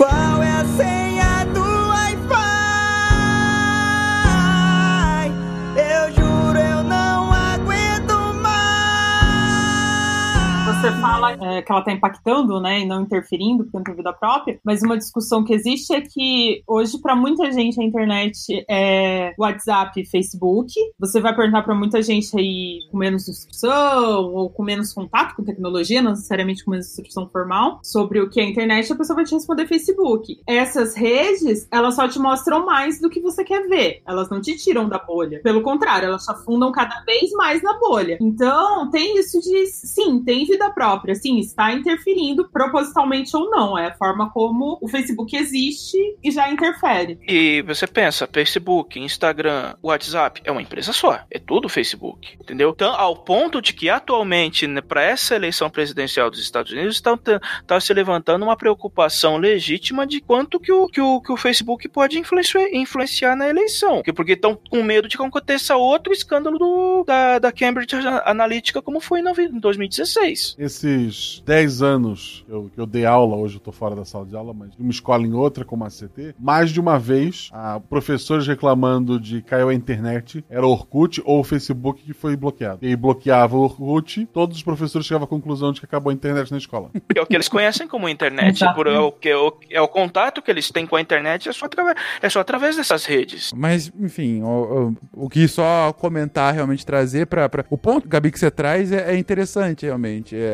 Qual é a senha do Você fala é, que ela tá impactando, né, e não interferindo, porque não tem vida própria, mas uma discussão que existe é que hoje, para muita gente, a internet é WhatsApp Facebook. Você vai perguntar para muita gente aí com menos instrução ou com menos contato com tecnologia, não necessariamente com menos instrução formal, sobre o que é a internet, a pessoa vai te responder Facebook. Essas redes, elas só te mostram mais do que você quer ver. Elas não te tiram da bolha. Pelo contrário, elas te afundam cada vez mais na bolha. Então, tem isso de, sim, tem vida própria, sim, está interferindo propositalmente ou não. É a forma como o Facebook existe e já interfere. E você pensa, Facebook, Instagram, WhatsApp, é uma empresa só. É tudo Facebook, entendeu? Então, ao ponto de que atualmente, né, para essa eleição presidencial dos Estados Unidos, está tá se levantando uma preocupação legítima de quanto que o, que o, que o Facebook pode influenciar, influenciar na eleição. Porque- estão com medo de que aconteça outro escândalo do- da, da Cambridge Analytica, como foi em 2016. Esses 10 anos que eu, que eu dei aula, hoje eu tô fora da sala de aula, mas de uma escola em outra, como a CT, mais de uma vez, a, professores reclamando de caiu a internet, era o Orkut ou o Facebook que foi bloqueado. E aí bloqueava o Orkut, todos os professores chegavam à conclusão de que acabou a internet na escola. É o que eles conhecem como internet. Por, é, o, que, é, o, é o contato que eles têm com a internet, é só, através, é só através dessas redes. Mas, enfim, o, o, o que só comentar, realmente trazer pra, pra- O ponto, Gabi, que você traz é, é interessante, realmente. É,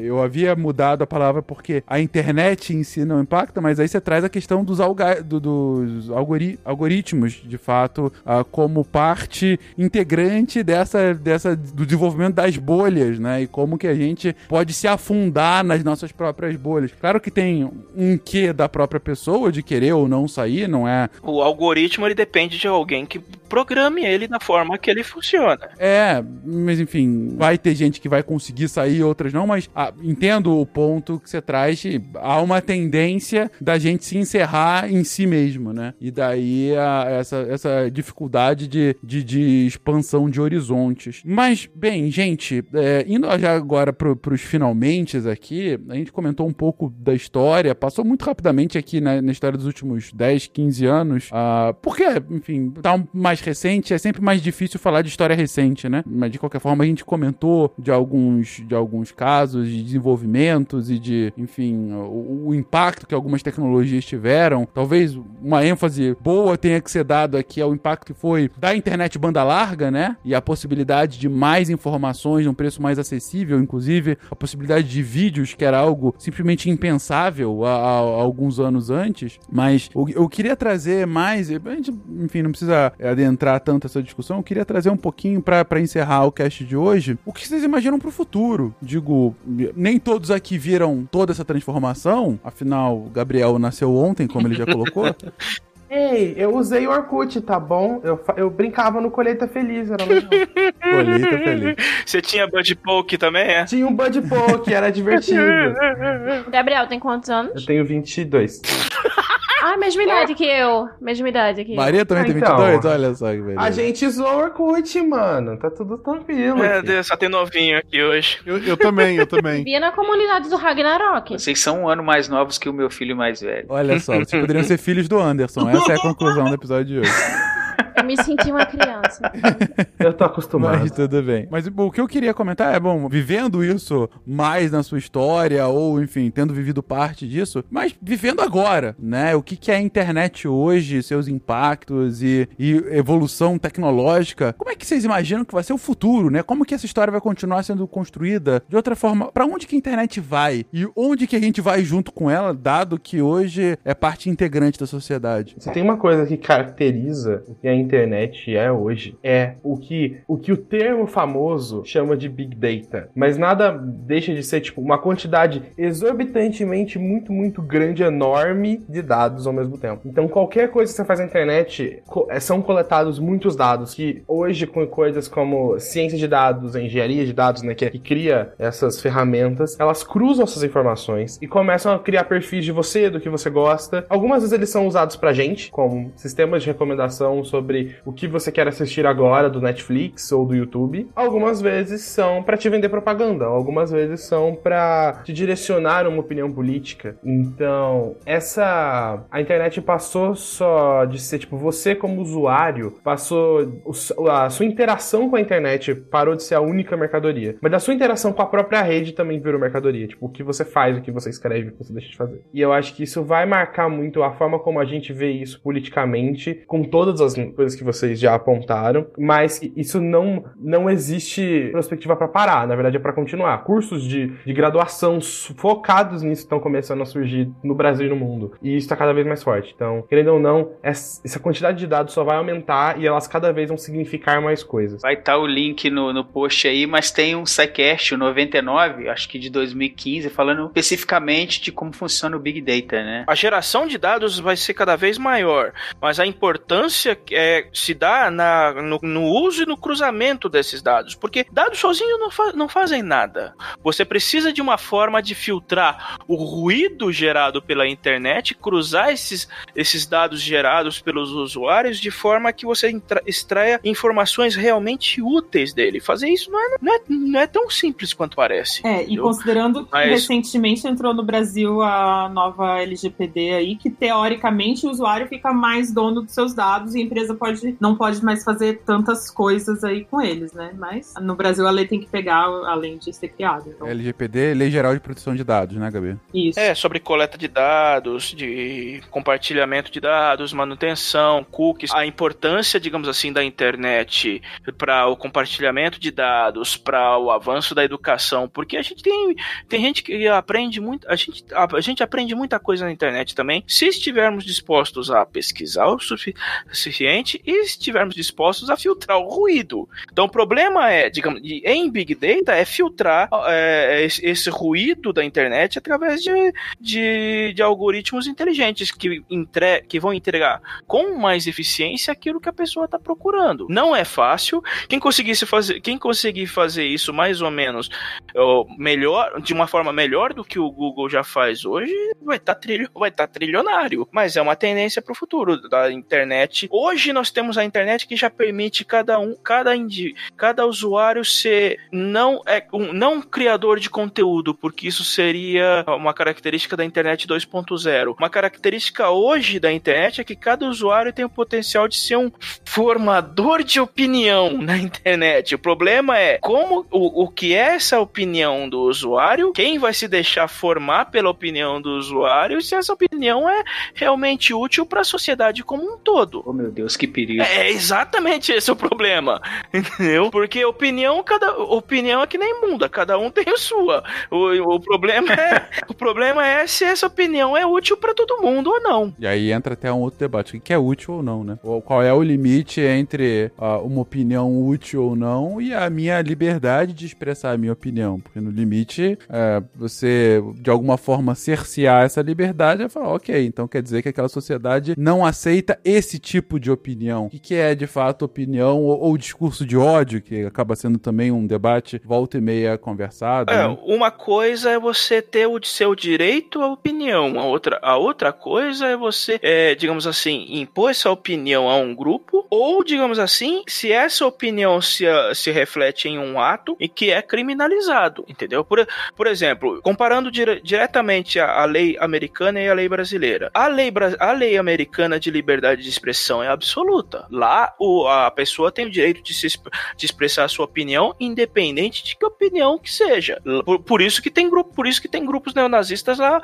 eu havia mudado a palavra porque a internet em si não impacta, mas aí você traz a questão dos, alga, do- dos algori- algoritmos, de fato, ah, como parte integrante dessa, dessa, do desenvolvimento das bolhas, né? E como que a gente pode se afundar nas nossas próprias bolhas. Claro que tem um quê da própria pessoa de querer ou não sair, não é O algoritmo ele depende de alguém que programe ele da forma que ele funciona. É, mas enfim, vai ter gente que vai conseguir sair, outras não, mas ah, entendo o ponto que você traz. Há uma tendência da gente se encerrar em si mesmo, né? E daí a- essa, essa dificuldade de, de, de expansão de horizontes. Mas, bem, gente, é, indo já agora pro, pros finalmente aqui, a gente comentou um pouco da história, passou muito rapidamente aqui na, na história dos últimos 10, 15 anos, ah, porque, enfim, tá mais recente, é sempre mais difícil falar de história recente, né? Mas de qualquer forma a gente comentou de alguns, de alguns casos de desenvolvimentos e de, enfim, o, o impacto que algumas tecnologias tiveram. Talvez uma ênfase boa tenha que ser dado aqui ao impacto que foi da internet banda larga, né? E a possibilidade de mais informações num preço mais acessível, inclusive a possibilidade de vídeos, que era algo simplesmente impensável há, alguns anos antes. Mas eu, eu queria trazer mais, gente, enfim, não precisa adentrar tanto essa discussão, eu queria trazer um pouquinho pra encerrar o cast de hoje, o que vocês imaginam pro futuro? Digo, nem todos aqui viram toda essa transformação, afinal, o Gabriel nasceu ontem, como ele já colocou. Ei, eu usei o Orkut, tá bom? Eu, eu brincava no Colheita Feliz, era legal. Colheita Feliz. Você tinha Bud Poke também, é? Tinha um Bud Poke, era divertido. Gabriel, tem quantos anos? Eu tenho 22. Ah, mesma idade que eu. Mesma idade que eu. Maria também tem Então, 22? Olha só que beleza. A gente zoa o Orkut, mano. Tá tudo tranquilo. É, aqui. Deus, só tem novinho aqui hoje. Eu, eu também, eu também. Via na comunidade do Ragnarok. Vocês são um ano mais novos que o meu filho mais velho. Olha só, vocês poderiam ser filhos do Anderson. Essa é a conclusão do episódio de hoje. Eu me senti uma criança. Eu tô acostumado. Mas tudo bem. Mas bom, o que eu queria comentar é, bom, vivendo isso mais na sua história, ou enfim, tendo vivido parte disso, mas vivendo agora, né? O que, que é a internet hoje, seus impactos e, e evolução tecnológica. Como é que vocês imaginam que vai ser o futuro, né? Como que essa história vai continuar sendo construída? De outra forma, pra onde que a internet vai? E onde que a gente vai junto com ela, dado que hoje é parte integrante da sociedade? Se tem uma coisa que caracteriza o que a internet é hoje, é o que o, que o termo famoso chama de Big Data. Mas nada deixa de ser, tipo, uma quantidade exorbitantemente muito, muito grande, enorme de dados ao mesmo tempo. Então, qualquer coisa que você faz na internet, co- é, são coletados muitos dados que hoje, com coisas como ciência de dados, engenharia de dados, né, que, que cria essas ferramentas, elas cruzam essas informações e começam a criar perfis de você, do que você gosta. Algumas vezes eles são usados pra gente, como sistemas de recomendação sobre o que você quer assistir agora do Netflix ou do YouTube. Algumas vezes são pra te vender propaganda, algumas vezes são pra te direcionar uma opinião política. Então, essa a internet passou só de ser tipo você como usuário, passou a sua interação com a internet parou de ser a única mercadoria, mas a sua interação com a própria rede também virou mercadoria, tipo o que você faz, o que você escreve, o que você deixa de fazer. E eu acho que isso vai marcar muito a forma como a gente vê isso politicamente, com todas as coisas que vocês já apontaram, mas isso não não existe perspectiva pra parar, na verdade é pra continuar. Cursos de, de graduação focados nisso estão começando a surgir no Brasil e no mundo, e isso tá cada vez mais forte. Então, querendo ou não, essa quantidade de dados só vai aumentar e elas cada vez vão significar mais coisas. Vai estar o link no, no post aí, mas tem um SciCast, o 99, acho que de 2015, falando especificamente de como funciona o Big Data, né? A geração de dados vai ser cada vez maior, mas a importância é, se dá na, no, no uso e no cruzamento desses dados, porque dados sozinhos não, fa- não fazem nada. Você precisa de uma forma de filtrar o ruído gerado pela internet, cruzar esses, esses dados gerados pelos usuários de forma que você extraia informações realmente úteis dele. Fazer isso não é, não é, não é tão simples quanto parece. É, e entendeu? considerando que Mas- recentemente entrou no Brasil a nova LGPD aí, que teoricamente o usuário fica mais dono dos seus dados e a empresa pode, não pode mais fazer tantas coisas aí com eles, né? Mas no Brasil a lei tem que pegar além de ser criada. Então, LGPD, Lei Geral de Proteção de Dados, né, Gabi? Isso. É, sobre coleta de dados, de compartilhamento de dados, manutenção, cookies, a importância, digamos assim, da internet para o compartilhamento de dados, para o avanço da educação, porque a gente tem, tem gente que aprende muito, a gente, a, a gente aprende muita coisa na internet também, se estivermos dispostos a pesquisar o sufi- suficiente e estivermos dispostos a filtrar o ruído. Então o problema é, digamos, em Big Data é filtrar é, esse, esse ruído da internet através de, de, de algoritmos inteligentes que, entre, que vão entregar com mais eficiência aquilo que a pessoa está procurando. Não é fácil. Quem conseguisse fazer, quem conseguir fazer isso mais ou menos melhor, de uma forma melhor do que o Google já faz hoje, vai estar trilho, vai tá trilionário. Mas é uma tendência para o futuro da internet. Hoje nós temos a internet que já permite cada um, cada indi, cada usuário ser não é um não criador de conteúdo, porque isso seria uma característica da internet 2.0. Uma característica hoje da internet é que cada usuário tem o potencial de ser um formador de opinião na internet. O problema é como o, o que é essa opinião do usuário, quem vai se deixar formar pela opinião do usuário se essa opinião é realmente útil para a sociedade como um todo. Oh meu Deus, que perigo. É exatamente esse o problema, entendeu? Porque opinião, cada opinião é que nem muda, cada um tem a sua. O, o problema é, o problema é se essa opinião é útil para todo mundo ou não. E aí entra até um outro debate, o que é útil ou não, né? Ou Qual é o limite entre ah, uma opinião útil ou não e a minha liberdade de expressar a minha opinião? Porque no limite, é, você de alguma forma cercear essa liberdade é falar, ok, então quer dizer que aquela sociedade não aceita esse tipo de opinião, o que, que é de fato opinião ou, ou discurso de ódio, que acaba sendo também um debate volta e meia conversado. É, né? uma coisa é você ter o seu direito à opinião, a outra, a outra coisa é você, é, digamos assim, impor essa opinião a um grupo, ou, digamos assim, se essa opinião se, se reflete em um ato e que é criminalizado, entendeu? Por, por exemplo, comparando dire, diretamente a, a, lei americana e a lei brasileira. A lei, a lei americana de liberdade de expressão é absoluta. Lá, o, a pessoa tem o direito de, se, de expressar a sua opinião, independente de que opinião que seja. Por, por isso que tem grupo, por isso que tem grupos neonazistas lá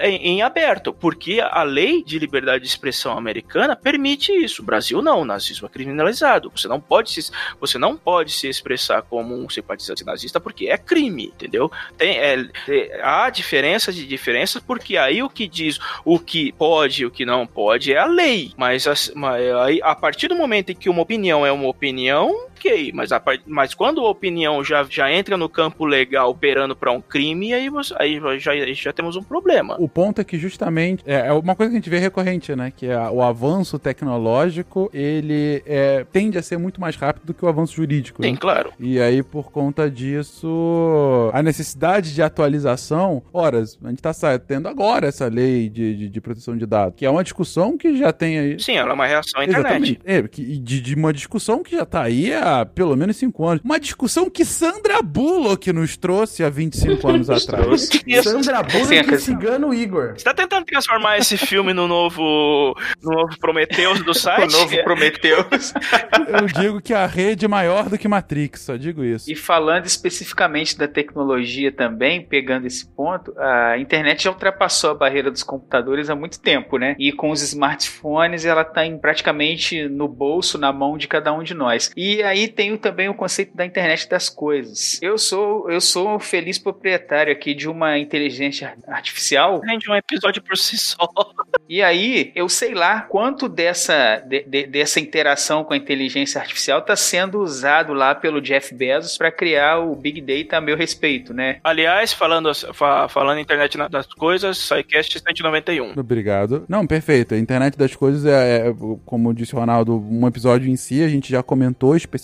em, aberto, porque a lei de liberdade de expressão americana permite isso. O Brasil não, o nazismo é criminalizado. Você não pode se, você não pode se expressar como um simpatizante nazista porque é crime, entendeu? Tem, é, é, há diferença de diferenças porque aí o que diz o que pode e o que não pode é a lei. Mas, mas aí, a partir do momento em que uma opinião é uma opinião, ok. Mas, a, mas quando a opinião já, já entra no campo legal operando para um crime, aí, você, aí já, já temos um problema. O ponto é que justamente é, é uma coisa que a gente vê recorrente, né? Que é o avanço tecnológico ele é, tende a ser muito mais rápido do que o avanço jurídico. Sim, né? claro. E aí, por conta disso, a necessidade de atualização. Ora, a gente está tendo agora essa lei de, de, de, proteção de dados, que é uma discussão que já tem aí. Sim, ela é uma reação à internet. É, de, de uma discussão que já está aí há pelo menos cinco anos. Uma discussão que Sandra Bullock nos trouxe há 25 anos atrás. Sandra Bullock e Cigano Igor. Você tá tentando transformar esse filme no novo, no novo Prometheus do site? o novo Prometheus. Eu digo que a rede é maior do que Matrix, só digo isso. E falando especificamente da tecnologia também, pegando esse ponto, a internet já ultrapassou a barreira dos computadores há muito tempo, né? E com os smartphones ela tá em, praticamente no bolso, na mão de cada um de nós. E aí tem também o conceito da internet das coisas. Eu sou eu sou feliz proprietário aqui de uma inteligência artificial. Rende um episódio por si só. E aí, eu sei lá quanto dessa, de, de, dessa interação com a inteligência artificial está sendo usado lá pelo Jeff Bezos para criar o Big Data a meu respeito, né? Aliás, falando, fa, falando internet das coisas, SciCast 191. Obrigado. Não, perfeito. A internet das coisas é, é, como disse o Ronaldo, um episódio em si, a gente já comentou especificamente,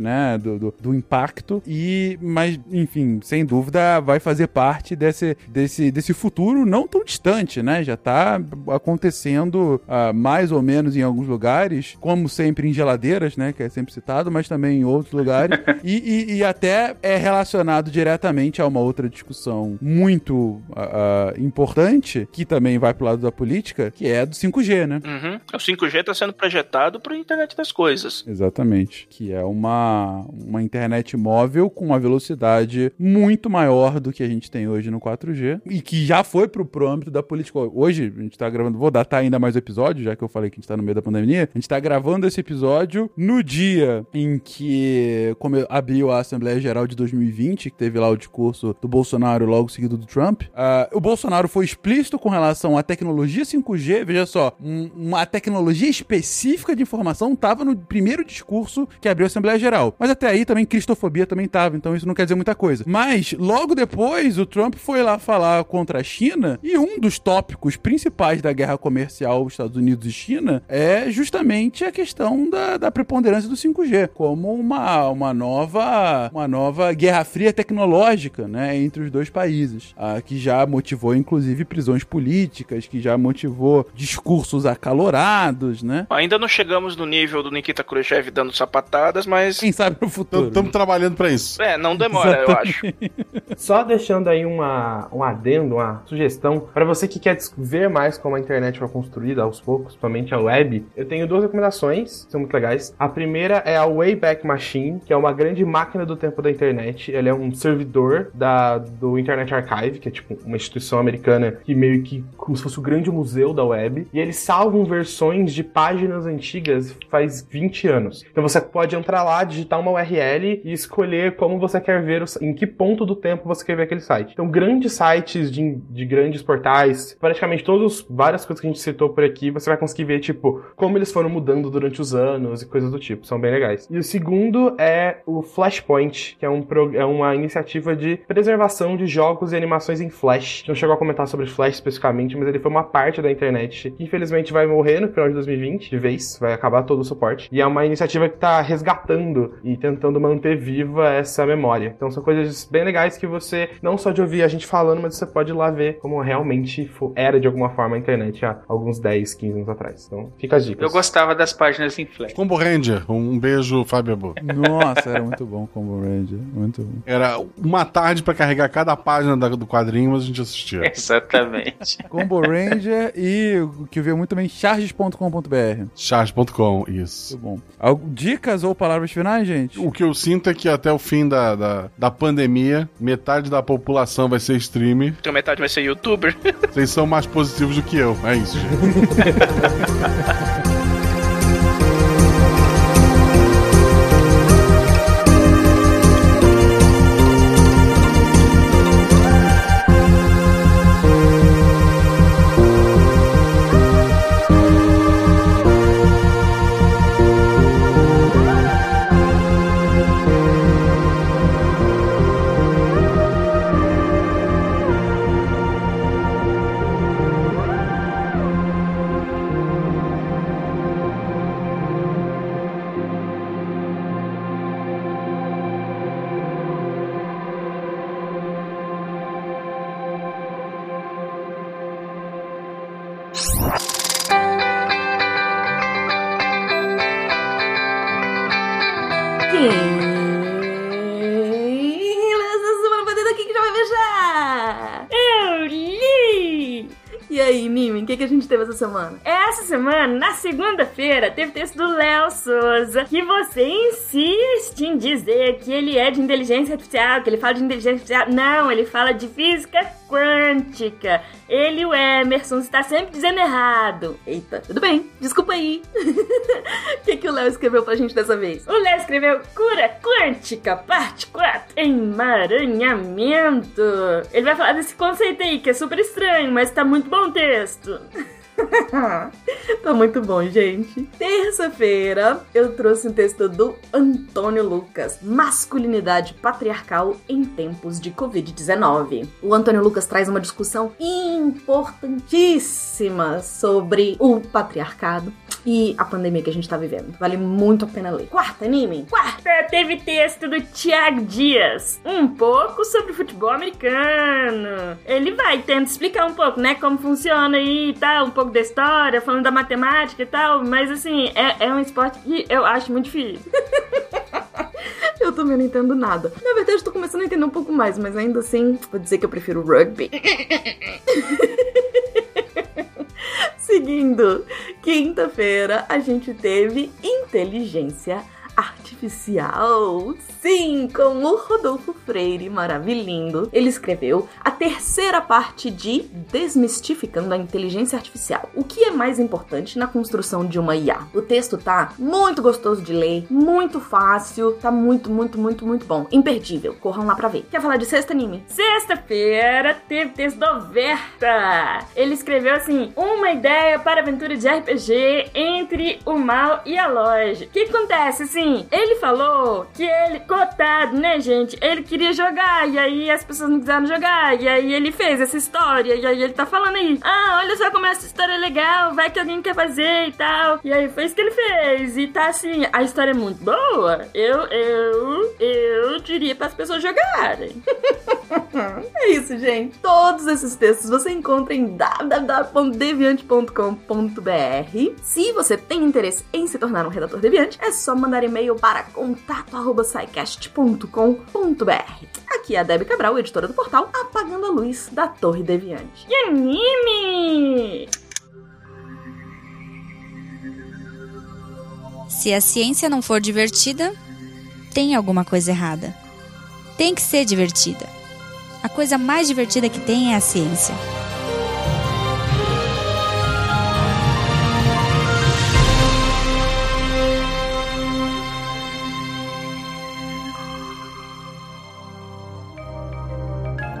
né, do, do, do impacto. E, mas, enfim, sem dúvida, vai fazer parte desse, desse, desse futuro não tão distante, né? Já está acontecendo uh, mais ou menos em alguns lugares, como sempre em geladeiras, né? Que é sempre citado, mas também em outros lugares. e, e, e, até é relacionado diretamente a uma outra discussão muito uh, importante, que também vai pro lado da política, que é do 5G, né? Uhum. O 5G está sendo projetado para a internet das coisas. Exatamente. Que é uma, uma internet móvel com uma velocidade muito maior do que a gente tem hoje no 4G e que já foi pro, pro âmbito da política. Hoje, a gente tá gravando, vou datar ainda mais o episódio, já que eu falei que a gente tá no meio da pandemia. A gente tá gravando esse episódio no dia em que como abriu a Assembleia Geral de 2020, que teve lá o discurso do Bolsonaro logo seguido do Trump. Uh, o Bolsonaro foi explícito com relação à tecnologia 5G. Veja só, um, uma tecnologia específica de informação tava no primeiro discurso que abriu a Assembleia Geral. Mas até aí também cristofobia também tava, então isso não quer dizer muita coisa. Mas logo depois o Trump foi lá falar contra a China e um dos tópicos principais da guerra comercial Estados Unidos e China é justamente a questão da, da preponderância do 5G como uma, uma nova uma nova guerra fria tecnológica, né, entre os dois países, que já motivou inclusive prisões políticas, que já motivou discursos acalorados, né? Ainda não chegamos no nível do Nikita Khrushchev dando sapatadas, mas quem sabe no futuro. Estamos trabalhando para isso. É, não demora, eu acho. Só deixando aí uma, um adendo, uma sugestão, para você que quer ver mais como a internet foi construída aos poucos, principalmente a web, eu tenho duas recomendações, que são muito legais. A primeira é a Wayback Machine, que é uma grande máquina do tempo da internet. Ela é um servidor da, do Internet Archive, que é tipo uma instituição americana que meio que como se fosse o grande museu da web. E eles salvam versões de páginas antigas faz 20 anos. Então você pode pode entrar lá, digitar uma URL e escolher como você quer ver, o, em que ponto do tempo você quer ver aquele site. Então, grandes sites de, de grandes portais, praticamente todos, várias coisas que a gente citou por aqui, você vai conseguir ver, tipo, como eles foram mudando durante os anos e coisas do tipo. São bem legais. E o segundo é o Flashpoint, que é, um, é uma iniciativa de preservação de jogos e animações em Flash. Não chegou a comentar sobre Flash especificamente, mas ele foi uma parte da internet que infelizmente vai morrer no final de 2020, de vez, vai acabar todo o suporte. E é uma iniciativa que tá resgatando e tentando manter viva essa memória. Então são coisas bem legais que você, não só de ouvir a gente falando, mas você pode ir lá ver como realmente era de alguma forma a internet há alguns 10, 15 anos atrás. Então fica as dicas. Eu gostava das páginas em Flash. Combo Ranger, um beijo, Fábio Abu. Nossa, era muito bom Combo Ranger. Muito bom. Era uma tarde pra carregar cada página do quadrinho, mas a gente assistia. Exatamente. Combo Ranger e o que eu vi muito também, charges.com.br. Charge.com, isso. Muito bom. Dicas ou palavras finais, gente? O que eu sinto é que até o fim da, da, da pandemia, metade da população vai ser streamer. Então metade vai ser youtuber. Vocês são mais positivos do que eu. É isso, gente. teve essa semana? Essa semana, na segunda-feira, teve texto do Léo Souza que você insiste em dizer que ele é de inteligência artificial, que ele fala de inteligência artificial. Não, ele fala de física quântica. Ele e o Emerson está sempre dizendo errado. Eita, tudo bem, desculpa aí. O que, que o Léo escreveu pra gente dessa vez? O Léo escreveu Cura Quântica, parte 4, emaranhamento. Ele vai falar desse conceito aí, que é super estranho, mas tá muito bom o texto. tá muito bom, gente. Terça-feira eu trouxe um texto do Antônio Lucas, Masculinidade Patriarcal em Tempos de Covid-19. O Antônio Lucas traz uma discussão importantíssima sobre o patriarcado e a pandemia que a gente tá vivendo. Vale muito a pena ler. Quarta anime? Quarta, teve texto do Thiago Dias. Um pouco sobre futebol americano. Ele vai tendo explicar um pouco, né, como funciona aí e tal, um pouco da história, falando da matemática e tal, mas assim, é, é um esporte que eu acho muito difícil. Eu também não entendo nada. Na verdade, eu tô começando a entender um pouco mais, mas ainda assim, vou dizer que eu prefiro rugby. Seguindo, quinta-feira a gente teve inteligência artificial. Sim, com o Rodolfo Freire maravilhindo. Ele escreveu a terceira parte de Desmistificando a Inteligência Artificial. O que é mais importante na construção de uma IA? O texto tá muito gostoso de ler, muito fácil, tá muito, muito, muito, muito bom. Imperdível. Corram lá pra ver. Quer falar de sexta anime? Sexta-feira teve texto do Verta. Ele escreveu assim: uma ideia para aventura de RPG entre o mal e a loja. O que acontece assim? Ele falou que ele, cotado, né, gente? Ele queria jogar e aí as pessoas não quiseram jogar. E aí ele fez essa história. E aí ele tá falando aí: ah, olha só como essa história é legal, vai que alguém quer fazer e tal. E aí foi isso que ele fez. E tá assim: a história é muito boa. Eu, eu, eu diria para as pessoas jogarem. É isso, gente. Todos esses textos você encontra em www.deviante.com.br. Se você tem interesse em se tornar um redator deviante, é só mandar e-mail para contato@saicast.com.br. Aqui é a Debbie Cabral, editora do portal Apagando a Luz da Torre Deviante. E anime! Se a ciência não for divertida, tem alguma coisa errada. Tem que ser divertida. A coisa mais divertida que tem é a ciência.